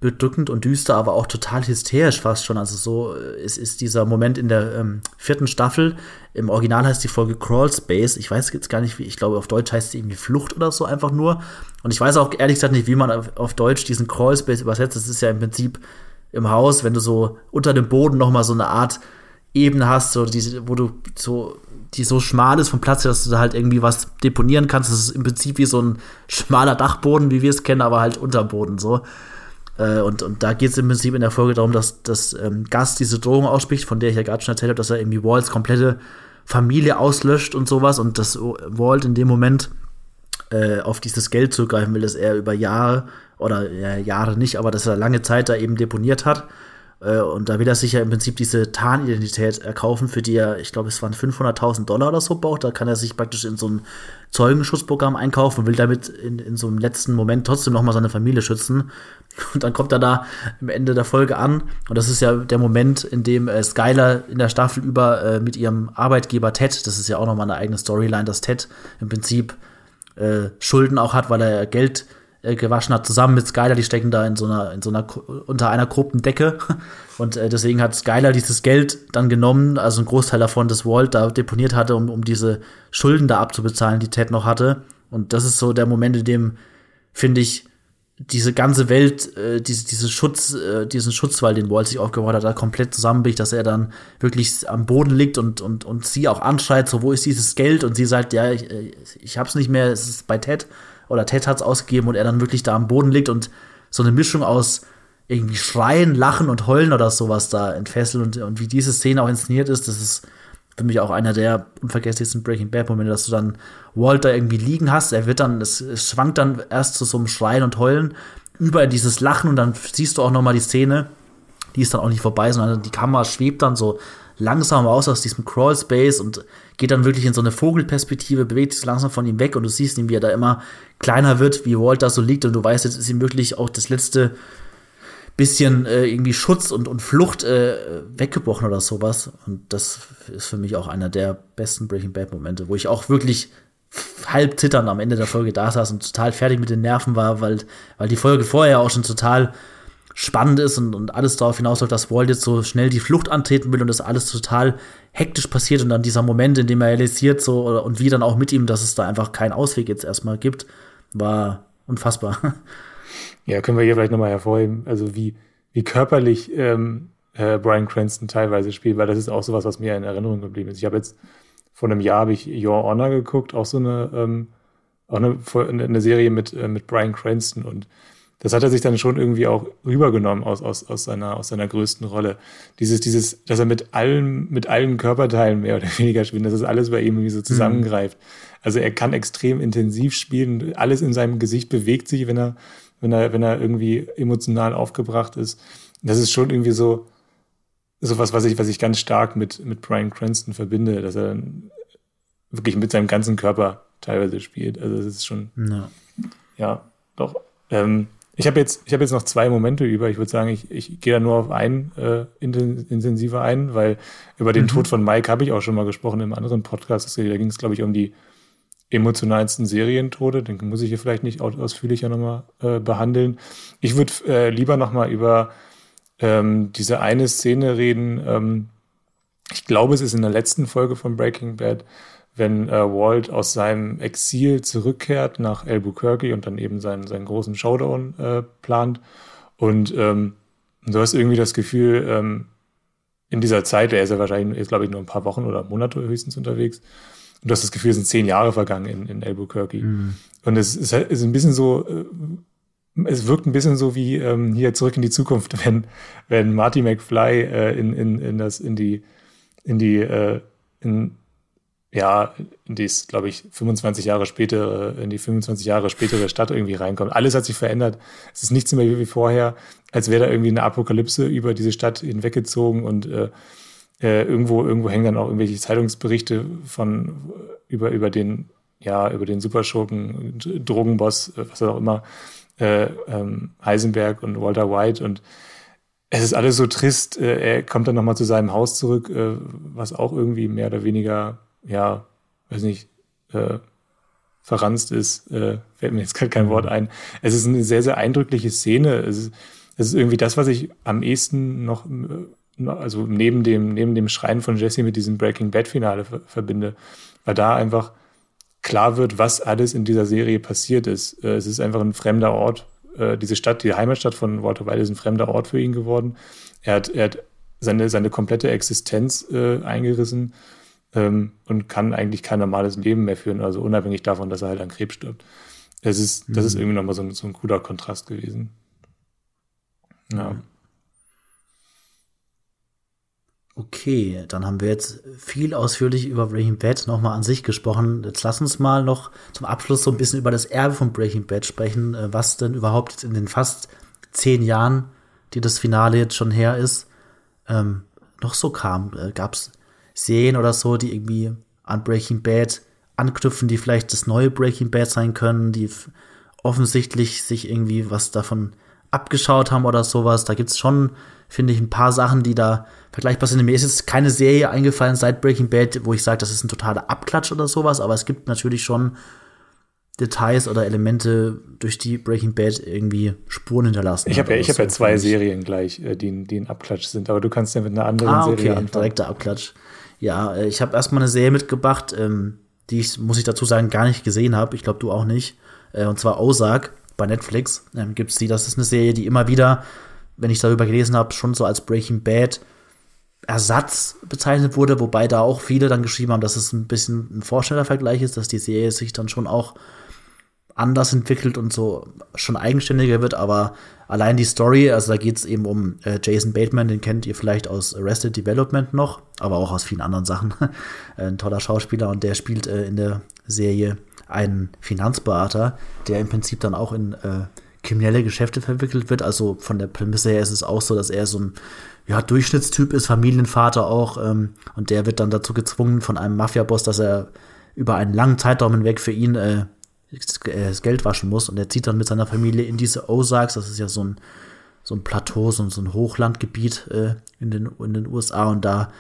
bedrückend und düster, aber auch total hysterisch fast schon. Also so äh, ist, ist dieser Moment in der ähm, vierten Staffel. Im Original heißt die Folge Crawl Space. Ich weiß jetzt gar nicht, wie, ich glaube, auf Deutsch heißt sie irgendwie Flucht oder so einfach nur. Und ich weiß auch ehrlich gesagt nicht, wie man auf, Deutsch diesen Crawl Space übersetzt. Das ist ja im Prinzip im Haus, wenn du so unter dem Boden noch mal so eine Art Ebene hast, so diese, wo du so die so schmal ist vom Platz her, dass du da halt irgendwie was deponieren kannst. Das ist im Prinzip wie so ein schmaler Dachboden, wie wir es kennen, aber halt unter Boden so. Äh, und, und da geht es im Prinzip in der Folge darum, dass das ähm, Gast diese Drohung ausspricht, von der ich ja gerade schon erzählt habe, dass er irgendwie Walls komplette Familie auslöscht und sowas und dass Walt in dem Moment äh, auf dieses Geld zugreifen will, das er über Jahre oder ja, Jahre nicht, aber dass er lange Zeit da eben deponiert hat äh, und da will er sich ja im Prinzip diese Tarnidentität erkaufen, für die er, ich glaube, es waren 500.000 Dollar oder so braucht. Da kann er sich praktisch in so ein Zeugenschutzprogramm einkaufen und will damit in, in so einem letzten Moment trotzdem nochmal seine Familie schützen. Und dann kommt er da am Ende der Folge an. Und das ist ja der Moment, in dem äh, Skyler in der Staffel über äh, mit ihrem Arbeitgeber Ted, das ist ja auch nochmal eine eigene Storyline, dass Ted im Prinzip äh, Schulden auch hat, weil er Geld äh, gewaschen hat, zusammen mit Skyler, die stecken da in so einer, in so einer, unter einer Gruppendecke. Und äh, deswegen hat Skyler dieses Geld dann genommen, also ein Großteil davon, das Walt da deponiert hatte, um, um diese Schulden da abzubezahlen, die Ted noch hatte. Und das ist so der Moment, in dem, finde ich, diese ganze Welt, äh, diese, diese Schutz, äh, diesen Schutzwall, den Walt sich aufgebaut hat, da komplett zusammenbricht, dass er dann wirklich am Boden liegt und, und, und sie auch anschreit, so, wo ist dieses Geld? Und sie sagt, ja, ich, äh, ich hab's nicht mehr, es ist bei Ted oder Ted hat's ausgegeben und er dann wirklich da am Boden liegt und so eine Mischung aus irgendwie Schreien, Lachen und Heulen oder sowas da entfesselt und, und wie diese Szene auch inszeniert ist, das ist für mich auch einer der unvergesslichsten Breaking Bad Momente, dass du dann Walter irgendwie liegen hast, er wird dann, es, es schwankt dann erst zu so einem Schreien und Heulen über dieses Lachen und dann siehst du auch noch mal die Szene, die ist dann auch nicht vorbei, sondern die Kamera schwebt dann so langsam aus aus diesem Crawl Space und geht dann wirklich in so eine Vogelperspektive, bewegt sich langsam von ihm weg und du siehst ihn, wie er da immer kleiner wird, wie Walt da so liegt und du weißt, jetzt ist ihm wirklich auch das letzte bisschen äh, irgendwie Schutz und, und Flucht äh, weggebrochen oder sowas. Und das ist für mich auch einer der besten Breaking Bad Momente, wo ich auch wirklich halb zitternd am Ende der Folge da saß und total fertig mit den Nerven war, weil, weil die Folge vorher auch schon total spannend ist und, und alles darauf hinausläuft, dass Walt jetzt so schnell die Flucht antreten will und das alles total hektisch passiert und dann dieser Moment, in dem er realisiert so und wie dann auch mit ihm, dass es da einfach keinen Ausweg jetzt erstmal gibt, war unfassbar. Ja, können wir hier vielleicht nochmal hervorheben, also wie, wie körperlich ähm, äh, Brian Cranston teilweise spielt, weil das ist auch sowas, was mir in Erinnerung geblieben ist. Ich habe jetzt vor einem Jahr habe ich Your Honor geguckt, auch so eine, ähm, auch eine, eine Serie mit, äh, mit Brian Cranston und das hat er sich dann schon irgendwie auch rübergenommen aus, aus, aus, seiner, aus seiner größten Rolle. Dieses, dieses, dass er mit allen, mit allen Körperteilen mehr oder weniger spielt, dass das alles bei ihm irgendwie so mhm. zusammengreift. Mhm. Also er kann extrem intensiv spielen, alles in seinem Gesicht bewegt sich, wenn er, wenn er, wenn er irgendwie emotional aufgebracht ist. Das ist schon irgendwie so, so was, was ich, was ich ganz stark mit, mit Brian Cranston verbinde, dass er dann wirklich mit seinem ganzen Körper teilweise spielt. Also das ist schon, ja, ja doch. Ähm, ich habe jetzt, ich habe jetzt noch zwei Momente über. Ich würde sagen, ich, ich gehe da nur auf einen äh, intensiver ein, weil über den mhm. Tod von Mike habe ich auch schon mal gesprochen im anderen Podcast. Da ging es, glaube ich, um die emotionalsten Serientode. Den muss ich hier vielleicht nicht ausführlicher nochmal äh, behandeln. Ich würde äh, lieber nochmal über ähm, diese eine Szene reden. Ähm, ich glaube, es ist in der letzten Folge von Breaking Bad, wenn äh, Walt aus seinem Exil zurückkehrt nach Albuquerque und dann eben seinen, seinen großen Showdown äh, plant. Und ähm, du hast irgendwie das Gefühl, ähm, in dieser Zeit, er ist ja wahrscheinlich, ist glaube ich nur ein paar Wochen oder Monate höchstens unterwegs, und du hast das Gefühl, es sind zehn Jahre vergangen in, in Albuquerque. Mhm. Und es ist, ist ein bisschen so, äh, es wirkt ein bisschen so wie ähm, hier zurück in die Zukunft, wenn, wenn Marty McFly äh, in, in, in das, in die, in die, äh, in, ja, in die, glaube ich, 25 Jahre später, in die 25 Jahre spätere Stadt irgendwie reinkommt. Alles hat sich verändert. Es ist nichts mehr wie vorher, als wäre da irgendwie eine Apokalypse über diese Stadt hinweggezogen und äh, äh, irgendwo, irgendwo hängen dann auch irgendwelche Zeitungsberichte von über, über den, ja, über den Superschurken, Drogenboss, äh, was auch immer, äh, ähm, Heisenberg und Walter White und es ist alles so trist. Äh, er kommt dann nochmal zu seinem Haus zurück, äh, was auch irgendwie mehr oder weniger, ja, weiß nicht, äh, verranzt ist, äh, fällt mir jetzt gerade kein Wort ein. Es ist eine sehr, sehr eindrückliche Szene. Es ist, es ist irgendwie das, was ich am ehesten noch, äh, also neben dem, neben dem Schreien von Jesse mit diesem Breaking Bad Finale verbinde, weil da einfach klar wird, was alles in dieser Serie passiert ist. Äh, es ist einfach ein fremder Ort. Äh, diese Stadt, die Heimatstadt von Walter White ist ein fremder Ort für ihn geworden. Er hat, er hat seine, seine komplette Existenz äh, eingerissen ähm, und kann eigentlich kein normales Leben mehr führen, also unabhängig davon, dass er halt an Krebs stirbt. Das ist, das mhm. ist irgendwie nochmal so, ein, so ein cooler Kontrast gewesen. Ja. Okay, dann haben wir jetzt viel ausführlich über Breaking Bad nochmal an sich gesprochen. Jetzt lass uns mal noch zum Abschluss so ein bisschen über das Erbe von Breaking Bad sprechen, äh, was denn überhaupt jetzt in den fast zehn Jahren, die das Finale jetzt schon her ist, ähm, noch so kam. Äh, Gab es Serien oder so, die irgendwie an Breaking Bad anknüpfen, die vielleicht das neue Breaking Bad sein können, die offensichtlich sich irgendwie was davon abgeschaut haben oder sowas. Da gibt's schon, finde ich, ein paar Sachen, die da vergleichbar sind. Mir ist jetzt keine Serie eingefallen seit Breaking Bad, wo ich sage, das ist ein totaler Abklatsch oder sowas, aber es gibt natürlich schon Details oder Elemente, durch die Breaking Bad irgendwie Spuren hinterlassen. Ich habe ja, ich hab ja zwei Serien gleich, äh, die, die ein Abklatsch sind, aber du kannst ja mit einer anderen ah, okay, Serie anfangen. direkter Abklatsch. Ja, äh, ich habe erstmal eine Serie mitgebracht, ähm, die ich, muss ich dazu sagen, gar nicht gesehen habe. Ich glaube, du auch nicht. Äh, und zwar Ozark bei Netflix. Ähm, Gibt es die? Das ist eine Serie, die immer wieder, wenn ich darüber gelesen habe, schon so als Breaking Bad Ersatz bezeichnet wurde, wobei da auch viele dann geschrieben haben, dass es ein bisschen ein Vorstellervergleich ist, dass die Serie sich dann schon auch anders entwickelt und so schon eigenständiger wird, aber allein die Story, also da geht es eben um äh, Jason Bateman, den kennt ihr vielleicht aus Arrested Development noch, aber auch aus vielen anderen Sachen. Ein toller Schauspieler und der spielt äh, in der Serie einen Finanzberater, der im Prinzip dann auch in äh, kriminelle Geschäfte verwickelt wird. Also von der Prämisse her ist es auch so, dass er so ein ja, Durchschnittstyp ist, Familienvater auch, ähm, und der wird dann dazu gezwungen von einem Mafiaboss, dass er über einen langen Zeitraum hinweg für ihn äh, das Geld waschen muss und er zieht dann mit seiner Familie in diese Ozarks, das ist ja so ein, so ein Plateau, so, so ein Hochlandgebiet äh, in, den, in den USA und da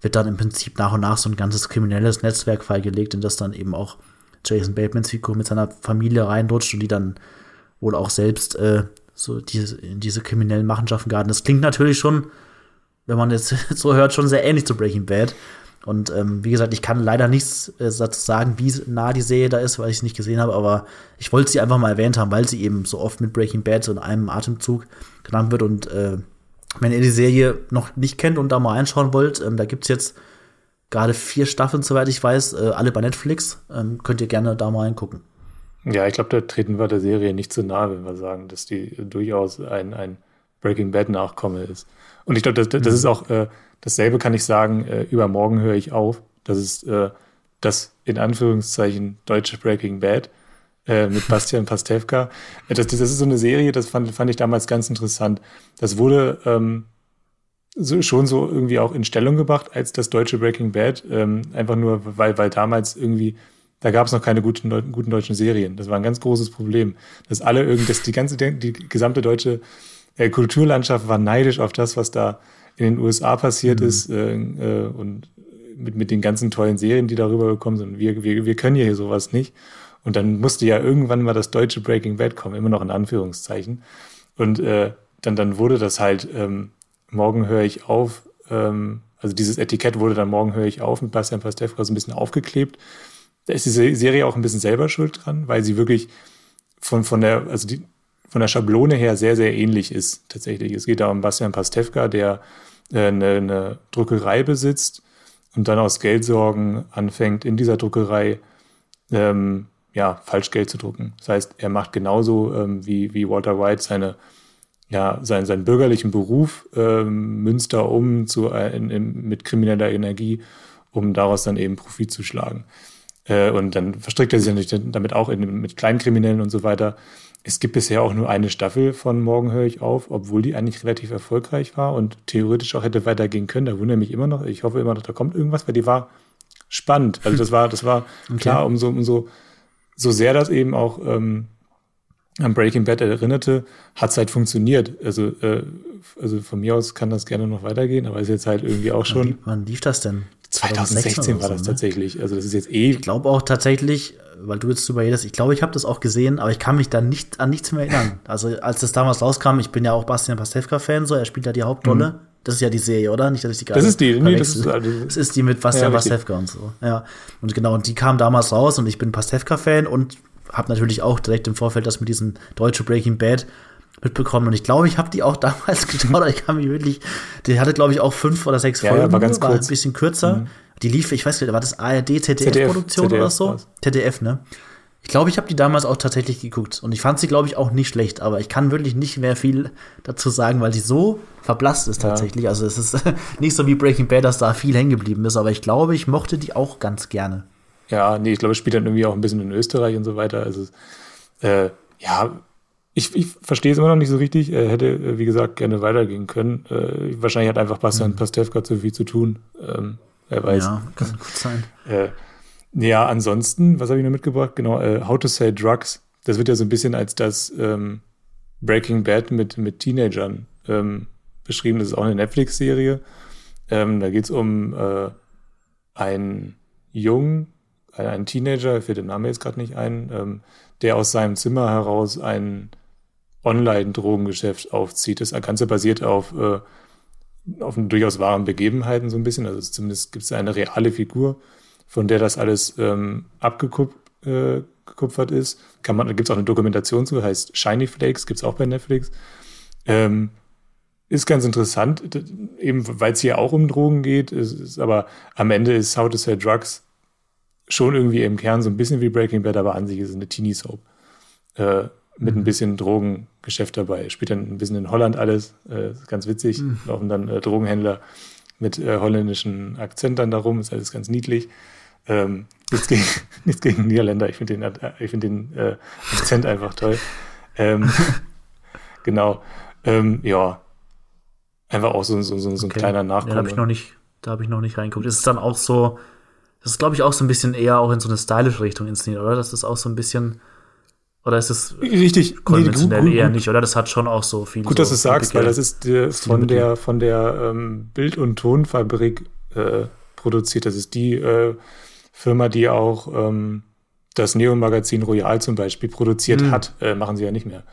wird dann im Prinzip nach und nach so ein ganzes kriminelles Netzwerk freigelegt, in das dann eben auch Jason Batemans Figur mit seiner Familie reinrutscht und die dann wohl auch selbst äh, so diese, in diese kriminellen Machenschaften geraten. Das klingt natürlich schon, wenn man jetzt so hört, schon sehr ähnlich zu Breaking Bad. Und ähm, wie gesagt, ich kann leider nichts äh, dazu sagen, wie nah die Serie da ist, weil ich es nicht gesehen habe, aber ich wollte sie einfach mal erwähnt haben, weil sie eben so oft mit Breaking Bad so in einem Atemzug genannt wird. Und äh, wenn ihr die Serie noch nicht kennt und da mal einschauen wollt, ähm, da gibt's jetzt gerade vier Staffeln, soweit ich weiß, äh, alle bei Netflix. Ähm, könnt ihr gerne da mal reingucken. Ja, ich glaube, da treten wir der Serie nicht zu nahe, wenn wir sagen, dass die durchaus ein, ein Breaking Bad Nachkomme ist. Und ich glaube, das, das mhm. ist auch äh, dasselbe kann ich sagen, äh, übermorgen höre ich auf. Das ist äh, das in Anführungszeichen deutsche Breaking Bad äh, mit Bastian Pastewka. Äh, das, das ist so eine Serie, das fand, fand ich damals ganz interessant. Das wurde ähm, so, schon so irgendwie auch in Stellung gebracht als das deutsche Breaking Bad. Ähm, einfach nur, weil, weil damals irgendwie da gab es noch keine guten, guten deutschen Serien. Das war ein ganz großes Problem. Dass alle irgendwie, dass die ganze, die gesamte deutsche äh, Kulturlandschaft war neidisch auf das, was da in den USA passiert mhm. ist äh, äh, und mit, mit den ganzen tollen Serien, die darüber gekommen sind. Wir, wir, wir können hier sowas nicht. Und dann musste ja irgendwann mal das deutsche Breaking Bad kommen, immer noch in Anführungszeichen. Und äh, dann, dann wurde das halt, ähm, morgen höre ich auf, ähm, also dieses Etikett wurde dann morgen höre ich auf mit Bastian Pastewka so ein bisschen aufgeklebt. Da ist die Serie auch ein bisschen selber schuld dran, weil sie wirklich von, von der, also die, von der Schablone her sehr, sehr ähnlich ist tatsächlich. Es geht da um Bastian Pastewka, der äh, eine, eine Druckerei besitzt und dann aus Geldsorgen anfängt, in dieser Druckerei ähm, ja, Falschgeld zu drucken. Das heißt, er macht genauso ähm, wie, wie Walter White seine, ja, seinen, seinen bürgerlichen Beruf ähm, Münster um zu, äh, in, in, mit krimineller Energie, um daraus dann eben Profit zu schlagen. Äh, und dann verstrickt er sich natürlich damit auch in, mit Kleinkriminellen und so weiter. Es gibt bisher auch nur eine Staffel von Morgen höre ich auf, obwohl die eigentlich relativ erfolgreich war und theoretisch auch hätte weitergehen können. Da wundere mich immer noch. Ich hoffe immer noch, da kommt irgendwas, weil die war spannend. Also das war, das war okay. klar, umso, umso so sehr das eben auch ähm, an Breaking Bad erinnerte, hat es halt funktioniert. Also, äh, also von mir aus kann das gerne noch weitergehen, aber ist jetzt halt irgendwie auch schon. Wann lief das denn? 2016 war das so, ne? tatsächlich. Also das ist jetzt eh. Ich glaube auch tatsächlich, weil du jetzt drüber redest, ich glaube, ich habe das auch gesehen, aber ich kann mich da nicht an nichts mehr erinnern. Also als das damals rauskam, ich bin ja auch Bastian Pastewka-Fan, so er spielt da die Hauptrolle. Mhm. Das ist ja die Serie, oder? Nicht, dass ich die gerade. Das ist die, nee, das ist, also, das ist die mit Bastian ja, Pastewka und so. Ja. Und genau, und die kam damals raus und ich bin Pastewka-Fan und habe natürlich auch direkt im Vorfeld das mit diesem deutsche Breaking Bad mitbekommen. Und ich glaube, ich habe die auch damals geschaut. Ich kann mich wirklich, die hatte, glaube ich, auch fünf oder sechs Folgen. Ja, war ganz war kurz. ein bisschen kürzer. Mhm. Die lief, ich weiß nicht, war das ARD, ZDF-Produktion oder so? Was? ZDF, ne? Ich glaube, ich habe die damals auch tatsächlich geguckt. Und ich fand sie, glaube ich, auch nicht schlecht. Aber ich kann wirklich nicht mehr viel dazu sagen, weil sie so verblasst ist tatsächlich. Ja. Also es ist nicht so wie Breaking Bad, dass da viel hängen geblieben ist. Aber ich glaube, ich mochte die auch ganz gerne. Ja, nee, ich glaube, es spielt dann irgendwie auch ein bisschen in Österreich und so weiter. Also, äh, ja, ich, ich verstehe es immer noch nicht so richtig. Er hätte, äh, wie gesagt, gerne weitergehen können. Äh, wahrscheinlich hat einfach Bastian mhm. Pastewka zu viel zu tun. Ähm, wer weiß. Ja, kann gut sein. Äh, ja, ansonsten, was habe ich noch mitgebracht? Genau, äh, How to Sell Drugs. Das wird ja so ein bisschen als das ähm, Breaking Bad mit, mit Teenagern ähm, beschrieben. Das ist auch eine Netflix-Serie. Ähm, da geht es um äh, einen Jungen, einen Teenager, ich fällt der Name jetzt gerade nicht ein, ähm, der aus seinem Zimmer heraus einen Online-Drogengeschäft aufzieht. Das Ganze basiert auf, äh, auf durchaus wahren Begebenheiten so ein bisschen. Also zumindest gibt es eine reale Figur, von der das alles ähm, abgekupfert äh, ist. Kann man, da gibt es auch eine Dokumentation zu, heißt Shiny Flakes, gibt es auch bei Netflix. Ähm, ist ganz interessant, eben weil es hier auch um Drogen geht, ist, ist, aber am Ende ist How to Sell Drugs schon irgendwie im Kern so ein bisschen wie Breaking Bad, aber an sich ist es eine Teenie-Soap. Äh, mit mhm. ein bisschen Drogengeschäft dabei. Spielt dann ein bisschen in Holland alles, äh, ganz witzig. Mhm. Laufen dann äh, Drogenhändler mit äh, holländischen Akzent dann darum, ist alles ganz niedlich. Ähm, nichts, gegen, nichts gegen Niederländer, ich finde den, äh, ich find den äh, Akzent einfach toll. Ähm, genau. Ähm, ja, einfach auch so, so, so, so ein okay. kleiner Nachkomme. Ja, da habe ich noch nicht, da habe ich noch nicht reingeguckt. Ist es dann auch so, das ist, glaube ich, auch so ein bisschen eher auch in so eine stylische Richtung inszeniert, oder? Das ist auch so ein bisschen oder ist es richtig konventionell nee, gut, eher gut. nicht, oder? Das hat schon auch so viel. Gut, so dass du es sagst, weil das ist äh, von der von der ähm, Bild- und Tonfabrik äh, produziert. Das ist die äh, Firma, die auch ähm, das Neo-Magazin Royal zum Beispiel produziert mhm. hat. Äh, machen sie ja nicht mehr.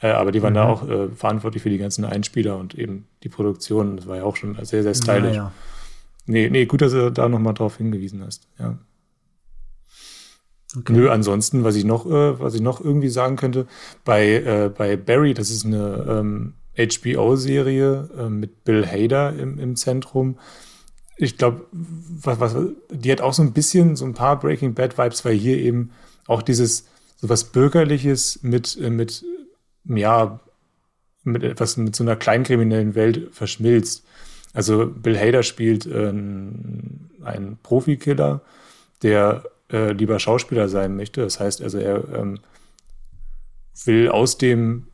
Äh, aber die waren mhm. da auch äh, verantwortlich für die ganzen Einspieler und eben die Produktion. Das war ja auch schon sehr, sehr stylisch. Ja, ja. Nee, nee, gut, dass du da nochmal drauf hingewiesen hast. Ja. Okay. Nö, ansonsten, was ich noch, äh, was ich noch irgendwie sagen könnte, bei, äh, bei Barry, das ist eine ähm, HBO-Serie äh, mit Bill Hader im, im Zentrum. Ich glaube, was, was, die hat auch so ein bisschen so ein paar Breaking Bad Vibes, weil hier eben auch dieses so was Bürgerliches mit, äh, mit, ja, mit etwas, mit so einer kleinkriminellen Welt verschmilzt. Also Bill Hader spielt äh, einen Profikiller, der äh, lieber Schauspieler sein möchte. Das heißt also, er ähm, will aus dem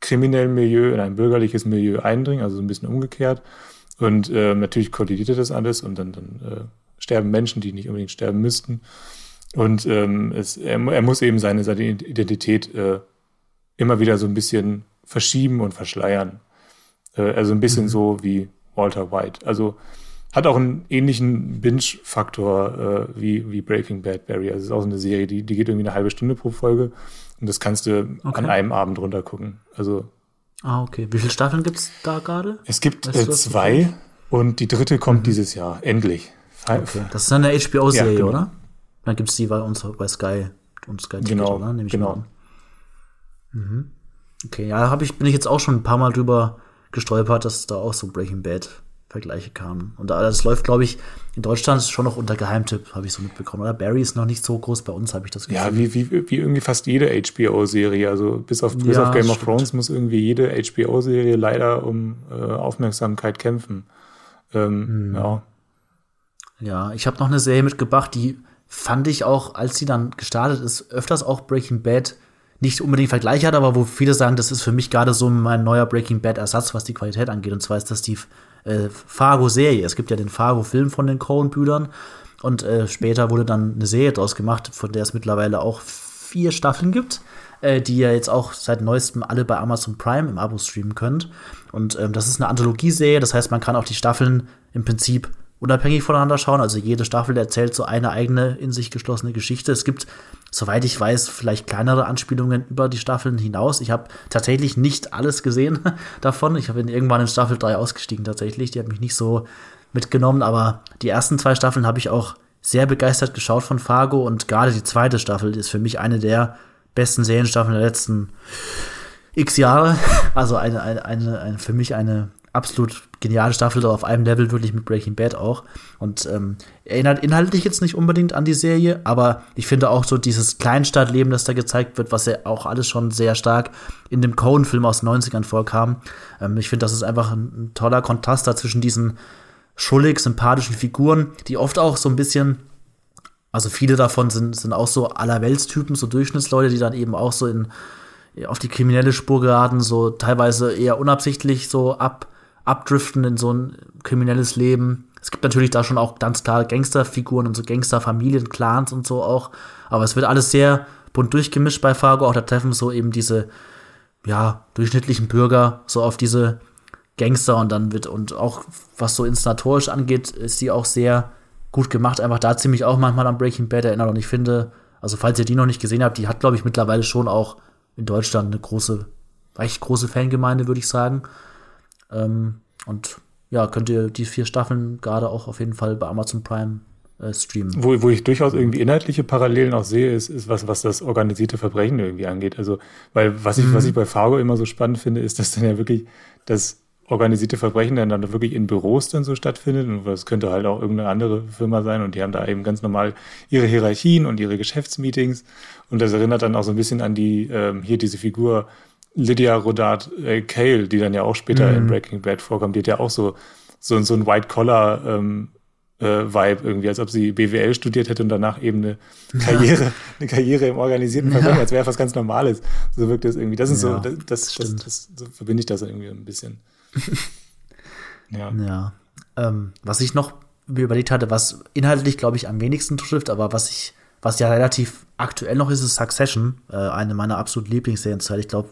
kriminellen Milieu in ein bürgerliches Milieu eindringen, also so ein bisschen umgekehrt. Und äh, natürlich kollidiert das alles und dann, dann äh, sterben Menschen, die nicht unbedingt sterben müssten. Und ähm, es, er, er muss eben seine, seine Identität äh, immer wieder so ein bisschen verschieben und verschleiern. Äh, also ein bisschen mhm. so wie Walter White. Also hat auch einen ähnlichen Binge-Faktor äh, wie, wie Breaking Bad Barry. Also es ist auch so eine Serie, die, die geht irgendwie eine halbe Stunde pro Folge und das kannst du okay. an einem Abend runtergucken. Also Ah, okay. Wie viele Staffeln gibt es da gerade? Es gibt weißt äh, zwei und die dritte kommt mhm. dieses Jahr. Endlich. Okay. Das ist eine HBO-Serie, ja, genau. oder? Dann gibt es die bei uns bei Sky und Sky Ticket, genau, oder? Nehme ich genau. Mhm. Okay, ja, hab ich, bin ich jetzt auch schon ein paar Mal drüber gestolpert, dass da auch so Breaking Bad Vergleiche kamen. Und das läuft, glaube ich, in Deutschland schon noch unter Geheimtipp, habe ich so mitbekommen. Oder Barry ist noch nicht so groß bei uns, habe ich das Gefühl. Ja, wie, wie, wie irgendwie fast jede HBO-Serie. Also bis auf, bis ja, auf Game of Thrones muss irgendwie jede HBO-Serie leider um äh, Aufmerksamkeit kämpfen. Ähm, hm. Ja. Ja, ich habe noch eine Serie mitgebracht, die fand ich auch, als sie dann gestartet ist, öfters auch Breaking Bad nicht unbedingt Vergleich hat, aber wo viele sagen, das ist für mich gerade so mein neuer Breaking Bad Ersatz, was die Qualität angeht. Und zwar ist das die äh, Fargo-Serie. Es gibt ja den Fargo-Film von den Coen-Brüdern und äh, später wurde dann eine Serie draus gemacht, von der es mittlerweile auch vier Staffeln gibt, äh, die ihr jetzt auch seit neuestem alle bei Amazon Prime im Abo streamen könnt. Und ähm, das ist eine Anthologieserie, das heißt, man kann auch die Staffeln im Prinzip unabhängig voneinander schauen. Also jede Staffel erzählt so eine eigene in sich geschlossene Geschichte. Es gibt, soweit ich weiß, vielleicht kleinere Anspielungen über die Staffeln hinaus. Ich habe tatsächlich nicht alles gesehen davon. Ich habe irgendwann in Staffel 3 ausgestiegen tatsächlich. Die hat mich nicht so mitgenommen, aber die ersten zwei Staffeln habe ich auch sehr begeistert geschaut von Fargo und gerade die zweite Staffel ist für mich eine der besten Serienstaffeln der letzten x Jahre. Also eine, eine, eine, eine für mich eine absolut geniale Staffel, auf einem Level wirklich mit Breaking Bad auch. Und ähm, erinnert inhaltlich jetzt nicht unbedingt an die Serie, aber ich finde auch so dieses Kleinstadtleben, das da gezeigt wird, was ja auch alles schon sehr stark in dem Cohen-Film aus den 90ern vorkam. Ähm, ich finde, das ist einfach ein, ein toller Kontrast da zwischen diesen schuldig sympathischen Figuren, die oft auch so ein bisschen also viele davon sind, sind auch so Allerweltstypen, so Durchschnittsleute, die dann eben auch so in, auf die kriminelle Spur geraten, so teilweise eher unabsichtlich so ab, abdriften in so ein kriminelles Leben. Es gibt natürlich da schon auch ganz klar Gangsterfiguren und so Gangsterfamilien, Clans und so auch. Aber es wird alles sehr bunt durchgemischt bei Fargo. Auch da treffen so eben diese, ja, durchschnittlichen Bürger so auf diese Gangster und dann wird, und auch was so inszenatorisch angeht, ist die auch sehr gut gemacht. Einfach da ziemlich auch manchmal an Breaking Bad erinnert. Und ich finde, also falls ihr die noch nicht gesehen habt, die hat, glaube ich, mittlerweile schon auch in Deutschland eine große, recht große Fangemeinde, würde ich sagen. Ähm, und ja, könnt ihr die vier Staffeln gerade auch auf jeden Fall bei Amazon Prime äh, streamen. Wo, wo ich durchaus irgendwie inhaltliche Parallelen auch sehe, ist, ist was, was das organisierte Verbrechen irgendwie angeht. Also, weil was ich, mhm. was ich bei Fargo immer so spannend finde, ist, dass dann ja wirklich das organisierte Verbrechen dann, dann wirklich in Büros dann so stattfindet. Und das könnte halt auch irgendeine andere Firma sein und die haben da eben ganz normal ihre Hierarchien und ihre Geschäftsmeetings. Und das erinnert dann auch so ein bisschen an die, ähm, hier diese Figur Lydia Rodat äh, Cale, die dann ja auch später mhm. in Breaking Bad vorkommt, die hat ja auch so, so, so ein White-Collar ähm, äh, Vibe irgendwie, als ob sie BWL studiert hätte und danach eben eine Karriere, ja. eine Karriere im organisierten Verbrechen, ja. als wäre was ganz Normales. So wirkt das irgendwie. Das ist ja, so, das, das, das, das, so verbinde ich das irgendwie ein bisschen. ja. Ja. Ähm, was ich noch mir überlegt hatte, was inhaltlich, glaube ich, am wenigsten trifft, aber was ich, was ja relativ aktuell noch ist, ist Succession, äh, eine meiner absoluten Lieblingsserien. Ich glaube,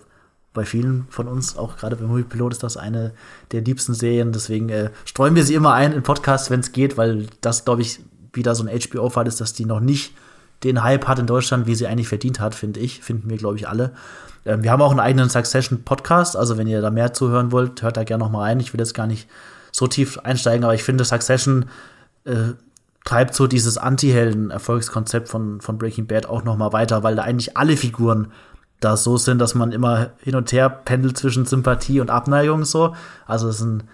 bei vielen von uns, auch gerade beim Moviepilot, ist das eine der liebsten Serien. Deswegen äh, streuen wir sie immer ein in Podcasts, wenn es geht, weil das, glaube ich, wieder so ein HBO-Fall ist, dass die noch nicht den Hype hat in Deutschland, wie sie eigentlich verdient hat, finde ich. Finden wir, glaube ich, alle. Ähm, wir haben auch einen eigenen Succession-Podcast, also wenn ihr da mehr zuhören wollt, hört da gerne noch mal rein. Ich will jetzt gar nicht so tief einsteigen, aber ich finde, Succession äh, treibt so dieses Anti-Helden-Erfolgskonzept von, von Breaking Bad auch noch mal weiter, weil da eigentlich alle Figuren da so sind, dass man immer hin und her pendelt zwischen Sympathie und Abneigung so. Also es sind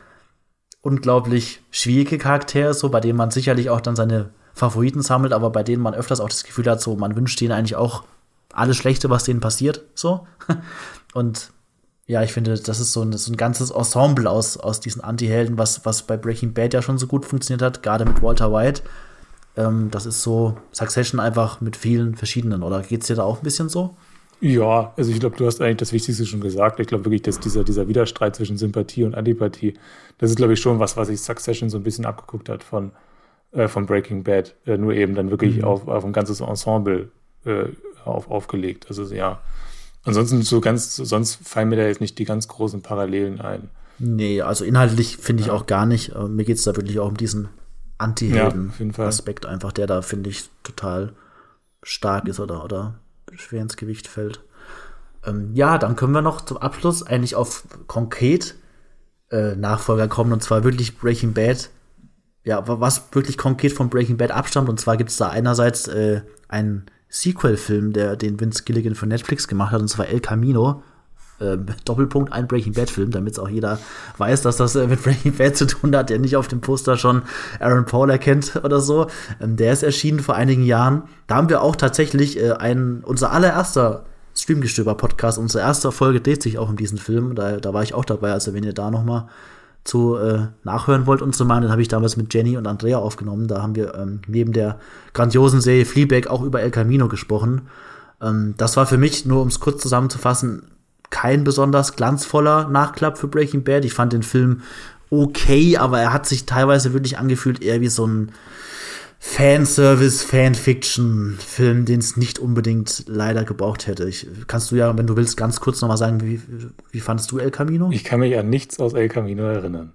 unglaublich schwierige Charaktere, so, bei denen man sicherlich auch dann seine Favoriten sammelt, aber bei denen man öfters auch das Gefühl hat, so, man wünscht ihnen eigentlich auch alles Schlechte, was denen passiert, so. Und ja, ich finde, das ist so ein, so ein ganzes Ensemble aus, aus diesen Anti-Helden, was, was bei Breaking Bad ja schon so gut funktioniert hat, gerade mit Walter White. Ähm, das ist so Succession einfach mit vielen verschiedenen, oder geht's dir da auch ein bisschen so? Ja, also ich glaube, du hast eigentlich das Wichtigste schon gesagt. Ich glaube wirklich, dass dieser, dieser Widerstreit zwischen Sympathie und Antipathie, das ist, glaube ich, schon was, was sich Succession so ein bisschen abgeguckt hat von, äh, von Breaking Bad. Äh, nur eben dann wirklich mhm. auf, auf ein ganzes Ensemble äh, auf, aufgelegt. Also ja. Ansonsten so ganz, sonst fallen mir da jetzt nicht die ganz großen Parallelen ein. Nee, also inhaltlich finde ich ja. auch gar nicht. Äh, mir geht es da wirklich auch um diesen Anti-Helden-Aspekt ja, einfach, der da, finde ich, total stark ist oder, oder schwer ins Gewicht fällt. Ähm, ja, dann können wir noch zum Abschluss eigentlich auf konkret äh, Nachfolger kommen und zwar wirklich Breaking Bad. Ja, was wirklich konkret von Breaking Bad abstammt und zwar gibt es da einerseits äh, einen Sequel-Film, der den Vince Gilligan für Netflix gemacht hat und zwar El Camino. Äh, Doppelpunkt ein Breaking Bad Film, damit es auch jeder weiß, dass das äh, mit Breaking Bad zu tun hat, der nicht auf dem Poster schon Aaron Paul erkennt oder so. Ähm, der ist erschienen vor einigen Jahren. Da haben wir auch tatsächlich äh, einen, unser allererster Streamgestöber-Podcast, unsere erste Folge dreht sich auch um diesen Film. Da, da war ich auch dabei, also wenn ihr da noch mal zu äh, nachhören wollt und so mal, dann habe ich damals mit Jenny und Andrea aufgenommen. Da haben wir ähm, neben der grandiosen Serie Fleabag auch über El Camino gesprochen. Ähm, das war für mich, nur um es kurz zusammenzufassen, kein besonders glanzvoller Nachklapp für Breaking Bad. Ich fand den Film okay, aber er hat sich teilweise wirklich angefühlt eher wie so ein Fanservice, Fanfiction-Film, den es nicht unbedingt leider gebraucht hätte. Ich, kannst du ja, wenn du willst, ganz kurz nochmal sagen, wie, wie fandest du El Camino? Ich kann mich an nichts aus El Camino erinnern.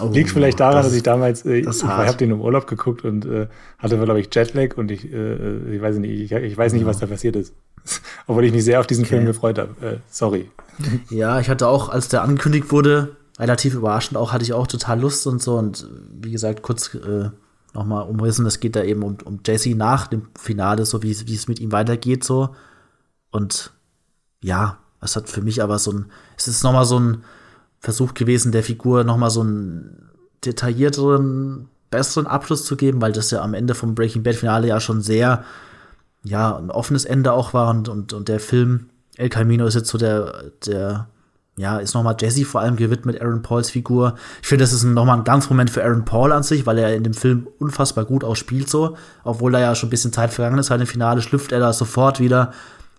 Oh, Liegt vielleicht daran, das, dass ich damals, äh, ich habe den im Urlaub geguckt und äh, hatte, glaube ich, Jetlag und ich, äh, ich weiß nicht, ich, ich weiß nicht, ja. was da passiert ist. Obwohl ich mich sehr auf diesen okay. Film gefreut habe. Äh, sorry. Ja, ich hatte auch, als der angekündigt wurde, relativ überraschend auch, hatte ich auch total Lust und so. Und wie gesagt, kurz äh, nochmal umrissen, es geht da eben um, um Jesse nach dem Finale, so wie, wie es mit ihm weitergeht, so. Und ja, es hat für mich aber so ein, es ist nochmal so ein Versuch gewesen, der Figur nochmal so einen detaillierteren, besseren Abschluss zu geben, weil das ja am Ende vom Breaking Bad Finale ja schon sehr, ja, ein offenes Ende auch war und, und, und der Film El Camino ist jetzt so der, der, ja, ist nochmal Jesse vor allem gewidmet, Aaron Pauls Figur. Ich finde, das ist nochmal ein Glanzmoment für Aaron Paul an sich, weil er in dem Film unfassbar gut auch spielt so. Obwohl da ja schon ein bisschen Zeit vergangen ist, halt im Finale schlüpft er da sofort wieder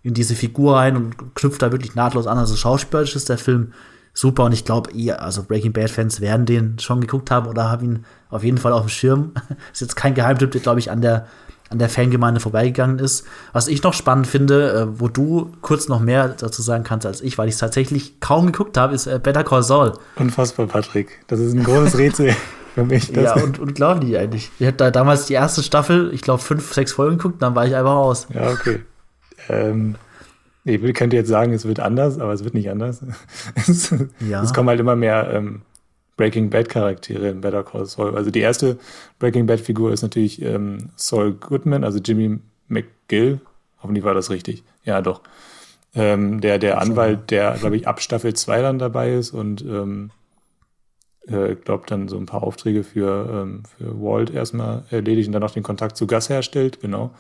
in diese Figur rein und knüpft da wirklich nahtlos an. Also schauspielerisch ist der Film super und ich glaube, ihr, also Breaking Bad Fans werden den schon geguckt haben oder haben ihn auf jeden Fall auf dem Schirm. ist jetzt kein Geheimtipp, der glaube ich an der an der Fangemeinde vorbeigegangen ist. Was ich noch spannend finde, äh, wo du kurz noch mehr dazu sagen kannst als ich, weil ich es tatsächlich kaum geguckt habe, ist äh, Better Call Saul. Unfassbar, Patrick. Das ist ein großes Rätsel für mich. ja, und unglaublich eigentlich. Ich hatte da damals die erste Staffel, ich glaube, fünf, sechs Folgen geguckt, dann war ich einfach aus. Ja, okay. Ähm, ich könnte jetzt sagen, es wird anders, aber es wird nicht anders. es, ja. es kommen halt immer mehr ähm, Breaking Bad Charaktere in Better Call Saul. Also die erste Breaking Bad Figur ist natürlich ähm, Saul Goodman, also Jimmy McGill. Hoffentlich war das richtig. Ja, doch. Ähm, der der Anwalt, der, glaube ich, ab Staffel 2 dann dabei ist und ähm, äh, glaube dann so ein paar Aufträge für, ähm, für Walt erstmal erledigt und dann auch den Kontakt zu Gus herstellt, genau.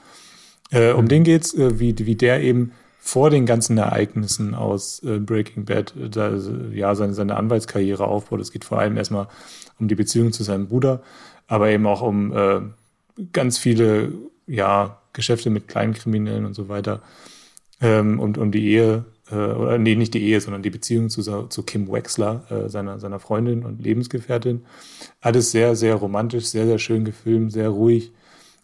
Äh, um mhm. den geht's, äh, wie, wie der eben vor den ganzen Ereignissen aus äh, Breaking Bad äh, da, ja seine, seine Anwaltskarriere aufbaut. Es geht vor allem erstmal um die Beziehung zu seinem Bruder, aber eben auch um äh, ganz viele ja Geschäfte mit Kleinkriminellen und so weiter ähm, und um die Ehe äh, oder nee nicht die Ehe, sondern die Beziehung zu, zu Kim Wexler, äh, seiner seiner Freundin und Lebensgefährtin. Alles sehr sehr romantisch, sehr sehr schön gefilmt, sehr ruhig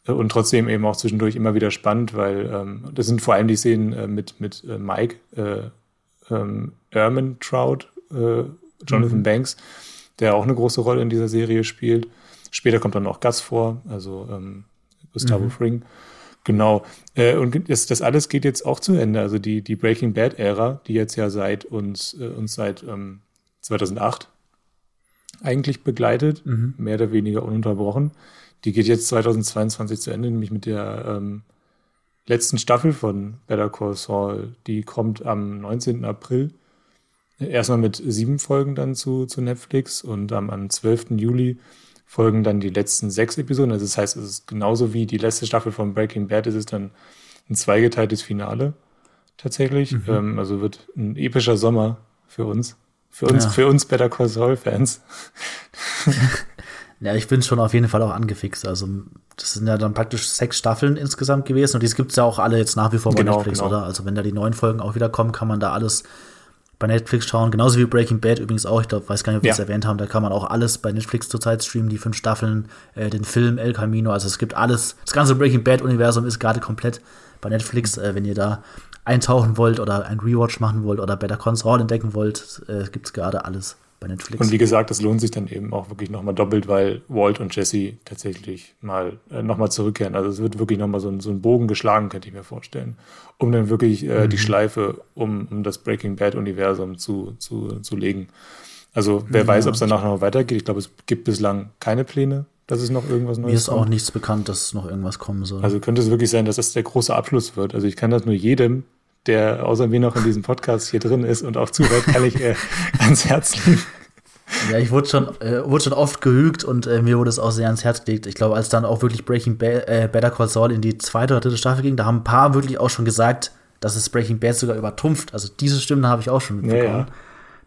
und trotzdem eben auch zwischendurch immer wieder spannend, weil ähm, das sind vor allem die Szenen äh, mit, mit äh, Mike, äh, ähm, Trout, äh, Jonathan mhm. Banks, der auch eine große Rolle in dieser Serie spielt. Später kommt dann auch Gus vor, also ähm, Gustavo mhm. Fring. Genau. Äh, und das, das alles geht jetzt auch zu Ende. Also die, die Breaking Bad-Ära, die jetzt ja seit uns, äh, uns seit ähm, 2008 eigentlich begleitet, mhm. mehr oder weniger ununterbrochen die geht jetzt 2022 zu Ende, nämlich mit der ähm, letzten Staffel von Better Call Saul. Die kommt am 19. April. Erstmal mit sieben Folgen dann zu, zu Netflix und am, am 12. Juli folgen dann die letzten sechs Episoden. Also das heißt, es ist genauso wie die letzte Staffel von Breaking Bad, es ist dann ein zweigeteiltes Finale tatsächlich. Mhm. Ähm, also wird ein epischer Sommer für uns. Für uns, ja. für uns Better Call Saul Fans. Ja, ich bin schon auf jeden Fall auch angefixt. Also, das sind ja dann praktisch sechs Staffeln insgesamt gewesen und die gibt es ja auch alle jetzt nach wie vor bei genau, Netflix, genau. oder? Also, wenn da die neuen Folgen auch wieder kommen, kann man da alles bei Netflix schauen. Genauso wie Breaking Bad übrigens auch. Ich glaube, weiß gar nicht, ob wir ja. das erwähnt haben. Da kann man auch alles bei Netflix zurzeit streamen, die fünf Staffeln, äh, den Film El Camino. Also, es gibt alles. Das ganze Breaking Bad-Universum ist gerade komplett bei Netflix. Äh, wenn ihr da eintauchen wollt oder ein Rewatch machen wollt oder Better Console entdecken wollt, äh, gibt es gerade alles bei Netflix. Und wie gesagt, das lohnt sich dann eben auch wirklich nochmal doppelt, weil Walt und Jesse tatsächlich mal äh, nochmal zurückkehren. Also es wird wirklich nochmal so ein, so ein Bogen geschlagen, könnte ich mir vorstellen, um dann wirklich äh, mhm. die Schleife um, um das Breaking Bad-Universum zu, zu, zu legen. Also wer ja, weiß, ob es danach noch weitergeht. Ich glaube, es gibt bislang keine Pläne, dass es noch irgendwas Neues Mir ist kommt. auch nichts bekannt, dass noch irgendwas kommen soll. Also könnte es wirklich sein, dass das der große Abschluss wird. Also ich kann das nur jedem, der außer mir noch in diesem Podcast hier drin ist und auch zuhört, kann ich äh, ans Herz legen. Ja, ich wurde schon, äh, wurde schon oft gehügt und äh, mir wurde es auch sehr ans Herz gelegt. Ich glaube, als dann auch wirklich Breaking Bad, äh, Better Call Saul in die zweite oder dritte Staffel ging, da haben ein paar wirklich auch schon gesagt, dass es Breaking Bad sogar übertrumpft. Also diese Stimmen habe ich auch schon mitbekommen. Ja, ja.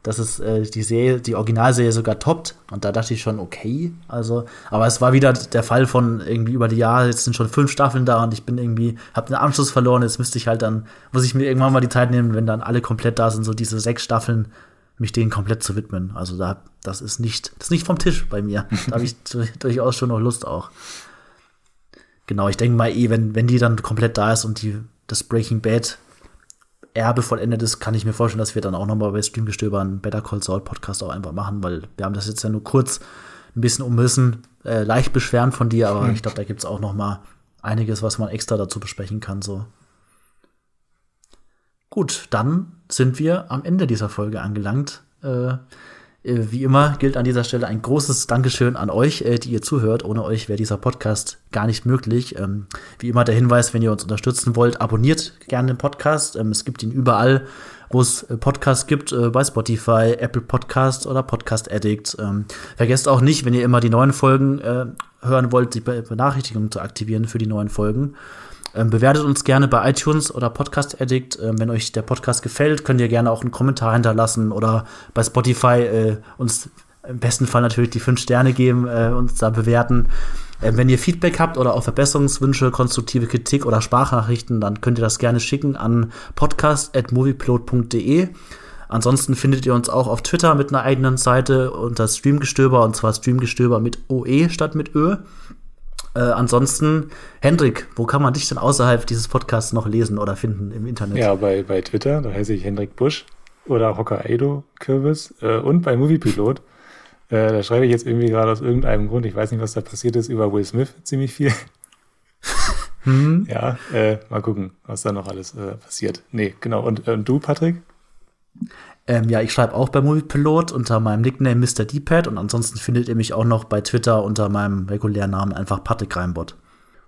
Dass es äh, die Serie, die Originalserie sogar toppt. Und da dachte ich schon, okay. Also, aber es war wieder der Fall von irgendwie über die Jahre, jetzt sind schon fünf Staffeln da und ich bin irgendwie, habe den Anschluss verloren. Jetzt müsste ich halt dann, muss ich mir irgendwann mal die Zeit nehmen, wenn dann alle komplett da sind, so diese sechs Staffeln mich denen komplett zu widmen. Also da, das ist nicht, das ist nicht vom Tisch bei mir. Da habe ich durchaus schon noch Lust auch. Genau, ich denke mal eh, wenn, wenn die dann komplett da ist und die, das Breaking Bad Erbe vollendet ist, kann ich mir vorstellen, dass wir dann auch nochmal bei Streamgestöber einen Better Call Saul Podcast auch einfach machen, weil wir haben das jetzt ja nur kurz ein bisschen umrissen, äh, leicht beschweren von dir, aber hm. ich glaube, da gibt es auch noch mal einiges, was man extra dazu besprechen kann. So. Gut, dann sind wir am Ende dieser Folge angelangt. Äh, wie immer gilt an dieser Stelle ein großes Dankeschön an euch, äh, die ihr zuhört. Ohne euch wäre dieser Podcast gar nicht möglich. Ähm, wie immer der Hinweis, wenn ihr uns unterstützen wollt, abonniert gerne den Podcast. Ähm, es gibt ihn überall, wo es äh, Podcasts gibt, bei Spotify, Apple Podcasts oder Podcast Addict. Ähm, vergesst auch nicht, wenn ihr immer die neuen Folgen hören wollt, die Benachrichtigungen zu aktivieren für die neuen Folgen. Ähm, bewertet uns gerne bei iTunes oder Podcast Addict. Ähm, wenn euch der Podcast gefällt, könnt ihr gerne auch einen Kommentar hinterlassen oder bei Spotify äh, uns im besten Fall natürlich die fünf Sterne geben, äh, uns da bewerten. Ähm, wenn ihr Feedback habt oder auch Verbesserungswünsche, konstruktive Kritik oder Sprachnachrichten, dann könnt ihr das gerne schicken an podcast.movieplot.de. Ansonsten findet ihr uns auch auf Twitter mit einer eigenen Seite unter Streamgestöber und zwar Streamgestöber mit OE statt mit Ö. Äh, ansonsten, Hendrik, wo kann man dich denn außerhalb dieses Podcasts noch lesen oder finden im Internet? Ja, bei, bei Twitter, da heiße ich Hendrik Busch oder Hokkaido Kürbis äh, und bei Moviepilot. Äh, da schreibe ich jetzt irgendwie gerade aus irgendeinem Grund, ich weiß nicht, was da passiert ist, über Will Smith ziemlich viel. hm. Ja, äh, mal gucken, was da noch alles äh, passiert. Nee, genau. Und, und du, Patrick? Ähm, ja, ich schreibe auch bei Moviepilot unter meinem Nickname Mr. D-Pad und ansonsten findet ihr mich auch noch bei Twitter unter meinem regulären Namen einfach Patrick Reimbot.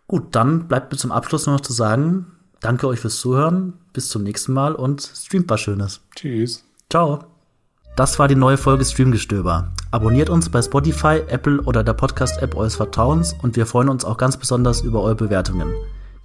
Gut, dann bleibt mir zum Abschluss noch zu sagen, danke euch fürs Zuhören, bis zum nächsten Mal und streamt was Schönes. Tschüss. Ciao. Das war die neue Folge Streamgestöber. Abonniert uns bei Spotify, Apple oder der Podcast-App eures Vertrauens und wir freuen uns auch ganz besonders über eure Bewertungen.